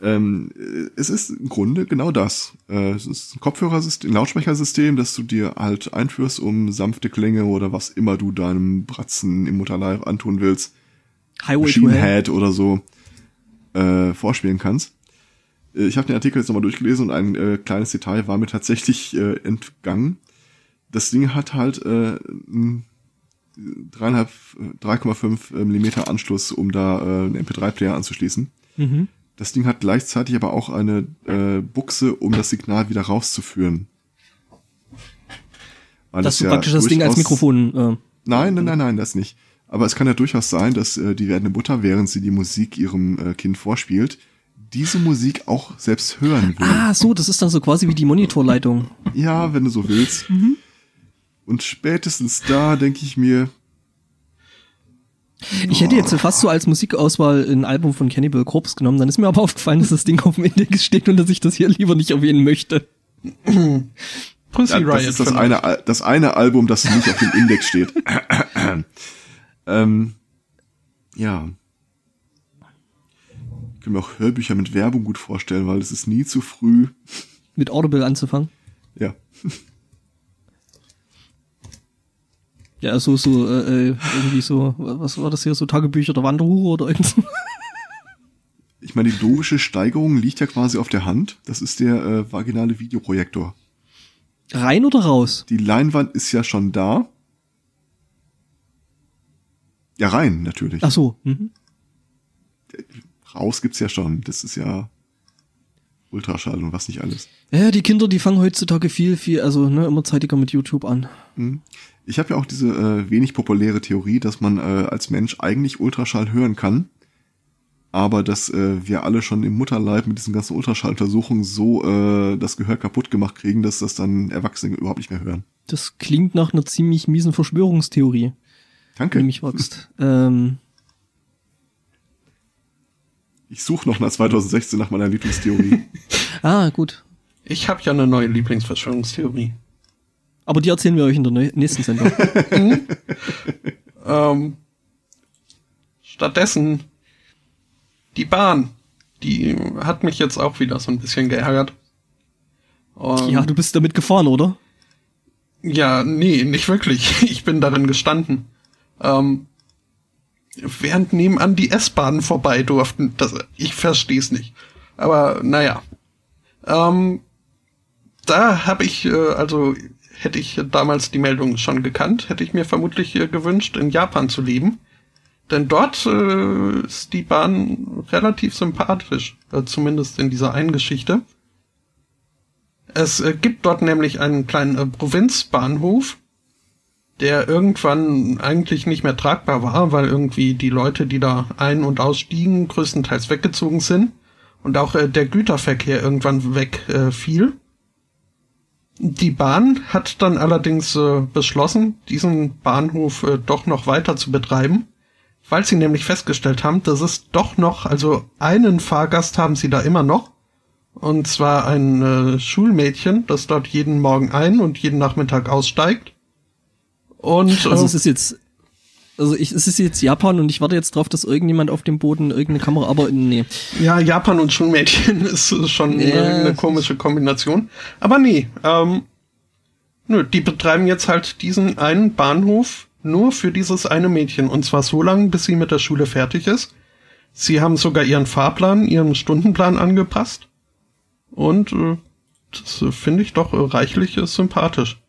Ähm, äh, es ist im Grunde genau das. Äh, es ist ein Kopfhörersystem, ein Lautsprechersystem, das du dir halt einführst, um sanfte Klänge oder was immer du deinem Bratzen im Mutterleib antun willst, Highway Machine. Head oder so, äh, vorspielen kannst. Äh, Ich habe den Artikel jetzt nochmal durchgelesen und ein äh, kleines Detail war mir tatsächlich äh, entgangen. Das Ding hat halt äh, ein 3,5 3,5 Millimeter Anschluss, um da äh, einen MP3-Player anzuschließen. Mhm. Das Ding hat gleichzeitig aber auch eine äh, Buchse, um das Signal wieder rauszuführen. Weil Dass es du ja praktisch das Ding als Mikrofon. Äh, Nein, nein, nein, nein, das nicht. Aber es kann ja durchaus sein, dass äh, die werdende Mutter, während sie die Musik ihrem äh, Kind vorspielt, diese Musik auch selbst hören will. ah, so, das ist dann so quasi wie die Monitorleitung. Ja, wenn du so willst. Und spätestens da denke ich mir, Ich hätte jetzt fast so als Musikauswahl ein Album von Cannibal Corpse genommen, dann ist mir aber aufgefallen, dass das Ding auf dem Index steht und dass ich das hier lieber nicht erwähnen möchte. Pussy ja, das Riot ist das eine, das eine Album, das nicht auf dem Index steht. ähm, ja. Ich kann mir auch Hörbücher mit Werbung gut vorstellen, weil es ist nie zu früh. Mit Audible anzufangen. Ja. Ja, so, so, äh, äh, irgendwie so, was war das hier, so Tagebücher der Wanderhure oder irgend so. Ich meine, die logische Steigerung liegt ja quasi auf der Hand. Das ist der äh, vaginale Videoprojektor. Rein oder raus? Die Leinwand ist ja schon da. Ja, rein, natürlich. Ach so. Mhm. Raus gibt's ja schon. Das ist ja Ultraschall und was nicht alles. Ja, die Kinder, die fangen heutzutage viel, viel, also ne, immer zeitiger mit YouTube an. Ich habe ja auch diese äh, wenig populäre Theorie, dass man äh, als Mensch eigentlich Ultraschall hören kann, aber dass äh, wir alle schon im Mutterleib mit diesen ganzen Ultraschalluntersuchungen so äh, das Gehör kaputt gemacht kriegen, dass das dann Erwachsene überhaupt nicht mehr hören. Das klingt nach einer ziemlich miesen Verschwörungstheorie, Danke. du mich ähm, Ich suche noch nach 2016 nach meiner Lieblingstheorie. ah, gut. Ich habe ja eine neue Lieblingsverschwörungstheorie. Aber die erzählen wir euch in der nächsten Sendung. Ähm, stattdessen die Bahn. Die hat mich jetzt auch wieder so ein bisschen geärgert. Und ja, du bist damit gefahren, oder? Ja, nee, nicht wirklich. Ich bin darin gestanden. Ähm, während nebenan die S-Bahnen vorbei durften. Das, ich versteh's nicht. Aber naja. Ähm, da habe ich, äh, also hätte ich damals die Meldung schon gekannt, hätte ich mir vermutlich äh, gewünscht, in Japan zu leben. Denn dort äh, ist die Bahn relativ sympathisch, äh, zumindest in dieser einen Geschichte. Es äh, gibt dort nämlich einen kleinen äh, Provinzbahnhof, der irgendwann eigentlich nicht mehr tragbar war, weil irgendwie die Leute, die da ein- und ausstiegen, größtenteils weggezogen sind und auch äh, der Güterverkehr irgendwann wegfiel. Äh, die Bahn hat dann allerdings äh, beschlossen, diesen Bahnhof äh, doch noch weiter zu betreiben, weil sie nämlich festgestellt haben, dass es doch noch, also einen Fahrgast haben sie da immer noch, und zwar ein äh, Schulmädchen, das dort jeden Morgen ein und jeden Nachmittag aussteigt. Und, also äh, es ist jetzt also ich, es ist jetzt Japan und ich warte jetzt drauf, dass irgendjemand auf dem Boden irgendeine Kamera, aber nee. Ja, Japan und Schulmädchen ist schon ja, eine komische Kombination. Aber nee, ähm, nö, die betreiben jetzt halt diesen einen Bahnhof nur für dieses eine Mädchen und zwar so lange, bis sie mit der Schule fertig ist. Sie haben sogar ihren Fahrplan, ihren Stundenplan angepasst und äh, das finde ich doch reichlich äh, sympathisch.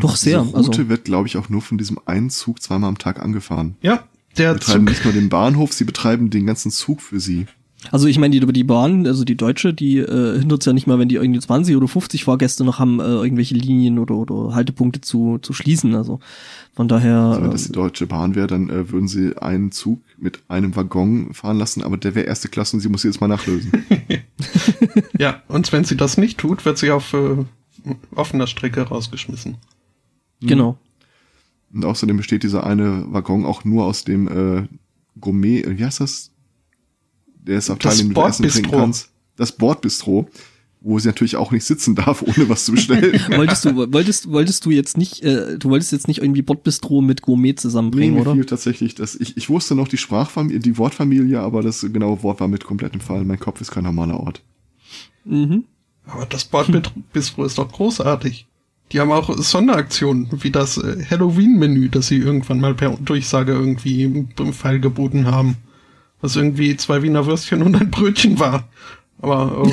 Doch sehr. Die Route also, wird, glaube ich, auch nur von diesem einen Zug zweimal am Tag angefahren. Ja, der sie betreiben Zug. nicht nur den Bahnhof, sie betreiben den ganzen Zug für sie. Also ich meine, die, die Bahn, also die Deutsche, die äh, hindert ja nicht mal, wenn die irgendwie 20 oder 50 Fahrgäste noch haben, äh, irgendwelche Linien oder, oder Haltepunkte zu, zu schließen. Also von daher. Also wenn das die Deutsche Bahn wäre, dann äh, würden sie einen Zug mit einem Waggon fahren lassen, aber der wäre erste Klasse und sie muss jetzt mal nachlösen. ja, und wenn sie das nicht tut, wird sie auf äh, offener Strecke rausgeschmissen. Mhm. Genau. Und außerdem besteht dieser eine Waggon auch nur aus dem äh, Gourmet, äh, wie heißt das? Der ist Abteil, den du Essen trinken kannst. Das Bordbistro, wo sie natürlich auch nicht sitzen darf, ohne was zu bestellen. wolltest du, wolltest, wolltest du jetzt nicht, äh, du wolltest jetzt nicht irgendwie Bordbistro mit Gourmet zusammenbringen, nee, oder? Fiel tatsächlich, dass ich, ich wusste noch die Sprachfamilie, die Wortfamilie, aber das genaue Wort war mit komplettem Fall. Mein Kopf ist kein normaler Ort. Mhm. Aber das Bordbistro ist doch großartig. Die haben auch Sonderaktionen, wie das äh, Halloween-Menü, das sie irgendwann mal per Durchsage irgendwie im Pfeil geboten haben. Was irgendwie zwei Wiener Würstchen und ein Brötchen war. Aber. Oh.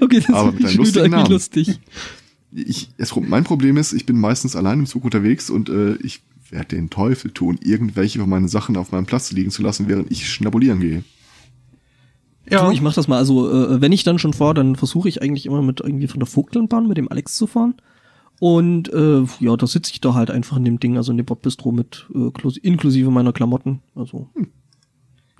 okay, das Aber ist wieder Namen. lustig. Ich, es, mein Problem ist, ich bin meistens allein im Zug unterwegs und äh, ich werde den Teufel tun, irgendwelche von meinen Sachen auf meinem Platz liegen zu lassen, während ich schnabulieren gehe. Ja. Du, ich mach das mal. Also, äh, wenn ich dann schon fahre, dann versuche ich eigentlich immer mit irgendwie von der Vogtlandbahn mit dem Alex zu fahren. Und äh, ja, da sitze ich da halt einfach in dem Ding, also in dem Bordbistro mit äh, inklusive meiner Klamotten. Also hm.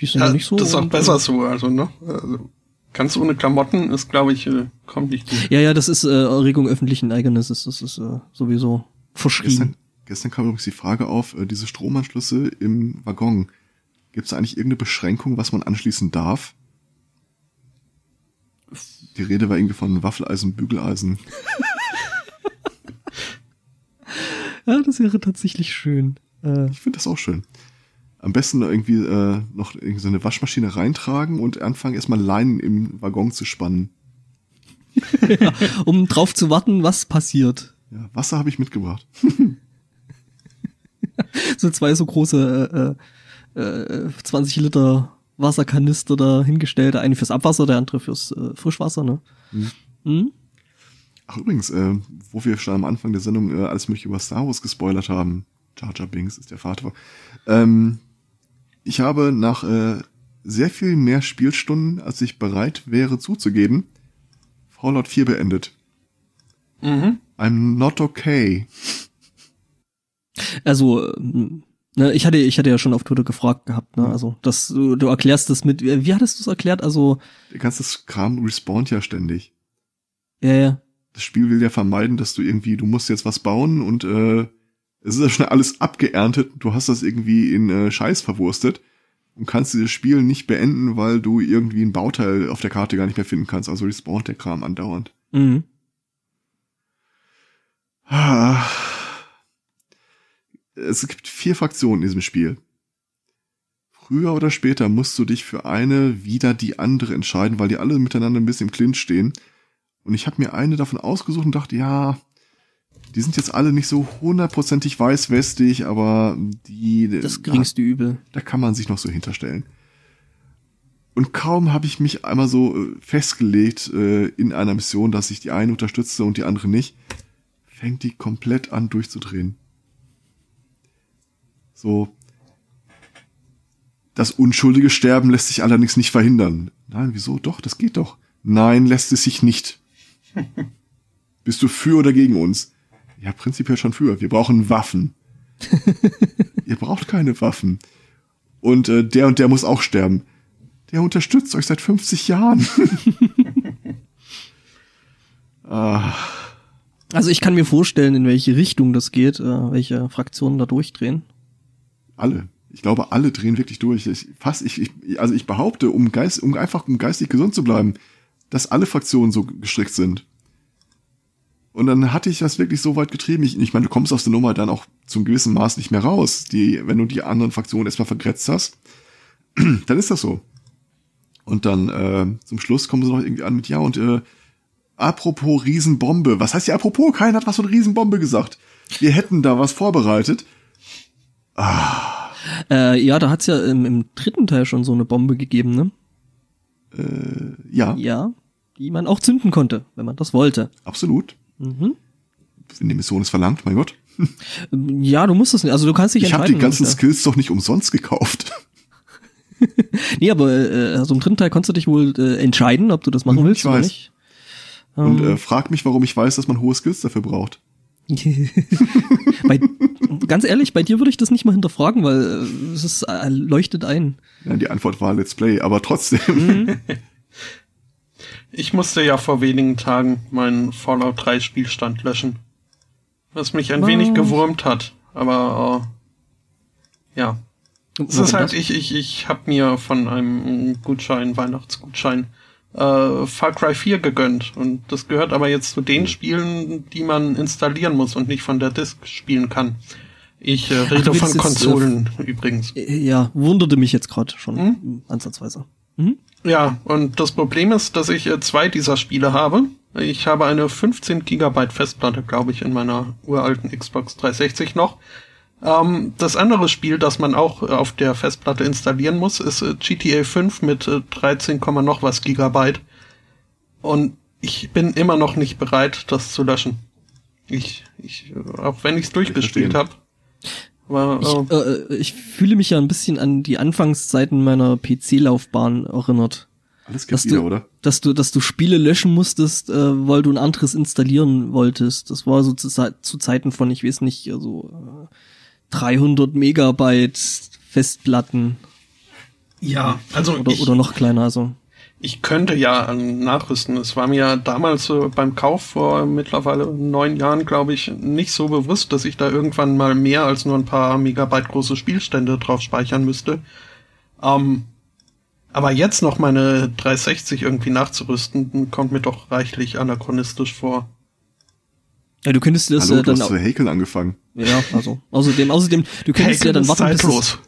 die sind ja, nicht so. Das ist auch besser äh, so, also ne? Also, ganz ohne Klamotten ist, glaube ich, äh, kommt nicht gut. Ja, ja, das ist äh, Erregung öffentlichen Eigenes, das ist, das ist äh, sowieso verschrieben. Gestern, gestern kam übrigens die Frage auf, äh, diese Stromanschlüsse im Waggon. Gibt es eigentlich irgendeine Beschränkung, was man anschließen darf? Die Rede war irgendwie von Waffeleisen, Bügeleisen. ja, das wäre tatsächlich schön. Äh, ich finde das auch schön. Am besten irgendwie äh, noch irgendwie so eine Waschmaschine reintragen und anfangen erstmal Leinen im Waggon zu spannen. ja, um drauf zu warten, was passiert. Ja, Wasser habe ich mitgebracht. so zwei so große äh, äh, 20 Liter Wasserkanister da hingestellt. Der eine fürs Abwasser, der andere fürs äh, Frischwasser, ne? Mhm. Mhm. Ach übrigens, äh, wo wir schon am Anfang der Sendung äh, alles mögliche über Star Wars gespoilert haben, Jar Jar Binks ist der Vater. Ähm, ich habe nach äh, sehr viel mehr Spielstunden, als ich bereit wäre zuzugeben, Fallout 4 beendet. Mhm. I'm not okay. Also, ähm, ich hatte, ich hatte ja schon auf Twitter gefragt gehabt, ne? Also, dass du, du erklärst das mit, wie hattest du es erklärt? Also. Der ganze Kram respawnt ja ständig. Ja, ja. Das Spiel will ja vermeiden, dass du irgendwie, du musst jetzt was bauen und äh, es ist ja schon alles abgeerntet, du hast das irgendwie in äh, Scheiß verwurstet und kannst dieses Spiel nicht beenden, weil du irgendwie ein Bauteil auf der Karte gar nicht mehr finden kannst. Also respawnt der Kram andauernd. Mhm. Ah es gibt vier Fraktionen in diesem Spiel. Früher oder später musst du dich für eine wieder die andere entscheiden, weil die alle miteinander ein bisschen im Clinch stehen. Und ich habe mir eine davon ausgesucht und dachte, ja, die sind jetzt alle nicht so hundertprozentig weißwestig, aber die... Das geringste da, Übel. Da kann man sich noch so hinterstellen. Und kaum habe ich mich einmal so äh, festgelegt äh, in einer Mission, dass ich die eine unterstütze und die andere nicht, fängt die komplett an durchzudrehen. So. Das unschuldige Sterben lässt sich allerdings nicht verhindern. Nein, wieso? Doch, das geht doch. Nein, lässt es sich nicht. Bist du für oder gegen uns? Ja, prinzipiell schon für. Wir brauchen Waffen. Ihr braucht keine Waffen. Und äh, der und der muss auch sterben. Der unterstützt euch seit 50 Jahren. ah. Also ich kann mir vorstellen, in welche Richtung das geht, äh, welche Fraktionen da durchdrehen. Alle. Ich glaube, alle drehen wirklich durch. Ich, fast, ich, ich, also ich behaupte, um, Geist, um einfach um geistig gesund zu bleiben, dass alle Fraktionen so gestrickt sind. Und dann hatte ich das wirklich so weit getrieben. Ich, ich meine, du kommst aus der Nummer dann auch zum gewissen Maß nicht mehr raus. Die, wenn du die anderen Fraktionen erstmal vergrätzt hast, dann ist das so. Und dann äh, zum Schluss kommen sie noch irgendwie an mit ja und äh, apropos Riesenbombe. Was heißt ja apropos? Keiner hat was von Riesenbombe gesagt. Wir hätten da was vorbereitet. Ah. Äh, ja, da hat's ja im, im dritten Teil schon so eine Bombe gegeben, ne? Äh, ja. Ja, die man auch zünden konnte, wenn man das wollte. Absolut. Mhm. Wenn die Mission es verlangt, mein Gott. Ja, du musst es nicht. Also du kannst dich ich entscheiden. Ich habe die ganzen Skills doch nicht umsonst gekauft. nee, aber äh, also im dritten Teil konntest du dich wohl äh, entscheiden, ob du das machen willst ich oder nicht. Und ähm, äh, frag mich, warum ich weiß, dass man hohe Skills dafür braucht. bei, ganz ehrlich, bei dir würde ich das nicht mal hinterfragen, weil äh, es ist, äh, leuchtet ein. Ja, die Antwort war Let's Play, aber trotzdem. Mhm. Ich musste ja vor wenigen Tagen meinen Fallout 3 Spielstand löschen. Was mich ein Was? wenig gewurmt hat, aber äh, ja. Es ist halt, ich, ich, ich habe mir von einem Gutschein, Weihnachtsgutschein, äh, Far Cry 4 gegönnt. Und das gehört aber jetzt zu den Spielen, die man installieren muss und nicht von der Disk spielen kann. Ich äh, rede Ach, von Konsolen jetzt, äh, übrigens. Ja, wunderte mich jetzt gerade schon hm? ansatzweise. Mhm. Ja, und das Problem ist, dass ich äh, zwei dieser Spiele habe. Ich habe eine 15 Gigabyte Festplatte, glaube ich, in meiner uralten Xbox 360 noch. Ähm, das andere Spiel, das man auch äh, auf der Festplatte installieren muss, ist äh, GTA 5 mit äh, 13, noch was Gigabyte. Und ich bin immer noch nicht bereit, das zu löschen. Ich, ich, auch wenn ich es durchgespielt habe. Ich, äh, ich fühle mich ja ein bisschen an die Anfangszeiten meiner PC-Laufbahn erinnert. Alles gibt wieder, du, oder? Dass du, dass du Spiele löschen musstest, äh, weil du ein anderes installieren wolltest. Das war so zu, zu Zeiten von, ich weiß nicht, so äh, 300 Megabyte Festplatten. Ja, also oder, ich, oder noch kleiner, also. Ich könnte ja nachrüsten. Es war mir damals äh, beim Kauf vor mittlerweile neun Jahren, glaube ich, nicht so bewusst, dass ich da irgendwann mal mehr als nur ein paar Megabyte große Spielstände drauf speichern müsste. Ähm, aber jetzt noch meine 360 irgendwie nachzurüsten, kommt mir doch reichlich anachronistisch vor. Ja, du könntest das Hallo, äh, dann du hast zu häkeln angefangen. Ja, also außerdem, außerdem, du könntest ja dann warten, bis das,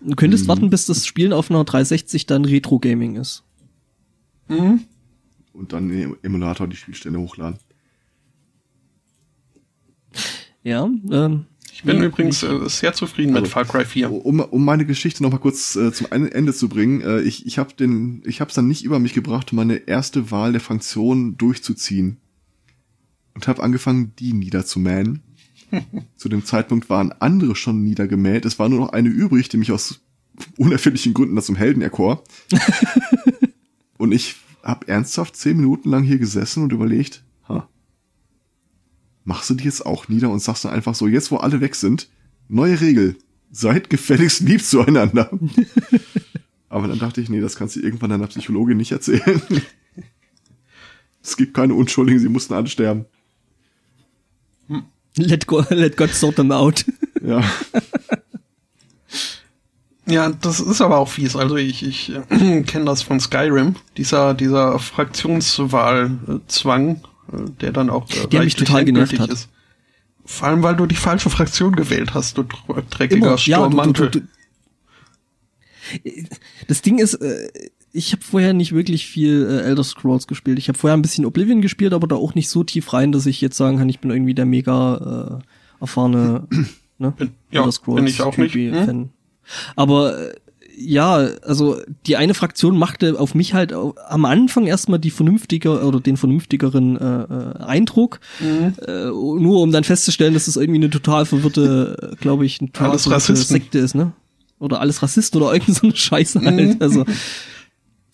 du könntest mhm. warten, bis das Spielen auf einer 360 dann Retro Gaming ist. Mhm. Und dann im Emulator die Spielstände hochladen. Ja, ähm, ich bin übrigens äh, sehr zufrieden also, mit Far Cry 4. Um, um meine Geschichte noch mal kurz äh, zum Ende zu bringen, äh, ich, ich habe den, ich habe es dann nicht über mich gebracht, meine erste Wahl der Fraktion durchzuziehen und habe angefangen, die niederzumähen. Zu dem Zeitpunkt waren andere schon niedergemäht. Es war nur noch eine übrig, die mich aus unerfindlichen Gründen zum Helden erkor. und ich habe ernsthaft zehn Minuten lang hier gesessen und überlegt, ha, machst du die jetzt auch nieder und sagst dann einfach so, jetzt wo alle weg sind, neue Regel, seid gefälligst lieb zueinander. Aber dann dachte ich, nee, das kannst du irgendwann deiner Psychologin nicht erzählen. es gibt keine Unschuldigen, sie mussten alle sterben. Let, go, let God sort them out. Ja. Ja, das ist aber auch fies. Also ich, ich äh, kenne das von Skyrim, dieser, dieser Fraktionswahlzwang, äh, der dann auch äh, der mich total genervt hat. ist. Vor allem, weil du die falsche Fraktion gewählt hast, du dreckiger Immer. Sturmmantel. Ja, du, du, du, das Ding ist, äh, ich habe vorher nicht wirklich viel äh, Elder Scrolls gespielt. Ich habe vorher ein bisschen Oblivion gespielt, aber da auch nicht so tief rein, dass ich jetzt sagen kann, ich bin irgendwie der mega äh, erfahrene ne? bin, ja, Elder Scrolls bin ich auch nicht. Hm? Fan. Aber äh, ja, also die eine Fraktion machte auf mich halt am Anfang erstmal die vernünftiger oder den vernünftigeren äh, äh Eindruck, mhm. äh, nur um dann festzustellen, dass es irgendwie eine total verwirrte, glaube ich, eine total verwirrte Sekte ist, ne? Oder alles Rassisten oder irgend so eine Scheiße halt. Mhm. Also,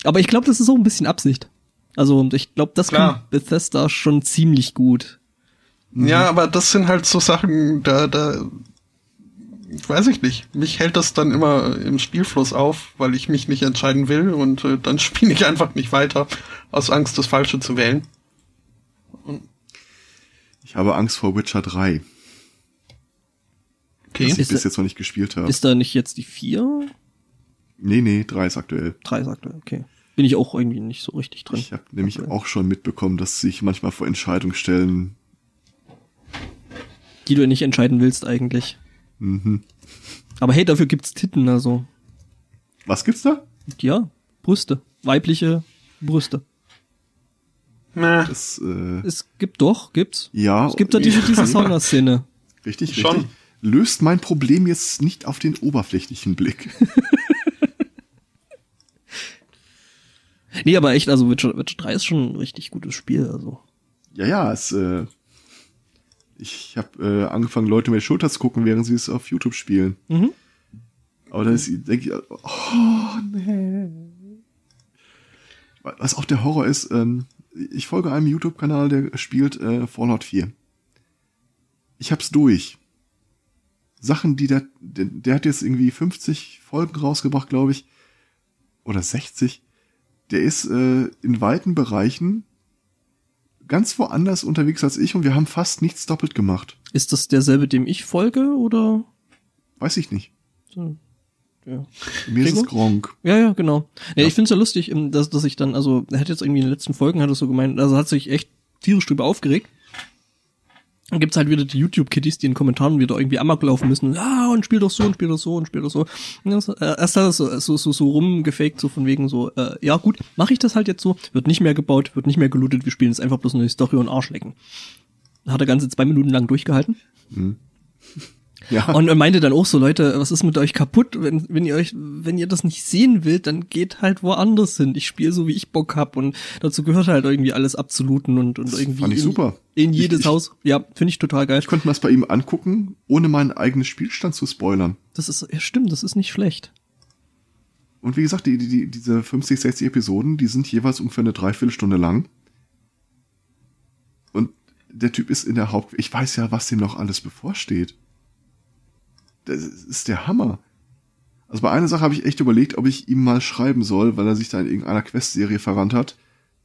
aber ich glaube, das ist auch ein bisschen Absicht. Also ich glaube, das Klar. kann Bethesda schon ziemlich gut. Ja, aber das sind halt so Sachen, da, da weiß ich nicht. Mich hält das dann immer im Spielfluss auf, weil ich mich nicht entscheiden will und äh, dann spiele ich einfach nicht weiter, aus Angst, das Falsche zu wählen. Und ich habe Angst vor Witcher 3. Okay. Das ich bis jetzt noch nicht gespielt habe. Ist da nicht jetzt die 4? Nee, nee, 3 ist aktuell. 3 ist aktuell, okay. Bin ich auch irgendwie nicht so richtig drin. Ich habe nämlich aktuell. auch schon mitbekommen, dass sich manchmal vor Entscheidungen stellen. Die du nicht entscheiden willst eigentlich. Mhm. Aber hey, dafür gibt's Titten, also. Was gibt's da? Ja, Brüste. Weibliche Brüste. Das, äh, es gibt doch, gibt's. Ja. Es gibt da diese, diese Sauna-Szene. Richtig, Schon. richtig. Löst mein Problem jetzt nicht auf den oberflächlichen Blick. nee, aber echt, also Witcher, Witcher 3 ist schon ein richtig gutes Spiel, also. Ja, ja, es, äh, ich habe äh, angefangen, Leute mir Schulter zu gucken, während sie es auf YouTube spielen. Mhm. Aber dann denke ich, oh nee. Was auch der Horror ist, ähm, ich folge einem YouTube-Kanal, der spielt äh, Fallout 4. Ich hab's durch. Sachen, die der, der, der hat jetzt irgendwie 50 Folgen rausgebracht, glaube ich. Oder 60. Der ist äh, in weiten Bereichen ganz woanders unterwegs als ich und wir haben fast nichts doppelt gemacht. Ist das derselbe, dem ich folge, oder? Weiß ich nicht. So. Ja. Mir Gregor? ist es Gronk. Ja, ja, genau. Ja, ja. ich finde es ja lustig, ähm, dass, dass ich dann, also, er hat jetzt irgendwie in den letzten Folgen hat er so gemeint, also hat sich echt tierisch drüber aufgeregt. Gibt's halt wieder die YouTube-Kitties, die in Kommentaren wieder irgendwie amok laufen müssen. Ja, und spiel doch so und spiel doch so und spiel doch so. Äh, erst hat er so, so, so, so rumgefaked, so von wegen so, äh, ja gut, mache ich das halt jetzt so, wird nicht mehr gebaut, wird nicht mehr gelootet, wir spielen jetzt einfach bloß eine Story und Arschlecken. Hat er ganze zwei Minuten lang durchgehalten. Mhm. Ja. Und er meinte dann auch so, Leute, was ist mit euch kaputt? Wenn, wenn ihr euch, wenn ihr das nicht sehen wollt, dann geht halt woanders hin. Ich spiele so, wie ich Bock hab und dazu gehört halt irgendwie alles absoluten und, und irgendwie. Fand ich in, super. In jedes ich, Haus. Ja, finde ich total geil. Ich könnte mir das bei ihm angucken, ohne meinen eigenen Spielstand zu spoilern. Das ist, ja stimmt, das ist nicht schlecht. Und wie gesagt, die, die, diese 50, 60 Episoden, die sind jeweils ungefähr eine Dreiviertelstunde lang. Und der Typ ist in der Haupt, ich weiß ja, was dem noch alles bevorsteht das ist der Hammer. Also bei einer Sache habe ich echt überlegt, ob ich ihm mal schreiben soll, weil er sich da in irgendeiner Quest-Serie verrannt hat,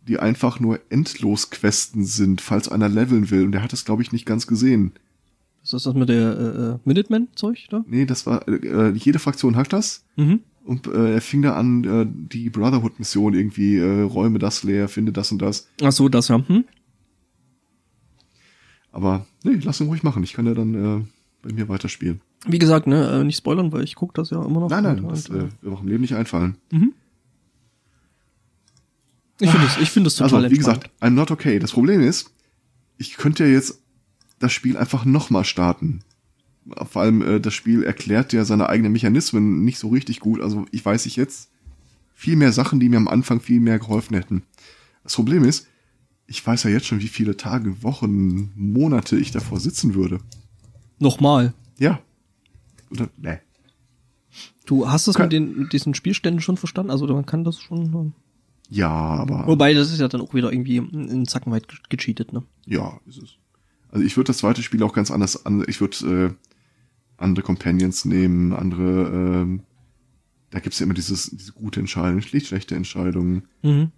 die einfach nur Endlos-Questen sind, falls einer leveln will. Und der hat das, glaube ich, nicht ganz gesehen. Ist das das mit der äh, äh Minuteman-Zeug da? Nee, das war, äh, jede Fraktion hat das. Mhm. Und äh, er fing da an, äh, die Brotherhood-Mission irgendwie, äh, räume das leer, finde das und das. Ach so, das ja. Hm? Aber nee, lass ihn ruhig machen. Ich kann ja dann äh, bei mir weiterspielen. Wie gesagt, ne, äh, nicht spoilern, weil ich gucke das ja immer noch. Nein, nein, das äh, wird auch im Leben nicht einfallen. Mhm. Ich finde es, ich finde es total Also, wie gesagt, I'm not okay. Das Problem ist, ich könnte ja jetzt das Spiel einfach nochmal starten. Vor allem, äh, das Spiel erklärt ja seine eigenen Mechanismen nicht so richtig gut. Also, ich weiß ich jetzt viel mehr Sachen, die mir am Anfang viel mehr geholfen hätten. Das Problem ist, ich weiß ja jetzt schon, wie viele Tage, Wochen, Monate ich davor sitzen würde. Nochmal. Ja. Nee. Du hast es mit, den, mit diesen Spielständen schon verstanden? Also man kann das schon. Ähm, ja, aber. Wobei, das ist ja dann auch wieder irgendwie in Zacken weit gecheatet, ne? Ja, ist es. Also ich würde das zweite Spiel auch ganz anders an. Ich würde äh, andere Companions nehmen, andere. Äh, da gibt's ja immer dieses, diese gute Entscheidung, schlicht schlechte Entscheidungen. Mhm.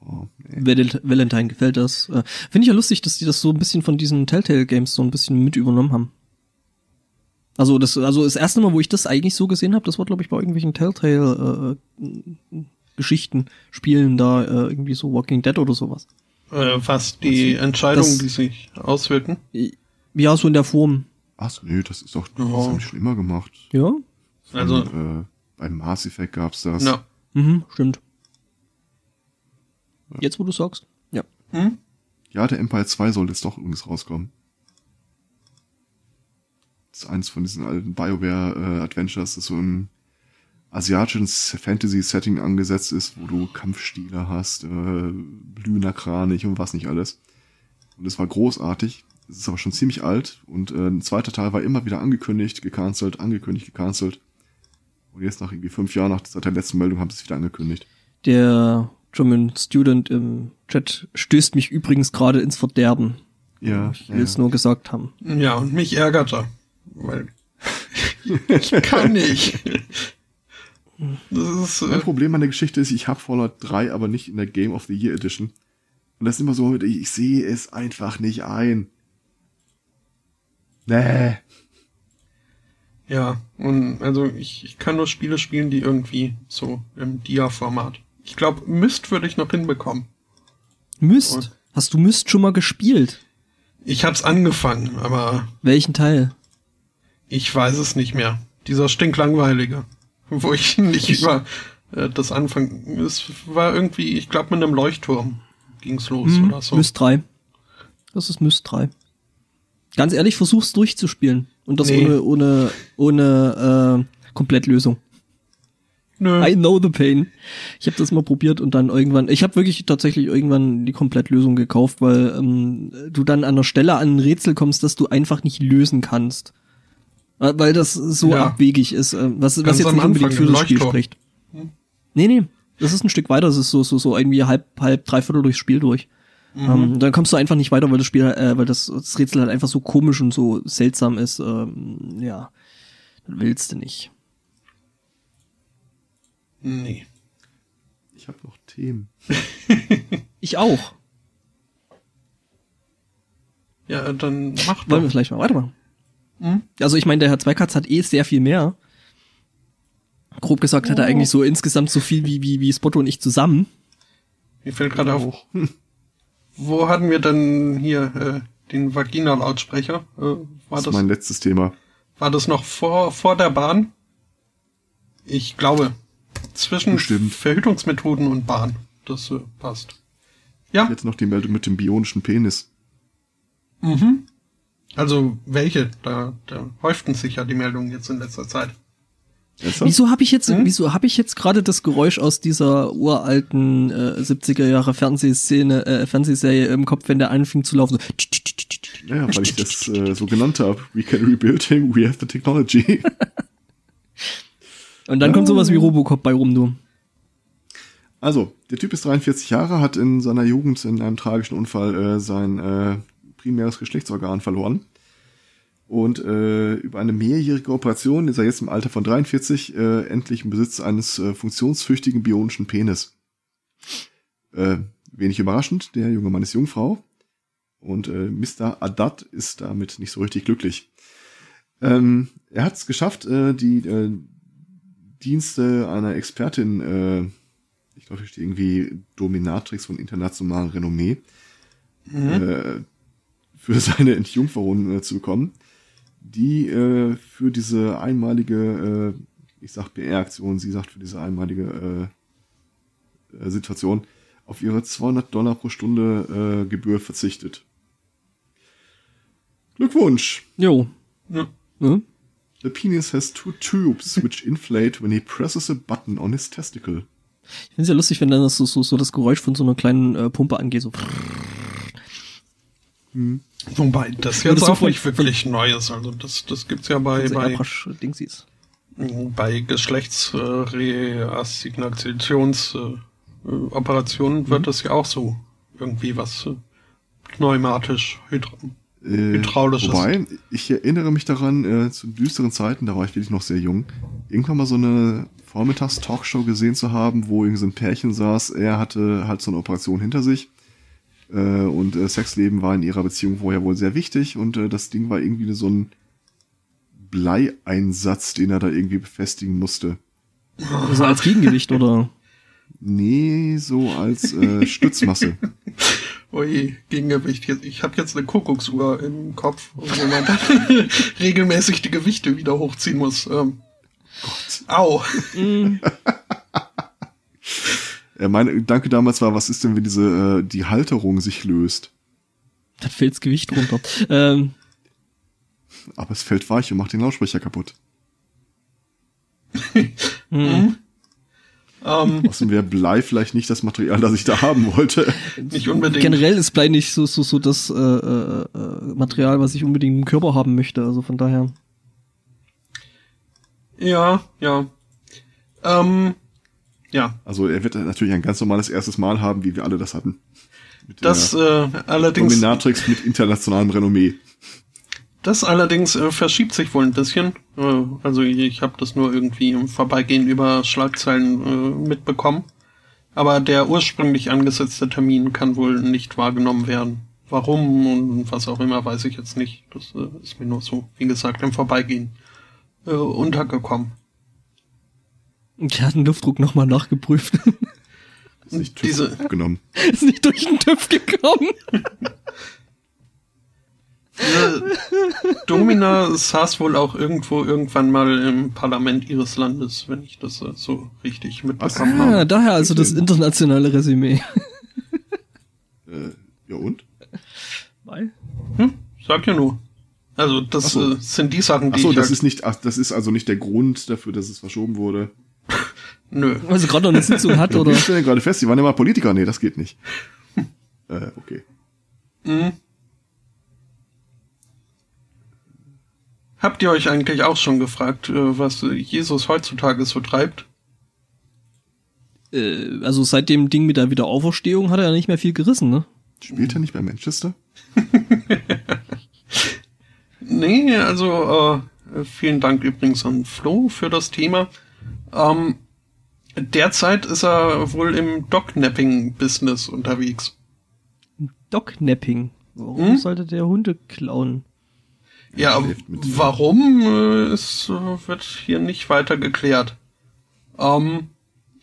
Oh, nee. Valentine gefällt das. Äh, Finde ich ja lustig, dass die das so ein bisschen von diesen Telltale Games so ein bisschen mit übernommen haben. Also das, also das erste Mal, wo ich das eigentlich so gesehen habe, das war glaube ich bei irgendwelchen Telltale äh, Geschichten, Spielen da äh, irgendwie so Walking Dead oder sowas. Äh, was die also, Entscheidungen, die sich auswirken? Ja, so in der Form. Ach nö, das ist doch, das oh. haben die schon immer gemacht. Ja. Von, also äh, beim Mass Effect gab's das. Ja. Mhm, stimmt. Ja. Jetzt, wo du sagst. Ja. Hm? Ja, der Empire 2 soll jetzt doch übrigens rauskommen. Das ist eins von diesen alten BioWare äh, Adventures, das so im asiatischen Fantasy-Setting angesetzt ist, wo du Kampfstile hast, äh, blühender Kranich und was nicht alles. Und es war großartig. Es ist aber schon ziemlich alt und äh, ein zweiter Teil war immer wieder angekündigt, gecancelt, angekündigt, gecancelt. Und jetzt nach irgendwie fünf Jahren nach seit der letzten Meldung haben sie es wieder angekündigt. Der German Student im Chat stößt mich übrigens gerade ins Verderben. Ja. Ich will es nur gesagt haben. Ja, und mich ärgert er. Weil ich kann nicht. Das ist, äh mein Problem an der Geschichte ist, ich habe Fallout 3, aber nicht in der Game of the Year Edition. Und das ist immer so, ich sehe es einfach nicht ein. Nee. Ja, und also ich, ich kann nur Spiele spielen, die irgendwie so im Dia-Format. Ich glaube, Myst würde ich noch hinbekommen. Myst? Und Hast du Myst schon mal gespielt? Ich hab's angefangen, aber. Welchen Teil? Ich weiß es nicht mehr. Dieser stinklangweilige. Wo ich nicht ich über äh, das Anfang. Es war irgendwie, ich glaube, mit einem Leuchtturm ging's los hm, oder so. Myst 3. Das ist Myst 3. Ganz ehrlich, versuch's durchzuspielen. Und das nee. ohne, ohne, ohne äh, Komplettlösung. Nö. I know the pain. Ich habe das mal probiert und dann irgendwann, ich habe wirklich tatsächlich irgendwann die Komplettlösung gekauft, weil ähm, du dann an der Stelle an ein Rätsel kommst, das du einfach nicht lösen kannst. Weil das so ja. abwegig ist, äh, was, was jetzt nicht unbedingt für das Spiel spricht. Hm? Nee, nee, das ist ein Stück weiter, das ist so, so, so irgendwie halb, halb, dreiviertel durchs Spiel durch. Mhm. Ähm, dann kommst du einfach nicht weiter, weil das Spiel, äh, weil das, das Rätsel halt einfach so komisch und so seltsam ist. Ähm, ja, dann willst du nicht. Nee. Ich habe noch Themen. ich auch. Ja, dann mach doch. Wollen wir vielleicht mal weitermachen? Hm? Also ich meine, der Herr Zweikatz hat eh sehr viel mehr. Grob gesagt oh. hat er oh. eigentlich so insgesamt so viel wie, wie, wie Spotto und ich zusammen. Mir fällt gerade auf. Hm. Wo hatten wir denn hier äh, den Vagina-Lautsprecher? Äh, war das, das ist mein letztes Thema. War das noch vor, vor der Bahn? Ich glaube, zwischen Bestimmt. Verhütungsmethoden und Bahn. Das äh, passt. Ja. Jetzt noch die Meldung mit dem bionischen Penis. Mhm. Also welche? Da, da häuften sich ja die Meldungen jetzt in letzter Zeit. Wieso habe ich jetzt, hm? wieso habe ich jetzt gerade das Geräusch aus dieser uralten äh, 70er Jahre Fernsehszene, äh, Fernsehserie im Kopf, wenn der anfing zu laufen? So. Ja, weil ich das äh, so genannt habe. We can rebuild him, we have the technology. Und dann kommt sowas wie Robocop bei rum, du. Also, der Typ ist 43 Jahre, hat in seiner Jugend in einem tragischen Unfall äh, sein äh, primäres Geschlechtsorgan verloren. Und äh, über eine mehrjährige Operation ist er jetzt im Alter von 43 äh, endlich im Besitz eines äh, funktionstüchtigen bionischen Penis. Äh, wenig überraschend, der junge Mann ist Jungfrau. Und äh, Mr. Adat ist damit nicht so richtig glücklich. Ähm, er hat es geschafft, äh, die äh, Dienste einer Expertin, äh, ich glaube, hier steht irgendwie Dominatrix von internationalem Renommee, mhm. äh, für seine Entjungferung äh, zu bekommen, die äh, für diese einmalige, äh, ich sag PR-Aktion, sie sagt für diese einmalige äh, äh Situation auf ihre 200 Dollar pro Stunde äh, Gebühr verzichtet. Glückwunsch! Jo. Ja. ja. The penis has two tubes which inflate when he presses a button on his testicle. Ich finde es ja lustig, wenn dann das so, so, so das Geräusch von so einer kleinen äh, Pumpe angeht, so. Hm. Wobei, das jetzt auch nicht wirklich Neues. Also das, das gibt's ja bei, bei, bei Geschlechtsreassignationsoperationen äh, wird mhm. das ja auch so irgendwie was äh, pneumatisch, hydra äh, hydraulisches. Wobei, ich erinnere mich daran, äh, zu düsteren Zeiten, da war ich wirklich noch sehr jung, irgendwann mal so eine Vormittags-Talkshow gesehen zu haben, wo irgendwie so ein Pärchen saß. Er hatte halt so eine Operation hinter sich und äh, Sexleben war in ihrer Beziehung vorher wohl sehr wichtig und äh, das Ding war irgendwie so ein Bleieinsatz, den er da irgendwie befestigen musste. Also als Gegengewicht, oder? Nee, so als äh, Stützmasse. Ui, Gegengewicht. Ich habe jetzt eine Kuckucksuhr im Kopf, wo man regelmäßig die Gewichte wieder hochziehen muss. Ähm, Gott. Au. Mm. Ja, mein Gedanke damals war, was ist denn, wenn diese äh, die Halterung sich löst? Dann fällt das Gewicht runter. ähm. Aber es fällt weich und macht den Lautsprecher kaputt. hm. Ähm, Außerdem wäre Blei vielleicht nicht das Material, das ich da haben wollte. Nicht unbedingt. Generell ist Blei nicht so, so, so das äh, äh, äh, Material, was ich unbedingt im Körper haben möchte. Also von daher. Ja, ja. Ähm, ja. Also er wird natürlich ein ganz normales erstes Mal haben, wie wir alle das hatten. Mit das äh, allerdings. Dominatrix mit internationalem Renommee. Das allerdings äh, verschiebt sich wohl ein bisschen. Äh, also ich, ich habe das nur irgendwie im Vorbeigehen über Schlagzeilen äh, mitbekommen. Aber der ursprünglich angesetzte Termin kann wohl nicht wahrgenommen werden. Warum und was auch immer, weiß ich jetzt nicht. Das äh, ist mir nur so, wie gesagt, im Vorbeigehen äh, untergekommen. Ich hatte den Luftdruck nochmal nachgeprüft. Ist nicht TÜV Diese, genommen. Ist nicht durch den TÜV gekommen. Domina saß wohl auch irgendwo irgendwann mal im Parlament ihres Landes, wenn ich das so richtig mitbekommen ah, habe. daher also das internationale Resümee. äh, ja und? Weil? Hm? Sag ja nur. Also das so. äh, sind die Sachen, die Ach so, das halt ist nicht, ach, das ist also nicht der Grund dafür, dass es verschoben wurde. Nö. Weil sie gerade noch eine Sitzung hat, oder? Ich stelle gerade fest, sie waren ja mal Politiker. Nee, das geht nicht. äh, okay. Mhm. Habt ihr euch eigentlich auch schon gefragt, äh, was Jesus heutzutage so treibt? Äh, also seit dem Ding mit der Wiederauferstehung hat er ja nicht mehr viel gerissen, ne? Spielt er nicht bei Manchester? nee, also äh, vielen Dank übrigens an Flo für das Thema. Ähm, derzeit ist er wohl im Dognapping-Business unterwegs. Dognapping? Warum hm? sollte der Hunde klauen? Ja, warum äh, ist, äh, wird hier nicht weiter geklärt. Ähm,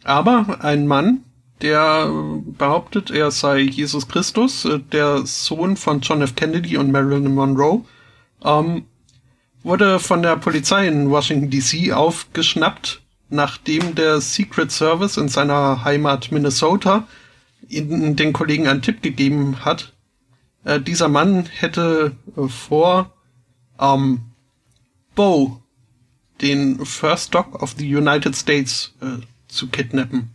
aber ein Mann, der behauptet, er sei Jesus Christus, äh, der Sohn von John F. Kennedy und Marilyn Monroe, ähm, wurde von der Polizei in Washington DC aufgeschnappt, nachdem der Secret Service in seiner Heimat Minnesota ihnen den Kollegen einen Tipp gegeben hat. Äh, dieser Mann hätte äh, vor, ähm, Bo, den First Dog of the United States, äh, zu kidnappen.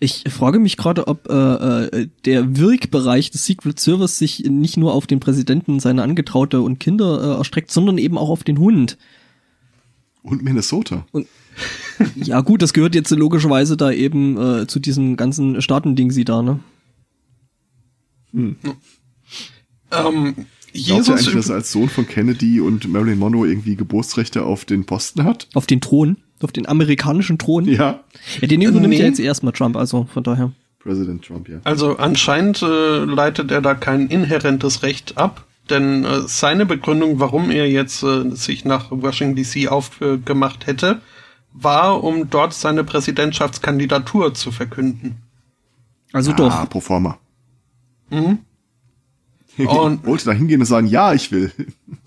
Ich frage mich gerade, ob äh, äh, der Wirkbereich des Secret Service sich nicht nur auf den Präsidenten, seine Angetraute und Kinder äh, erstreckt, sondern eben auch auf den Hund. Und Minnesota. Und, ja gut, das gehört jetzt logischerweise da eben äh, zu diesem ganzen Staatending sie da, ne? Hm. Ähm, Jesus Glaubt ihr eigentlich, dass er als Sohn von Kennedy und Marilyn Monroe irgendwie Geburtsrechte auf den Posten hat? Auf den Thron? Auf den amerikanischen Thron? Ja. Ja, den übernimmt nee. ja jetzt erstmal Trump, also von daher. Präsident Trump, ja. Also anscheinend äh, leitet er da kein inhärentes Recht ab, denn äh, seine Begründung, warum er jetzt äh, sich nach Washington DC aufgemacht hätte, war, um dort seine Präsidentschaftskandidatur zu verkünden. Also ah, doch. pro forma. Mhm. Und wollte da hingehen und sagen, ja, ich will.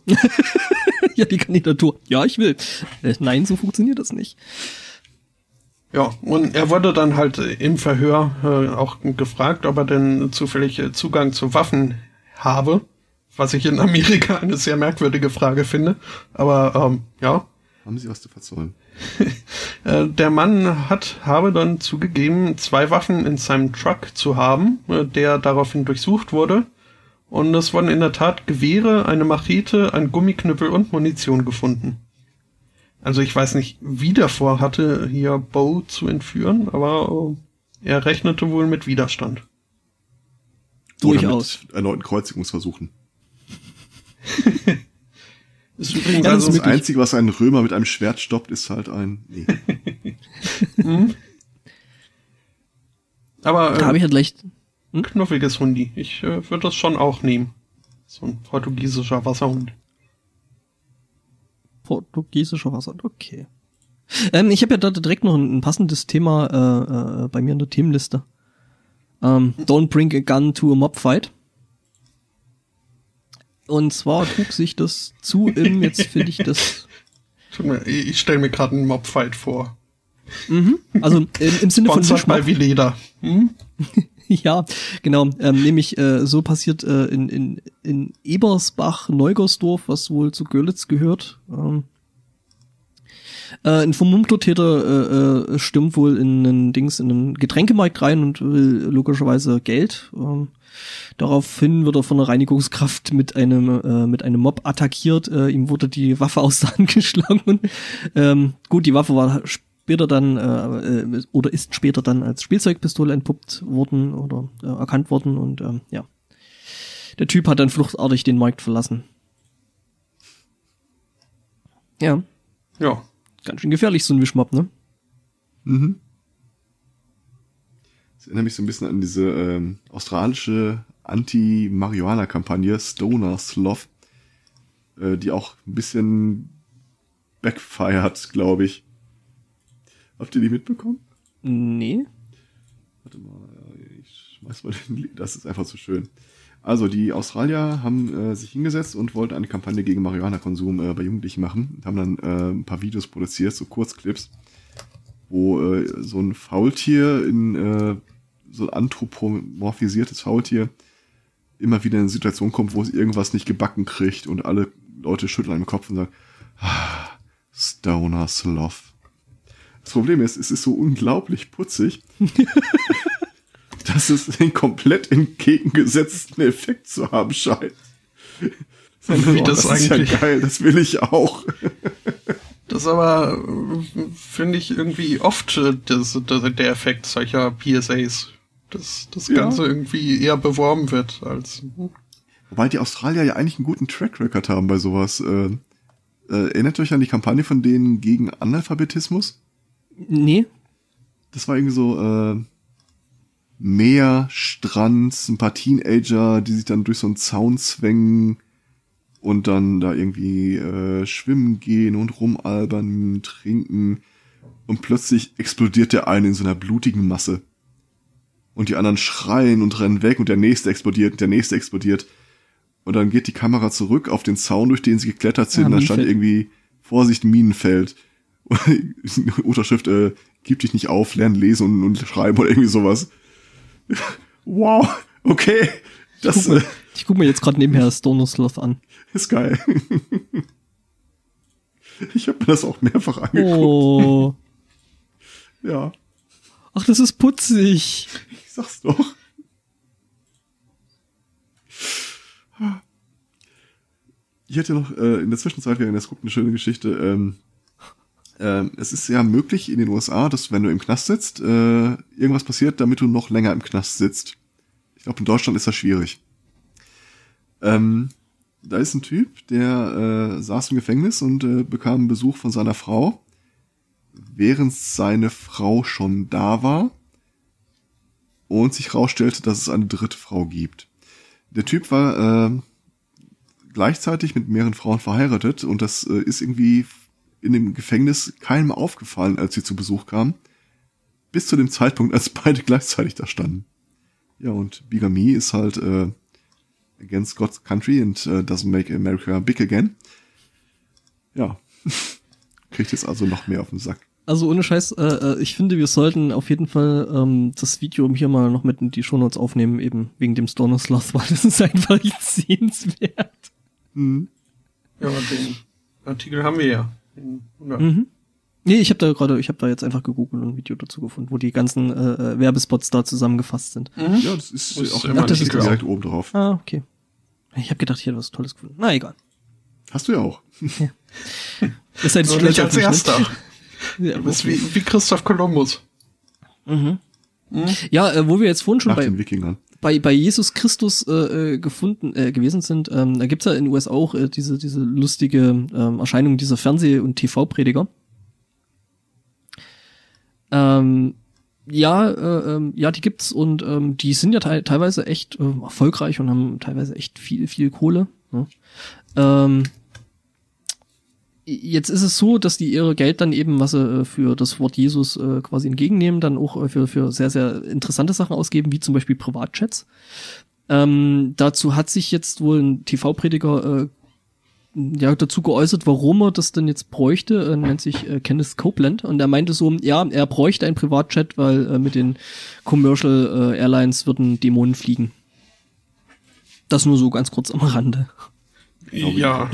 ja, die Kandidatur. Ja, ich will. Äh, nein, so funktioniert das nicht. Ja, und er wurde dann halt im Verhör äh, auch gefragt, ob er denn zufällig äh, Zugang zu Waffen habe, was ich in Amerika eine sehr merkwürdige Frage finde. Aber ähm, ja. Haben Sie was zu verzollen? Äh, der Mann hat, habe dann zugegeben, zwei Waffen in seinem Truck zu haben, der daraufhin durchsucht wurde und es wurden in der Tat Gewehre, eine Machete, ein Gummiknüppel und Munition gefunden. Also ich weiß nicht, wie der vorhatte, hier Bo zu entführen, aber äh, er rechnete wohl mit Widerstand. Durchaus. Erneuten Kreuzigungsversuchen. ist übrigens ja, also das, das Einzige, was einen Römer mit einem Schwert stoppt, ist halt ein. Nee. hm? Aber äh, da habe ich halt leicht ein knuffiges Hundi. Ich äh, würde das schon auch nehmen. So ein portugiesischer Wasserhund. Portugiesischer Wasserhund, okay. Ähm, ich habe ja da direkt noch ein, ein passendes Thema äh, äh, bei mir in der Themenliste. Ähm, don't bring a gun to a mob fight. Und zwar trug sich das zu im, jetzt finde ich das. Ich stelle mir gerade einen Mobfight vor. Mhm. Also im, im Sinne von Sponsert bei Vileda. Hm? ja, genau. Ähm, nämlich äh, so passiert äh, in, in, in Ebersbach, Neugersdorf, was wohl zu Görlitz gehört. Ähm, Äh, ein vermummter Täter äh, äh, stürmt wohl in einen Dings, in einen Getränkemarkt rein und will logischerweise Geld. Ähm, daraufhin wird er von einer Reinigungskraft mit einem äh, mit einem Mob attackiert. Äh, ihm wurde die Waffe aus der Hand geschlagen. ähm, gut, die Waffe war später dann äh, äh, oder ist später dann als Spielzeugpistole entpuppt worden oder äh, erkannt worden und ähm, ja. Der Typ hat dann fluchtartig den Markt verlassen. Ja. Ja. Ganz schön gefährlich, so ein Wischmob, ne? Mhm. Das erinnert mich so ein bisschen an diese ähm, australische Anti-Marihuana-Kampagne Stoner Sloth, äh, die auch ein bisschen backfired, glaube ich. Habt ihr die mitbekommen? Nee. Warte mal, ich schmeiß mal den Link. Das ist einfach zu schön. Also, die Australier haben äh, sich hingesetzt und wollten eine Kampagne gegen Marihuana-Konsum äh, bei Jugendlichen machen. Haben dann äh, ein paar Videos produziert, so Kurzclips, wo äh, so ein Faultier in äh, so ein anthropomorphisiertes Faultier immer wieder in eine Situation kommt, wo es irgendwas nicht gebacken kriegt und alle Leute schütteln den Kopf und sagen, ah, Stoner Sloth. Das Problem ist, es ist so unglaublich putzig, dass es den komplett entgegengesetzten Effekt zu haben scheint. Wie Oh, das das ist ja geil, das will ich auch. Das aber, äh, finde ich, irgendwie oft äh, das, das, der Effekt solcher PSAs. Dass das Ja. Ganze irgendwie eher beworben wird als. Wobei die Australier ja eigentlich einen guten Track Record haben bei sowas. Äh, äh, erinnert euch an die Kampagne von denen gegen Analphabetismus? Nee. Das war irgendwie so äh, Meer, Strand, ein paar Teenager, die sich dann durch so einen Zaun zwängen und dann da irgendwie äh, schwimmen gehen und rumalbern, trinken und plötzlich explodiert der eine in so einer blutigen Masse. Und die anderen schreien und rennen weg und der nächste explodiert und der nächste explodiert. Und dann geht die Kamera zurück auf den Zaun, durch den sie geklettert sind. Ah, und dann stand irgendwie Vorsicht, Minenfeld. Und Unterschrift, äh, gib dich nicht auf, lern lesen und, und schreiben oder irgendwie sowas. Wow, okay. Das Guck mal, äh, ich guck mir jetzt gerade nebenher Stoner Sloth an. ist geil. Ich habe mir das auch mehrfach angeguckt. Oh. Ja, Ach, das ist putzig. ich sag's doch. Ich hätte noch äh, in der Zwischenzeit, während das guckt, eine schöne Geschichte. Ähm, ähm, es ist ja möglich in den USA, dass wenn du im Knast sitzt, äh, irgendwas passiert, damit du noch länger im Knast sitzt. Ich glaube, in Deutschland ist das schwierig. Ähm, da ist ein Typ, der äh, saß im Gefängnis und äh, bekam Besuch von seiner Frau, während seine Frau schon da war und sich herausstellte, dass es eine dritte Frau gibt. Der Typ war äh, gleichzeitig mit mehreren Frauen verheiratet und das äh, ist irgendwie in dem Gefängnis keinem aufgefallen, als sie zu Besuch kamen, bis zu dem Zeitpunkt, als beide gleichzeitig da standen. Ja, und Bigamie ist halt äh, against God's country and uh, doesn't make America big again. Ja, kriegt jetzt also noch mehr auf den Sack. Also ohne Scheiß, äh, äh, ich finde, wir sollten auf jeden Fall ähm, das Video hier mal noch mit in die Shownotes aufnehmen, eben wegen dem Stoner Sloth, weil das ist einfach nicht sehenswert. Hm. Ja, den Artikel haben wir ja. ja. Mhm. Nee, ich habe da gerade, ich habe da jetzt einfach gegoogelt und ein Video dazu gefunden, wo die ganzen äh, äh, Werbespots da zusammengefasst sind. Mhm. Ja, das ist, Ist auch immer immer das ist direkt oben drauf. Ah, okay. Ich habe gedacht, ich hätte was Tolles gefunden. Na egal. Hast du ja auch. Ist halt Nur nicht als erster. Ja, Du bist wie, wie Christoph Kolumbus. mhm. ja äh, wo wir jetzt vorhin schon Nach bei, bei, bei Jesus Christus äh, äh, gefunden äh, gewesen sind, ähm, da gibt's ja in den USA auch äh, diese, diese lustige ähm, Erscheinung dieser Fernseh- und TV-Prediger. Ähm, ja, äh, ähm, ja, die gibt's und ähm, die sind ja te teilweise echt äh, erfolgreich und haben teilweise echt viel, viel Kohle. Ne? Ähm, jetzt ist es so, dass die ihre Geld dann eben, was sie äh, für das Wort Jesus äh, quasi entgegennehmen, dann auch äh, für, für sehr, sehr interessante Sachen ausgeben, wie zum Beispiel Privatchats. Ähm, dazu hat sich jetzt wohl ein TV-Prediger äh, ja, dazu geäußert, warum er das denn jetzt bräuchte, äh, nennt sich äh, Kenneth Copeland und er meinte so, ja, er bräuchte einen Privatchat, weil äh, mit den Commercial äh, Airlines würden Dämonen fliegen. Das nur so ganz kurz am Rande. Ja,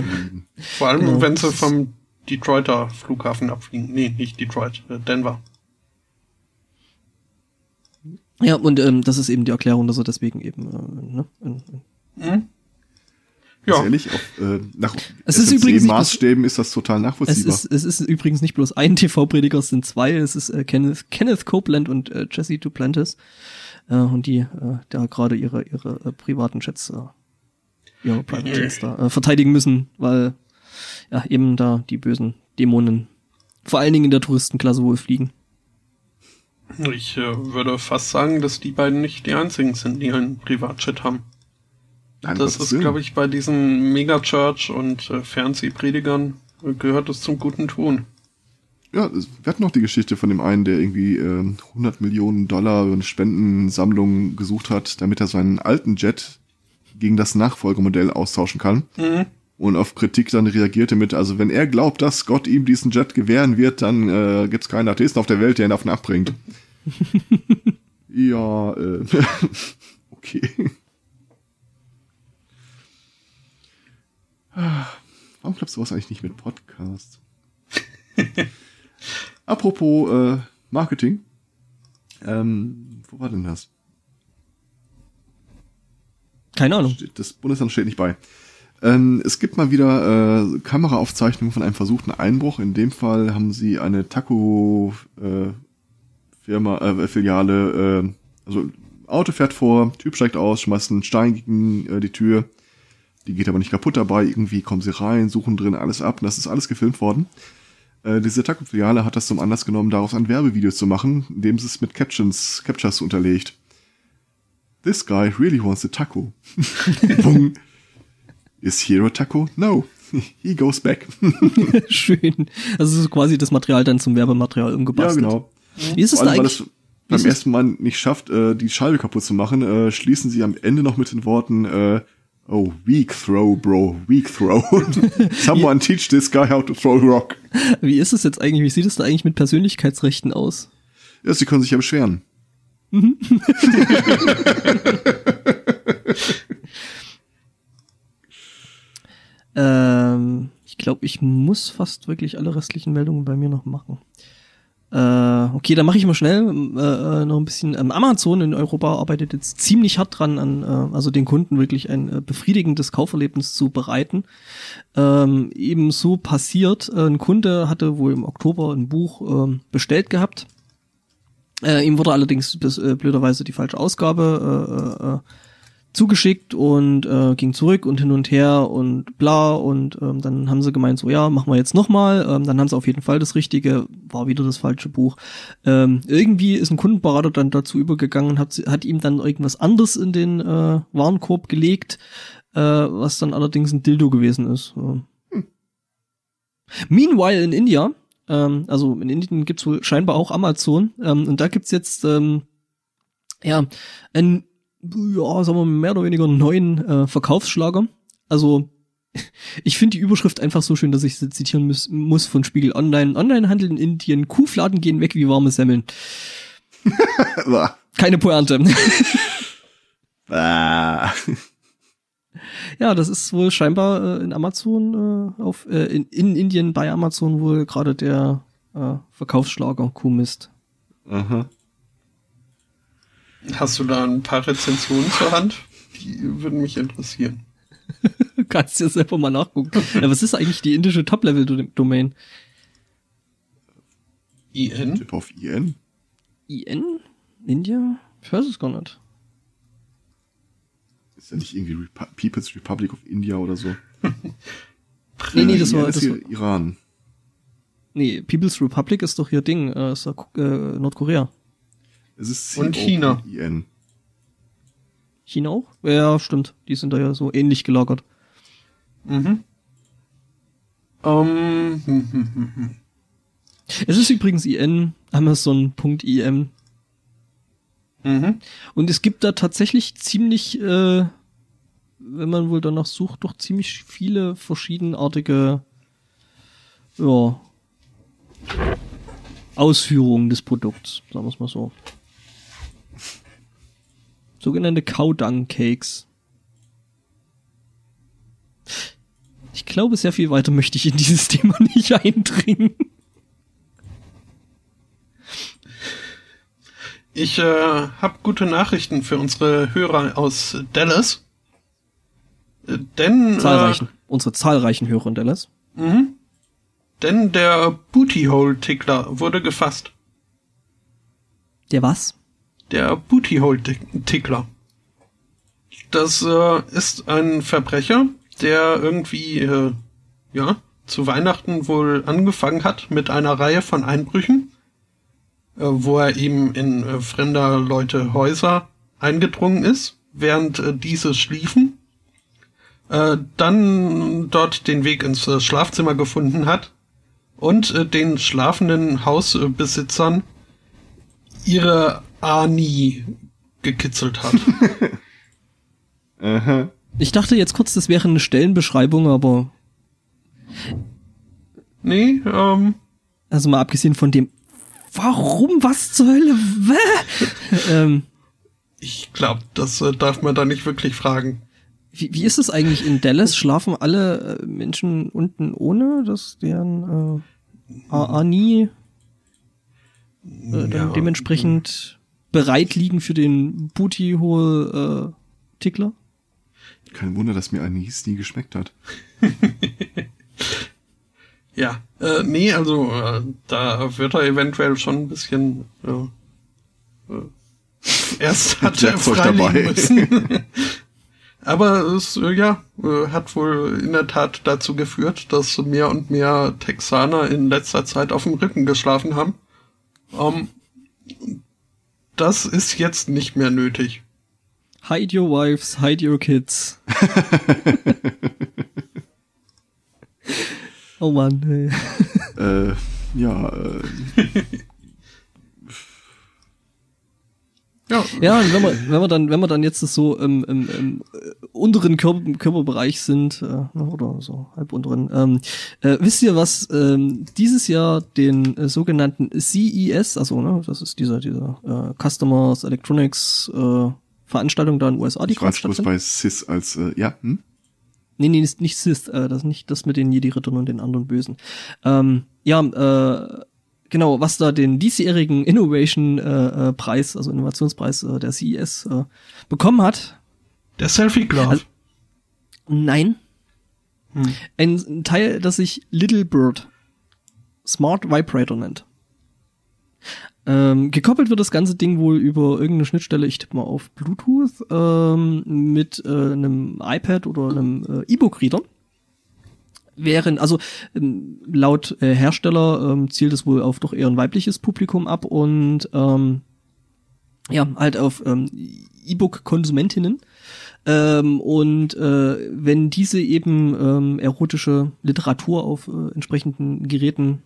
vor allem Genau. wenn sie vom Detroiter Flughafen abfliegen. Nee, nicht Detroit, äh, Denver. Ja, und ähm, das ist eben die Erklärung, dass er deswegen eben äh, ne, in, Mhm. Ganz Ja, ehrlich, auf, äh, nach Es ist übrigens Maßstäben ist das total Es nachvollziehbar. ist, es ist übrigens nicht bloß ein TV-Prediger, es sind zwei. Es ist äh, Kenneth, Kenneth Copeland und äh, Jesse Duplantis. Äh, und die äh, da gerade ihre, ihre äh, privaten Jets, äh, ihre Private Jets da äh, verteidigen müssen, weil ja eben da die bösen Dämonen vor allen Dingen in der Touristenklasse wohl fliegen. ich äh, würde fast sagen, dass die beiden nicht die einzigen sind, die einen Privatjet haben. Nein, Das ist, glaube ich, bei diesen Megachurch und äh, Fernsehpredigern äh, gehört es zum guten Ton. Ja, es- wir hatten noch die Geschichte von dem einen, der irgendwie äh, 100 Millionen Dollar über eine Spendensammlung gesucht hat, damit er seinen alten Jet gegen das Nachfolgemodell austauschen kann. Mhm. Und auf Kritik dann reagierte mit, also wenn er glaubt, dass Gott ihm diesen Jet gewähren wird, dann äh, gibt es keinen Atheisten auf der Welt, der ihn davon abbringt. ja, äh, okay. Warum klappst du was eigentlich nicht mit Podcast? Apropos äh, Marketing. Ähm, wo war denn das? Keine Ahnung. Das Bundesland steht nicht bei. Ähm, es gibt mal wieder äh, Kameraaufzeichnungen von einem versuchten Einbruch. In dem Fall haben sie eine Taco äh, Firma äh, Filiale. Äh, also Auto fährt vor, Typ steigt aus, schmeißt einen Stein gegen äh, die Tür. Die geht aber nicht kaputt dabei. Irgendwie kommen sie rein, suchen drin alles ab. Und das ist alles gefilmt worden. Äh, diese Taco-Filiale hat das zum Anlass genommen, daraus ein Werbevideo zu machen, indem sie es mit Captions, Captures unterlegt. This guy really wants a taco. Is here a taco? No. He goes back. Schön. Also quasi das Material dann zum Werbematerial ja, umgebastelt. genau. Wie ist es da eigentlich? beim ersten Mal nicht schafft, äh, die Scheibe kaputt zu machen, äh, schließen sie am Ende noch mit den Worten, äh, oh, weak throw, bro, weak throw. Someone teach this guy how to throw a rock. Wie ist es jetzt eigentlich? Wie sieht es da eigentlich mit Persönlichkeitsrechten aus? Ja, sie können sich ja beschweren. Ähm, ich glaube, ich muss fast wirklich alle restlichen Meldungen bei mir noch machen. Äh, okay, dann mache ich mal schnell äh, äh, noch ein bisschen. Ähm, Amazon in Europa arbeitet jetzt ziemlich hart dran, an äh, also den Kunden wirklich ein äh, befriedigendes Kauferlebnis zu bereiten. Ähm, ebenso passiert, äh, ein Kunde hatte wohl im Oktober ein Buch ähm, bestellt gehabt. Äh, ihm wurde allerdings bis, äh, blöderweise die falsche Ausgabe äh, äh, zugeschickt und äh, ging zurück und hin und her und bla und ähm, dann haben sie gemeint so ja machen wir jetzt nochmal. Ähm, dann haben sie auf jeden Fall das Richtige war wieder das falsche Buch. Ähm, irgendwie ist ein Kundenberater dann dazu übergegangen hat, hat ihm dann irgendwas anderes in den äh, Warenkorb gelegt äh, was dann allerdings ein Dildo gewesen ist. Ähm. Meanwhile in India ähm, also in Indien gibt's wohl scheinbar auch Amazon ähm, und da gibt's jetzt ähm, ja ein ja, sagen wir mehr oder weniger einen neuen äh, Verkaufsschlager. Also ich finde die Überschrift einfach so schön, dass ich sie zitieren muss, muss von Spiegel Online. Onlinehandel in Indien, Kuhfladen gehen weg wie warme Semmeln. Keine Pointe. Bah. Ja, das ist wohl scheinbar äh, in Amazon äh, auf äh, in, in Indien bei Amazon wohl gerade der äh, Verkaufsschlager Kuhmist. Aha. Hast du da ein paar Rezensionen zur Hand? Die würden mich interessieren. Du kannst dir selber mal nachgucken. ja, was ist eigentlich die indische Top-Level-Domain? IN? Tipp auf IN. IN? India? Ich weiß es gar nicht. Ist ja nicht irgendwie Repu People's Republic of India oder so. Nee, nee, das war, das war Iran. Nee, People's Republic ist doch hier Ding, äh, ist doch, äh, Nordkorea. Es ist Und China. IN. China auch? Ja, stimmt. Die sind da ja so ähnlich gelagert. Mhm. Ähm, hm, hm, hm, hm. Es ist übrigens IN, Amazon.im. Mhm. Und es gibt da tatsächlich ziemlich, äh, wenn man wohl danach sucht, doch ziemlich viele verschiedenartige, ja, Ausführungen des Produkts, sagen wir es mal so. Sogenannte Cow Dung Cakes. ich glaube, sehr viel weiter möchte ich in dieses Thema nicht eindringen. Ich äh, habe gute Nachrichten für unsere Hörer aus Dallas. Äh, denn zahlreichen, äh, unsere zahlreichen Hörer in Dallas. Mhm. Denn der Bootyhole-Tickler wurde gefasst. Der was? Der Bootyhole-Tickler. Das äh, ist ein Verbrecher, der irgendwie, äh, ja, zu Weihnachten wohl angefangen hat mit einer Reihe von Einbrüchen, äh, wo er eben in äh, fremder Leute Häuser eingedrungen ist, während äh, diese schliefen, äh, dann dort den Weg ins äh, Schlafzimmer gefunden hat und äh, den schlafenden Hausbesitzern ihre Ani gekitzelt hat. Aha. Ich dachte jetzt kurz, das wäre eine Stellenbeschreibung, aber. Nee, ähm. Also mal abgesehen von dem, warum, was zur Hölle, ähm, Ich glaube, das äh, darf man da nicht wirklich fragen. Wie, wie ist es eigentlich in Dallas? Schlafen alle äh, Menschen unten ohne, dass deren äh, ANI äh, dann ja, dementsprechend bereit liegen für den Booty-Hole äh, Tickler? Kein Wunder, dass mir Anis nie geschmeckt hat. ja, äh, nee, also äh, da wird er eventuell schon ein bisschen äh, äh, erst hat er freilegen müssen. Aber es äh, ja äh, hat wohl in der Tat dazu geführt, dass mehr und mehr Texaner in letzter Zeit auf dem Rücken geschlafen haben. Ähm, das ist jetzt nicht mehr nötig. Hide your wives, hide your kids. oh Mann. Ey. Äh, ja. Äh. Ja, ja wenn wir, wenn wir dann, wenn wir dann jetzt so im, im, im unteren Körper, Körperbereich sind, äh, oder so halb unteren, ähm, äh, wisst ihr, was ähm, dieses Jahr den äh, sogenannten CES, also ne, das ist dieser, dieser äh, Customers Electronics äh, Veranstaltung da in den USA, die ich bloß bei CIS als, äh, ja, hm? Nee, nee, ist nicht CIS, äh, das ist nicht das mit den Jedi-Rittern und den anderen Bösen. Ähm, ja, äh, genau, was da den diesjährigen Innovation äh, äh, Preis, also Innovationspreis äh, der CES äh, bekommen hat. Der Selfie Glove. Also, nein. Hm. Ein, ein Teil, das sich Little Bird Smart Vibrator nennt. Ähm, gekoppelt wird das ganze Ding wohl über irgendeine Schnittstelle, ich tippe mal auf Bluetooth, ähm, mit äh, einem iPad oder einem äh, E-Book-Reader. Während, also ähm, laut äh, Hersteller ähm, zielt es wohl auf doch eher ein weibliches Publikum ab und ähm, ja, halt auf ähm, E-Book-Konsumentinnen. Ähm, und äh, wenn diese eben ähm, erotische Literatur auf äh, entsprechenden Geräten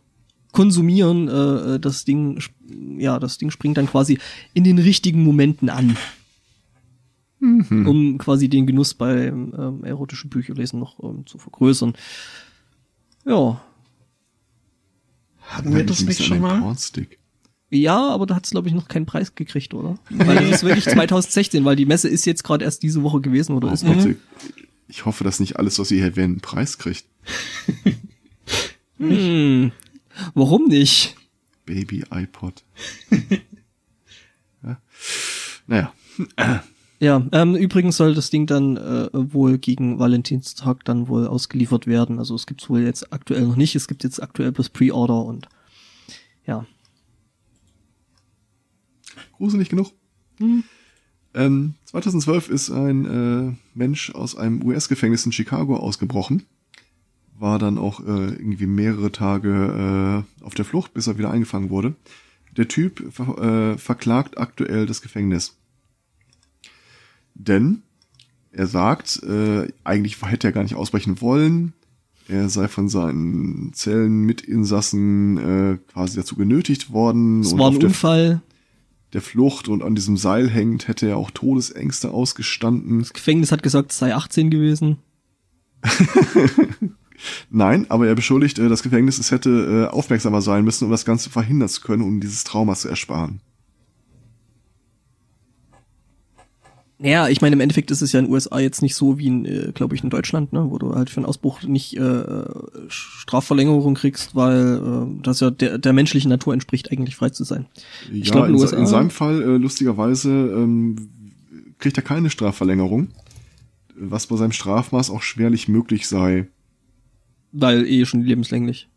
konsumieren, äh, äh, das Ding, ja, das Ding springt dann quasi in den richtigen Momenten an. Mhm. Um quasi den Genuss beim ähm, erotischen Bücherlesen noch ähm, zu vergrößern. Ja. Hatten wir das nicht schon mal? Pornstick. Ja, aber da hat es, glaube ich, noch keinen Preis gekriegt, oder? weil das ist wirklich 2016, weil die Messe ist jetzt gerade erst diese Woche gewesen, oder oh, ist noch? Ich hoffe, dass nicht alles, was ihr hier erwähnt, einen Preis kriegt. hm. Warum nicht? Baby iPod. ja. Naja. Ja, ähm, übrigens soll das Ding dann äh, wohl gegen Valentinstag dann wohl ausgeliefert werden. Also es gibt's wohl jetzt aktuell noch nicht. Es gibt jetzt aktuell bloß Pre-Order und ja. Gruselig genug. Hm. Ähm, 2012 ist ein äh, Mensch aus einem US-Gefängnis in Chicago ausgebrochen war dann auch äh, irgendwie mehrere Tage äh, auf der Flucht, bis er wieder eingefangen wurde. Der Typ ver äh, verklagt aktuell das Gefängnis. Denn er sagt, äh, eigentlich hätte er gar nicht ausbrechen wollen. Er sei von seinen Zellenmitinsassen äh, quasi dazu genötigt worden. Es war ein Unfall. Der Flucht und an diesem Seil hängend hätte er auch Todesängste ausgestanden. Das Gefängnis hat gesagt, es sei 18 gewesen. Nein, aber er beschuldigt äh, das Gefängnis, es hätte äh, aufmerksamer sein müssen, um das Ganze verhindern zu können, um dieses Trauma zu ersparen. Naja, ich meine, im Endeffekt ist es ja in den USA jetzt nicht so wie in, äh, glaube ich, in Deutschland, ne, wo du halt für einen Ausbruch nicht äh, Strafverlängerung kriegst, weil äh, das ja der, der menschlichen Natur entspricht, eigentlich frei zu sein. Ja, glaub, in, in, in, seinem Fall, äh, lustigerweise, ähm, kriegt er keine Strafverlängerung, was bei seinem Strafmaß auch schwerlich möglich sei. Weil eh schon lebenslänglich.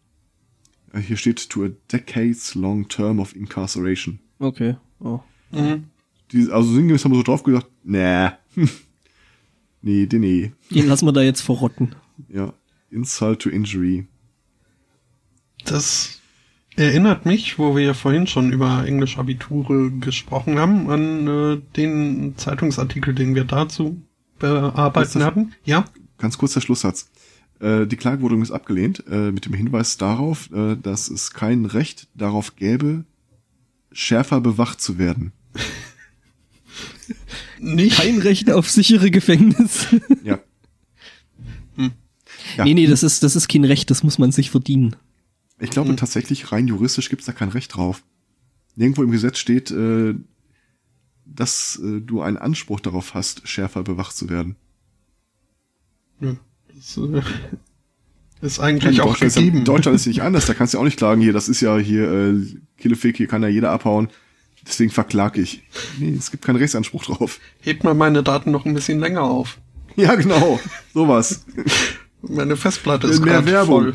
Hier steht to a decades long term of incarceration. Okay. Oh. Mhm. Die, also sinngemäß haben wir so drauf gedacht, nee. nee, den nee. Den lassen wir da jetzt verrotten. Ja. Insult to injury. Das erinnert mich, wo wir ja vorhin schon über englische Abiture gesprochen haben, an äh, den Zeitungsartikel, den wir dazu bearbeiten hatten. Ja. Ganz kurzer Schlusssatz. Äh, die Klage wurde übrigens abgelehnt, äh, mit dem Hinweis darauf, äh, dass es kein Recht darauf gäbe, schärfer bewacht zu werden. Nicht? Kein Recht auf sichere Gefängnis. ja. Hm. ja. Nee, nee, das ist, das ist kein Recht, das muss man sich verdienen. Ich glaube hm. tatsächlich, rein juristisch gibt's da kein Recht drauf. Nirgendwo im Gesetz steht, äh, dass äh, du einen Anspruch darauf hast, schärfer bewacht zu werden. Ja, das ist eigentlich auch Deutschland gegeben. Ist, Deutschland ist nicht anders, da kannst du auch nicht klagen, hier, das ist ja hier äh, Killefake, hier kann ja jeder abhauen. Deswegen verklag ich. Nee, es gibt keinen Rechtsanspruch drauf. Hebt mal meine Daten noch ein bisschen länger auf. Ja, genau. Sowas. meine Festplatte ist mehr Werbung. voll.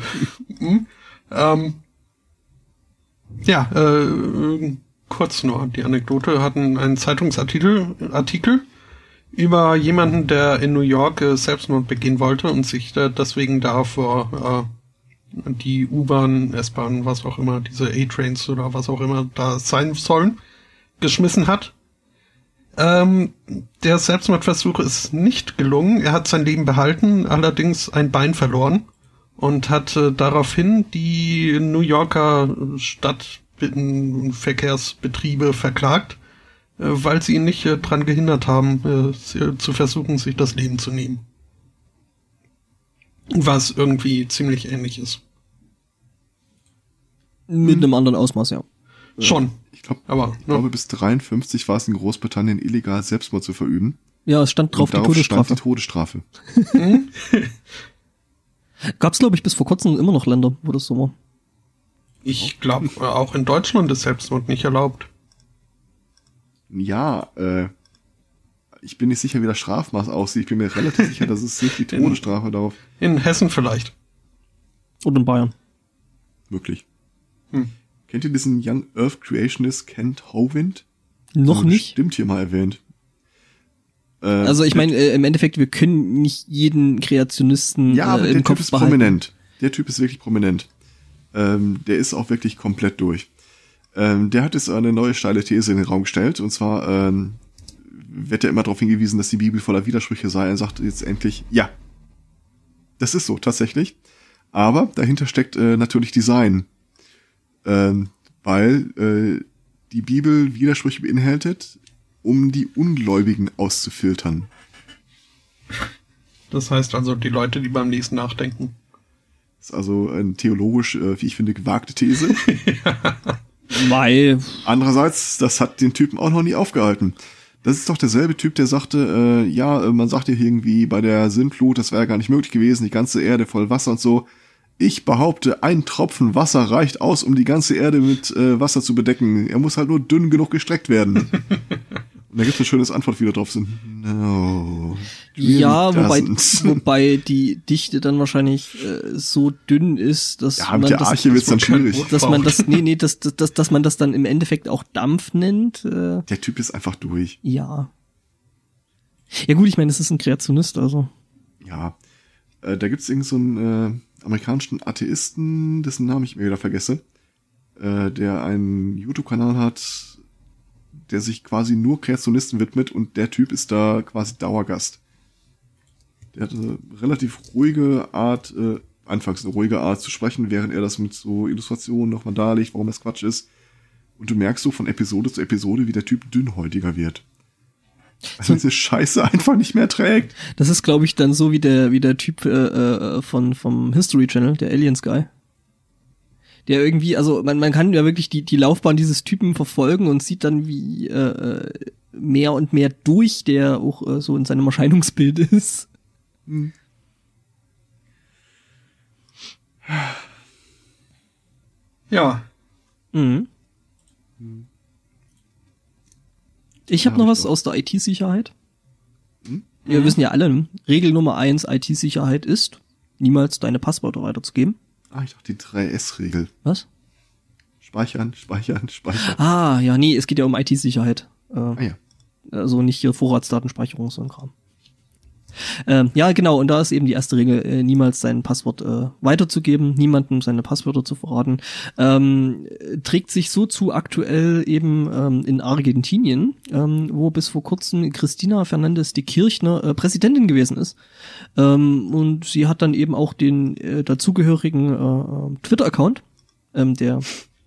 Hm? Ähm, ja, äh, kurz nur die Anekdote. hatten einen Zeitungsartikel Artikel über jemanden, der in New York äh, Selbstmord begehen wollte und sich äh, deswegen da vor äh, die U-Bahn, S-Bahn, was auch immer, diese A-Trains oder was auch immer da sein sollen, geschmissen hat. Ähm, der Selbstmordversuch ist nicht gelungen. Er hat sein Leben behalten, allerdings ein Bein verloren und hat äh, daraufhin die New Yorker Stadtverkehrsbetriebe verklagt, weil sie ihn nicht äh, dran gehindert haben, äh, zu versuchen, sich das Leben zu nehmen. Was irgendwie ziemlich ähnlich ist. Mit einem anderen Ausmaß, ja. Schon. Ich, glaub, aber, ich glaube, bis 53 war es in Großbritannien illegal, Selbstmord zu verüben. Ja, es stand drauf Und die Todesstrafe. Stand die Todesstrafe. Gab es, glaube ich, bis vor kurzem immer noch Länder, wo das so war. Ich glaube, auch in Deutschland ist Selbstmord nicht erlaubt. Ja, äh, ich bin nicht sicher, wie das Strafmaß aussieht. Ich bin mir relativ sicher, dass es nicht die Todesstrafe darauf. In Hessen vielleicht. Und in Bayern. Wirklich. Hm. Kennt ihr diesen Young Earth Creationist Kent Hovind? Noch nicht. Stimmt hier mal erwähnt. Äh, also ich meine, äh, im Endeffekt, wir können nicht jeden Kreationisten ja, aber äh, im der Kopf Typ ist behalten. prominent. Der Typ ist wirklich prominent. Ähm, der ist auch wirklich komplett durch. Ähm, der hat jetzt eine neue steile These in den Raum gestellt. Und zwar ähm, wird er immer darauf hingewiesen, dass die Bibel voller Widersprüche sei. Er sagt jetzt endlich, ja, das ist so, tatsächlich. Aber dahinter steckt äh, natürlich Design. Ähm, weil äh, die Bibel Widersprüche beinhaltet, um die Ungläubigen auszufiltern. Das heißt also die Leute, die beim Lesen nachdenken. Das ist also eine theologisch, äh, wie ich finde, gewagte These. Weil. Andererseits, das hat den Typen auch noch nie aufgehalten. Das ist doch derselbe Typ, der sagte, äh, ja, man sagt ja irgendwie bei der Sintflut, das wäre gar nicht möglich gewesen, die ganze Erde voll Wasser und so. Ich behaupte, ein Tropfen Wasser reicht aus, um die ganze Erde mit äh, Wasser zu bedecken. Er muss halt nur dünn genug gestreckt werden. Und da gibt es ein schönes Antwort wieder drauf sind. No. Ja, wobei, wobei die Dichte dann wahrscheinlich äh, so dünn ist, dass ja, mit der Arche wird's dann schwierig. Dass man das, nee, nee, dass, dass, dass man das dann im Endeffekt auch Dampf nennt. Äh, der Typ ist einfach durch. Ja. Ja gut, ich meine, das ist ein Kreationist, also. Ja. Äh, da gibt's irgend so einen äh, amerikanischen Atheisten, dessen Namen ich mir wieder vergesse, äh, der einen YouTube-Kanal hat, der sich quasi nur Kreationisten widmet und der Typ ist da quasi Dauergast. Der hat eine relativ ruhige Art, äh, anfangs eine ruhige Art zu sprechen, während er das mit so Illustrationen nochmal darlegt, warum das Quatsch ist. Und du merkst so von Episode zu Episode, wie der Typ dünnhäutiger wird. Also diese Scheiße einfach nicht mehr trägt. Das ist, glaube ich, dann so wie der, wie der Typ äh, äh, von vom History Channel, der Aliens Guy der irgendwie, also man, man kann ja wirklich die, die Laufbahn dieses Typen verfolgen und sieht dann, wie, äh, mehr und mehr durch, der auch äh, so in seinem Erscheinungsbild ist. Ja. Mhm. Ich habe Ja, noch was aus der IT-Sicherheit. Hm? Wir wissen ja alle, Regel Nummer eins IT-Sicherheit ist, niemals deine Passwörter weiterzugeben. Ah, ich dachte die 3S-Regel. Was? Speichern, speichern, speichern. Ah, ja, nee, es geht ja um IT-Sicherheit. Äh, Ah ja. also nicht hier Vorratsdatenspeicherung, so ein Kram. Ähm, ja, genau, und da ist eben die erste Regel, äh, niemals sein Passwort äh, weiterzugeben, niemandem seine Passwörter zu verraten. Ähm, äh, trägt sich so zu aktuell eben ähm, in Argentinien, ähm, wo bis vor kurzem Christina Fernandez de Kirchner äh, Präsidentin gewesen ist. Ähm, und sie hat dann eben auch den äh, dazugehörigen äh, äh, Twitter-Account, ähm, der,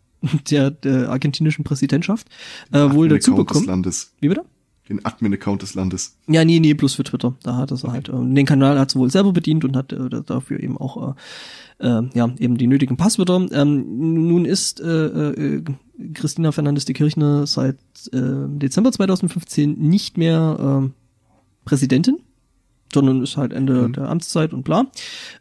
der, der argentinischen Präsidentschaft, wohl dazu bekommen. Wie bitte? Den Admin-Account des Landes. Ja, nee, nee, bloß für Twitter. Da hat es halt, äh, den Kanal hat sie wohl selber bedient und hat äh, dafür eben auch, äh, äh, ja, eben die nötigen Passwörter. Ähm, nun ist äh, äh, Christina Fernandes de Kirchner seit äh, Dezember 2015 nicht mehr äh, Präsidentin, sondern ist halt Ende Mhm. der Amtszeit und bla.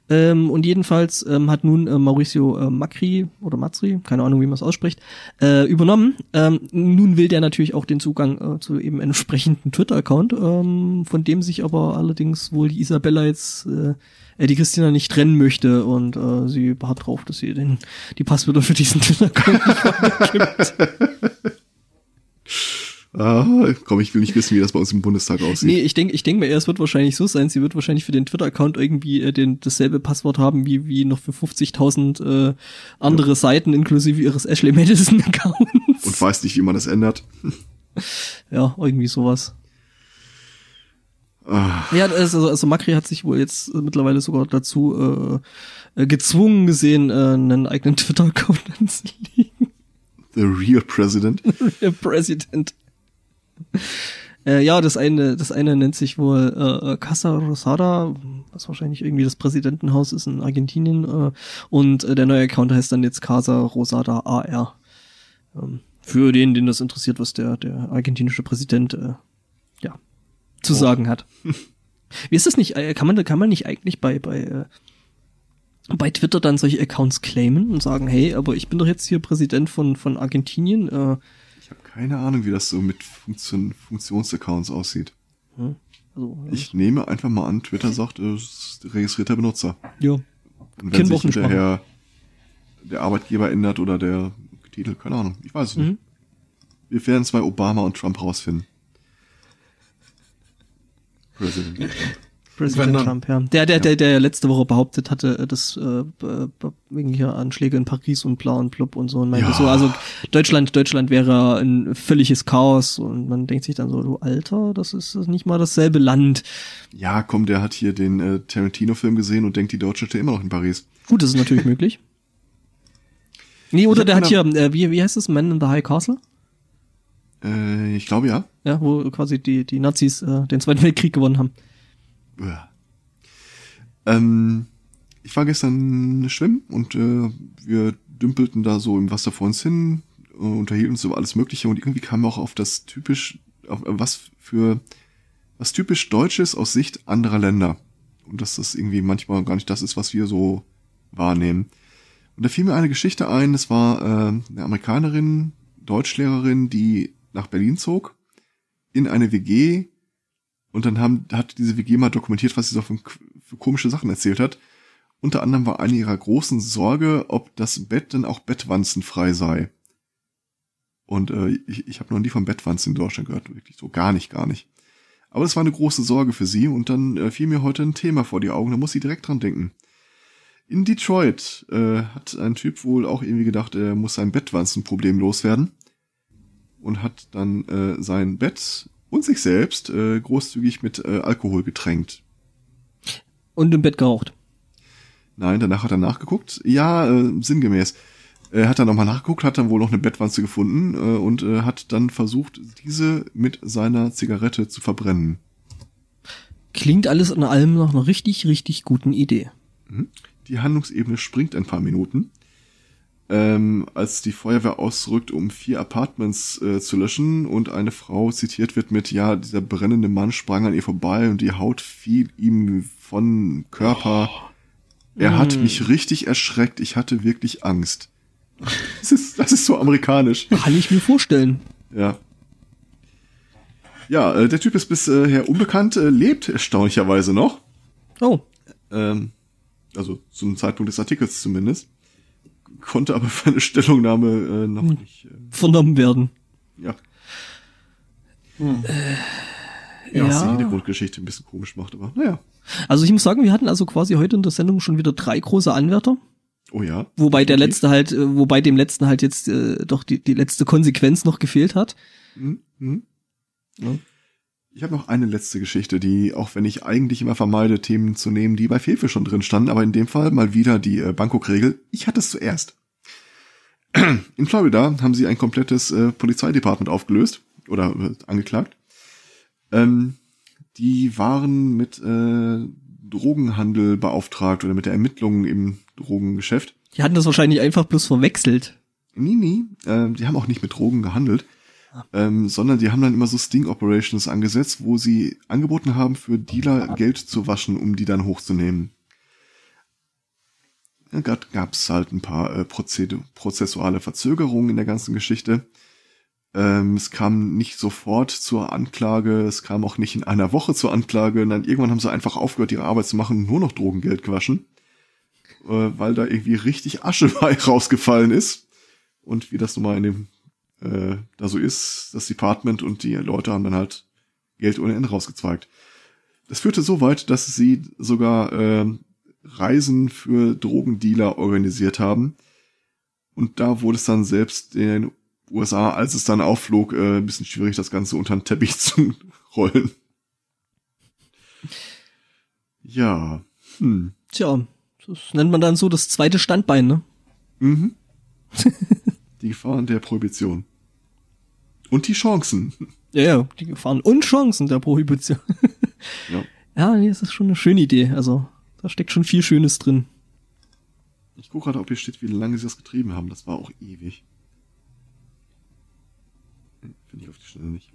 Ähm, und jedenfalls ähm, hat nun äh, Mauricio äh, Macri oder Mazri, keine Ahnung, wie man es ausspricht, äh, übernommen. Ähm, nun will der natürlich auch den Zugang äh, zu eben entsprechenden Twitter-Account, ähm, von dem sich aber allerdings wohl die Isabella jetzt äh, äh, die Christina nicht trennen möchte und äh, sie beharrt drauf, dass sie den, die Passwörter für diesen Twitter-Account nicht weitergibt. Ah, komm, ich will nicht wissen, wie das bei uns im Bundestag aussieht. Nee, ich denke ich denk mir eher, es wird wahrscheinlich so sein, sie wird wahrscheinlich für den Twitter-Account irgendwie äh, den, dasselbe Passwort haben wie, wie noch für 50.000 äh, andere Seiten inklusive ihres Ashley Madison-Accounts. Und weiß nicht, wie man das ändert. Ja, irgendwie sowas. Ah, Ja, also, also Macri hat sich wohl jetzt mittlerweile sogar dazu äh, äh, gezwungen gesehen, äh, einen eigenen Twitter-Account anzulegen. the real president. Der Präsident. Äh, ja, das eine, das eine nennt sich wohl äh, äh, Casa Rosada, was wahrscheinlich irgendwie das Präsidentenhaus ist in Argentinien. Äh, und äh, der neue Account heißt dann jetzt Casa Rosada AR. Ähm, für den, den das interessiert, was der, der argentinische Präsident äh, ja, zu Oh. sagen hat. Wie ist das nicht? äh, Kann man, kann man nicht eigentlich bei, bei, äh, bei Twitter dann solche Accounts claimen und sagen, hey, aber ich bin doch jetzt hier Präsident von, von Argentinien, äh, Ich habe keine Ahnung, wie das so mit Funktion Funktionsaccounts aussieht. also, Ich nehme einfach mal an, Twitter sagt, es ist registrierter Benutzer. ja. Und wenn Können wir sich nicht hinterher der Arbeitgeber ändert oder der Titel, keine Ahnung, ich weiß es nicht. Mhm. Wir werden es bei Obama und Trump rausfinden. President. Präsident Trump, ja. Der, der, der, der letzte Woche behauptet hatte, äh, dass äh, wegen hier Anschläge in Paris und bla und blub und so und meinte Ja. so, also Deutschland, Deutschland wäre ein völliges Chaos und man denkt sich dann so, du Alter, das ist nicht mal dasselbe Land. Ja, komm, der hat hier den äh, Tarantino-Film gesehen und denkt, die Deutschen stehen immer noch in Paris. Gut, das ist natürlich möglich. Nee, oder der hat hier, äh, wie, wie heißt das, Man in the High Castle? Äh, ich glaube ja. Ja, wo quasi die, die Nazis äh, den Zweiten Weltkrieg gewonnen haben. Ähm, ich war gestern schwimmen und äh, wir dümpelten da so im Wasser vor uns hin, äh, unterhielten uns über alles Mögliche und irgendwie kam auch auf das typisch, auf äh, was für was typisch Deutsches aus Sicht anderer Länder. Und dass das irgendwie manchmal gar nicht das ist, was wir so wahrnehmen. Und da fiel mir eine Geschichte ein, das war äh, eine Amerikanerin, Deutschlehrerin, die nach Berlin zog, in eine WG und dann haben, hat diese WG mal dokumentiert, was sie so für, für komische Sachen erzählt hat. Unter anderem war eine ihrer großen Sorge, ob das Bett denn auch bettwanzenfrei sei. Und äh, ich, ich habe noch nie von Bettwanzen in Deutschland gehört, wirklich so gar nicht, gar nicht. Aber das war eine große Sorge für sie und dann äh, fiel mir heute ein Thema vor die Augen, da muss sie direkt dran denken. In Detroit äh, hat ein Typ wohl auch irgendwie gedacht, er muss sein Bettwanzenproblem loswerden und hat dann äh, sein Bett und sich selbst äh, großzügig mit äh, Alkohol getränkt. Und im Bett geraucht. Nein, danach hat er nachgeguckt. Ja, äh, sinngemäß. Er hat dann nochmal nachgeguckt, hat dann wohl noch eine Bettwanze gefunden äh, und äh, hat dann versucht, diese mit seiner Zigarette zu verbrennen. Klingt alles in allem nach einer richtig, richtig guten Idee. Die Handlungsebene springt ein paar Minuten. Ähm, als die Feuerwehr ausrückt, um vier Apartments äh, zu löschen und eine Frau zitiert wird mit, ja, dieser brennende Mann sprang an ihr vorbei und die Haut fiel ihm von Körper. Oh. Er hat mm. mich richtig erschreckt. Ich hatte wirklich Angst. Das ist, das ist so amerikanisch. Kann ich mir vorstellen. Ja. Ja, äh, der Typ ist bisher unbekannt, äh, lebt erstaunlicherweise noch. Oh. Ähm, also zum Zeitpunkt des Artikels zumindest. Konnte aber für eine Stellungnahme äh, noch hm. nicht äh, vernommen werden. Ja. Hm. Äh, ja, ja. Was die Hintergrundgeschichte ein bisschen komisch macht, aber naja. Also ich muss sagen, wir hatten also quasi heute in der Sendung schon wieder drei große Anwärter. Oh ja. Wobei der letzte halt, äh, wobei dem letzten halt jetzt äh, doch die, die letzte Konsequenz noch gefehlt hat. Mhm. mhm. Ja. Ich habe noch eine letzte Geschichte, die, auch wenn ich eigentlich immer vermeide, Themen zu nehmen, die bei Fefe schon drin standen, aber in dem Fall mal wieder die äh, Bangkok-Regel. Ich hatte es zuerst. In Florida haben sie ein komplettes äh, Polizeidepartement aufgelöst oder äh, angeklagt. Ähm, die waren mit äh, Drogenhandel beauftragt oder mit der Ermittlung im Drogengeschäft. Die hatten das wahrscheinlich einfach bloß verwechselt. Nee, nee, äh, die haben auch nicht mit Drogen gehandelt ähm, sondern die haben dann immer so Sting Operations angesetzt, wo sie angeboten haben, für Dealer Geld zu waschen, um die dann hochzunehmen. Ja, gab es halt ein paar äh, prozessuale Verzögerungen in der ganzen Geschichte. Ähm, es kam nicht sofort zur Anklage, es kam auch nicht in einer Woche zur Anklage. Und dann irgendwann haben sie einfach aufgehört, ihre Arbeit zu machen, nur noch Drogengeld gewaschen, äh, weil da irgendwie richtig Asche bei rausgefallen ist. Und wie das nun mal in dem äh, da so ist, das Department und die Leute haben dann halt Geld ohne Ende rausgezweigt. Das führte so weit, dass sie sogar äh, Reisen für Drogendealer organisiert haben. Und da wurde es dann selbst in den USA, als es dann aufflog, äh, ein bisschen schwierig, das Ganze unter den Teppich zu rollen. Ja. Hm. Tja, das nennt man dann so das zweite Standbein, ne? Mhm. Die Gefahren der Prohibition. Und die Chancen. Ja, ja, die Gefahren und Chancen der Prohibition. ja. Ja, nee, das ist schon eine schöne Idee. Also, da steckt schon viel Schönes drin. Ich gucke gerade, ob hier steht, wie lange sie das getrieben haben. Das war auch ewig. Finde ich auf die Schnelle nicht.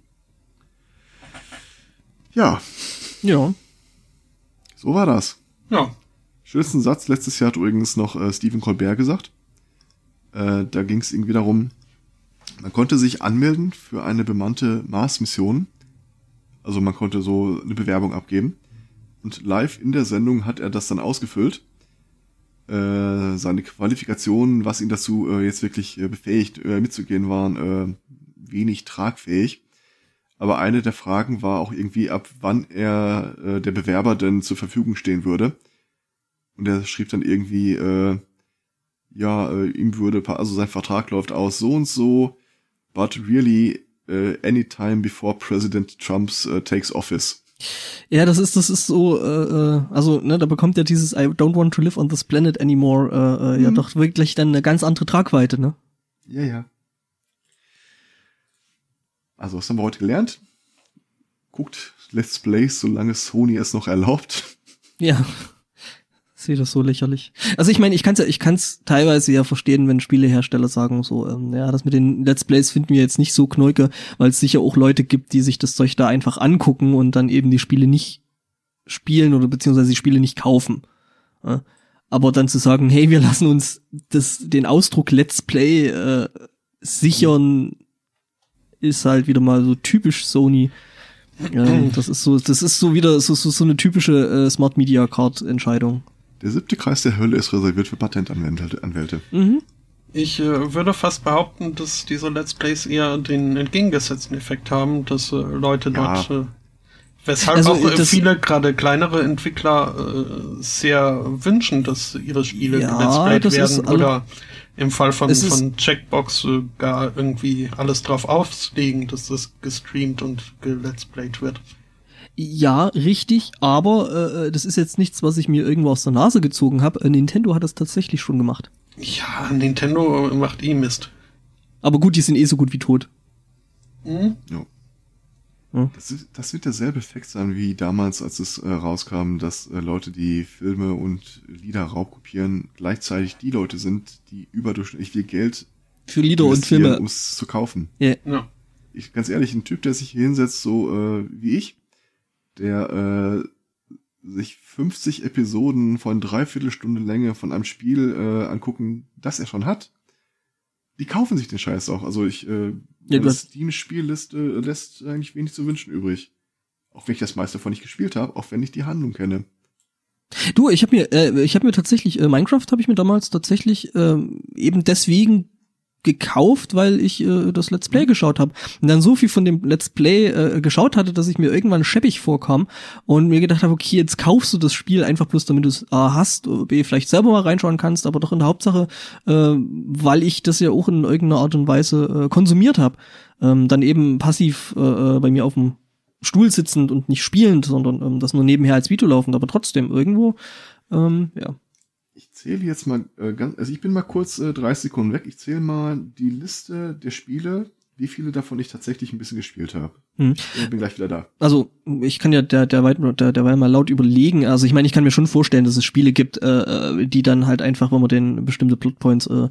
Ja. Ja. So war das. Ja. Schönsten Satz letztes Jahr hat übrigens noch äh, Stephen Colbert gesagt. Äh, da ging es irgendwie darum, man konnte sich anmelden für eine bemannte Mars-Mission. Also man konnte so eine Bewerbung abgeben. Und live in der Sendung hat er das dann ausgefüllt. Äh, seine Qualifikationen, was ihn dazu äh, jetzt wirklich äh, befähigt, äh, mitzugehen, waren äh, wenig tragfähig. Aber eine der Fragen war auch irgendwie, ab wann er äh, der Bewerber denn zur Verfügung stehen würde. Und er schrieb dann irgendwie, ja, äh, ihm würde, also sein Vertrag läuft aus so und so, but really uh, anytime before President Trumps uh, takes office. Ja, das ist, das ist so, äh, äh, also, ne, da bekommt ja dieses I don't want to live on this planet anymore, äh, äh, mhm. ja doch wirklich dann eine ganz andere Tragweite, ne? Ja, ja. Also, was haben wir heute gelernt? Guckt Let's Plays, solange Sony es noch erlaubt. Ja sehe das so lächerlich. Also ich meine, ich kann es ja, ich kann es teilweise ja verstehen, wenn Spielehersteller sagen so, ähm, ja, das mit den Let's Plays finden wir jetzt nicht so knäuke, weil es sicher auch Leute gibt, die sich das Zeug da einfach angucken und dann eben die Spiele nicht spielen oder beziehungsweise die Spiele nicht kaufen. Ja? Aber dann zu sagen, hey, wir lassen uns das, den Ausdruck Let's Play äh, sichern, ist halt wieder mal so typisch Sony. Ähm, das ist so, das ist so wieder so, so, so eine typische äh, Smart Media Card Entscheidung. Der siebte Kreis der Hölle ist reserviert für Patentanwälte. Mhm. Ich äh, würde fast behaupten, dass diese Let's Plays eher den entgegengesetzten Effekt haben, dass äh, Leute ja. dort, äh, weshalb also, auch äh, viele gerade kleinere Entwickler äh, sehr wünschen, dass ihre Spiele ja, Let's Played werden oder im Fall von, von Checkbox äh, gar irgendwie alles drauf auslegen, dass das gestreamt und gelet's played wird. Ja, richtig, aber äh, das ist jetzt nichts, was ich mir irgendwo aus der Nase gezogen habe. Äh, Nintendo hat das tatsächlich schon gemacht. Ja, Nintendo macht eh Mist. Aber gut, die sind eh so gut wie tot. Mhm. Ja. Das, ist, das wird derselbe Effekt sein wie damals, als es äh, rauskam, dass äh, Leute, die Filme und Lieder raubkopieren, gleichzeitig die Leute sind, die überdurchschnittlich viel Geld Für Lieder und Filme. um es zu kaufen. Ja. Ja. Ich, ganz ehrlich, ein Typ, der sich hier hinsetzt, so äh, wie ich, der äh, sich 50 Episoden von dreiviertel Stunde Länge von einem Spiel äh, angucken, das er schon hat, die kaufen sich den Scheiß auch. Also ich, äh, Ja, meine Steam-Spielliste lässt eigentlich wenig zu wünschen übrig. Auch wenn ich das meiste davon nicht gespielt habe, auch wenn ich die Handlung kenne. Du, ich habe mir, äh, ich habe mir tatsächlich äh, Minecraft habe ich mir damals tatsächlich ähm, eben deswegen gekauft, weil ich äh, das Let's Play geschaut habe und dann so viel von dem Let's Play äh, geschaut hatte, dass ich mir irgendwann scheppig vorkam und mir gedacht habe, okay, jetzt kaufst du das Spiel einfach bloß, damit du es A hast, äh, B vielleicht selber mal reinschauen kannst, aber doch in der Hauptsache, äh, weil ich das ja auch in irgendeiner Art und Weise äh, konsumiert habe, ähm, dann eben passiv äh, äh, bei mir auf dem Stuhl sitzend und nicht spielend, sondern ähm, das nur nebenher als Video laufend, aber trotzdem irgendwo, ähm, ja. Ich zähle jetzt mal äh, ganz, also ich bin mal kurz äh, 30 Sekunden weg. Ich zähle mal die Liste der Spiele, wie viele davon ich tatsächlich ein bisschen gespielt habe. Hm. Ich bin gleich wieder da. Also ich kann ja der der der derweil mal laut überlegen. Also ich meine, ich kann mir schon vorstellen, dass es Spiele gibt, äh, äh, die dann halt einfach, wenn man den bestimmte Plotpoints äh,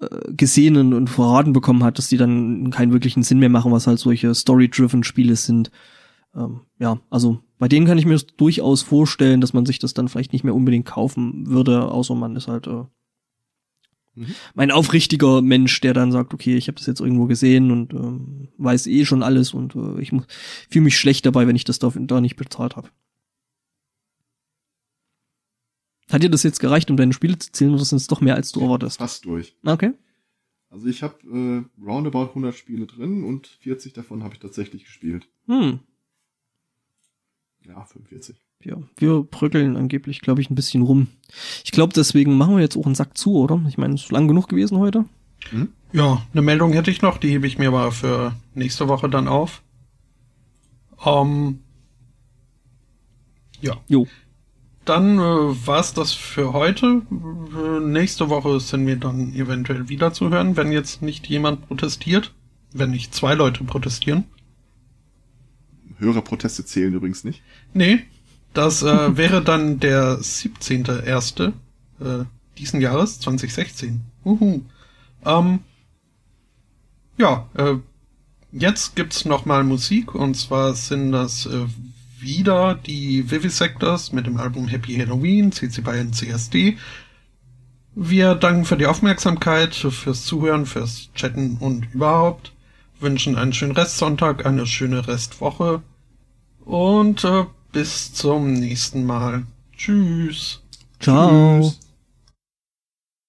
äh, gesehen und, und verraten bekommen hat, dass die dann keinen wirklichen Sinn mehr machen, was halt solche Story-driven Spiele sind. Ähm, ja, also bei denen kann ich mir das durchaus vorstellen, dass man sich das dann vielleicht nicht mehr unbedingt kaufen würde, außer man ist halt äh, Mhm. mein aufrichtiger Mensch, der dann sagt, okay, ich habe das jetzt irgendwo gesehen und ähm, weiß eh schon alles und äh, ich muss fühle mich schlecht dabei, wenn ich das da, da nicht bezahlt habe. Hat dir das jetzt gereicht, um deine Spiele zu zählen, oder sind es doch mehr, als du erwartest? Fast durch. Okay. Also ich habe äh, roundabout 100 Spiele drin und 40 davon habe ich tatsächlich gespielt. Hm. Ja, 45. Ja, wir bröckeln angeblich, glaube ich, ein bisschen rum. Ich glaube, deswegen machen wir jetzt auch einen Sack zu, oder? Ich meine, es ist lang genug gewesen heute. Ja, eine Meldung hätte ich noch, die hebe ich mir aber für nächste Woche dann auf. Ähm, ja, Jo. dann äh, war's das für heute. Äh, nächste Woche sind wir dann eventuell wieder zu hören, wenn jetzt nicht jemand protestiert. Wenn nicht zwei Leute protestieren. Hörerproteste zählen übrigens nicht. Nee, das äh, wäre dann der 17.01. Äh, diesen Jahres, 2016. Uhu. Ähm, ja, äh, jetzt gibt's noch mal Musik und zwar sind das äh, wieder die Vivisectors mit dem Album Happy Halloween, CC BY CSD. Wir danken für die Aufmerksamkeit, fürs Zuhören, fürs Chatten und überhaupt. Wünschen einen schönen Restsonntag, eine schöne Restwoche und äh, bis zum nächsten Mal. Tschüss. Ciao. Tschüss.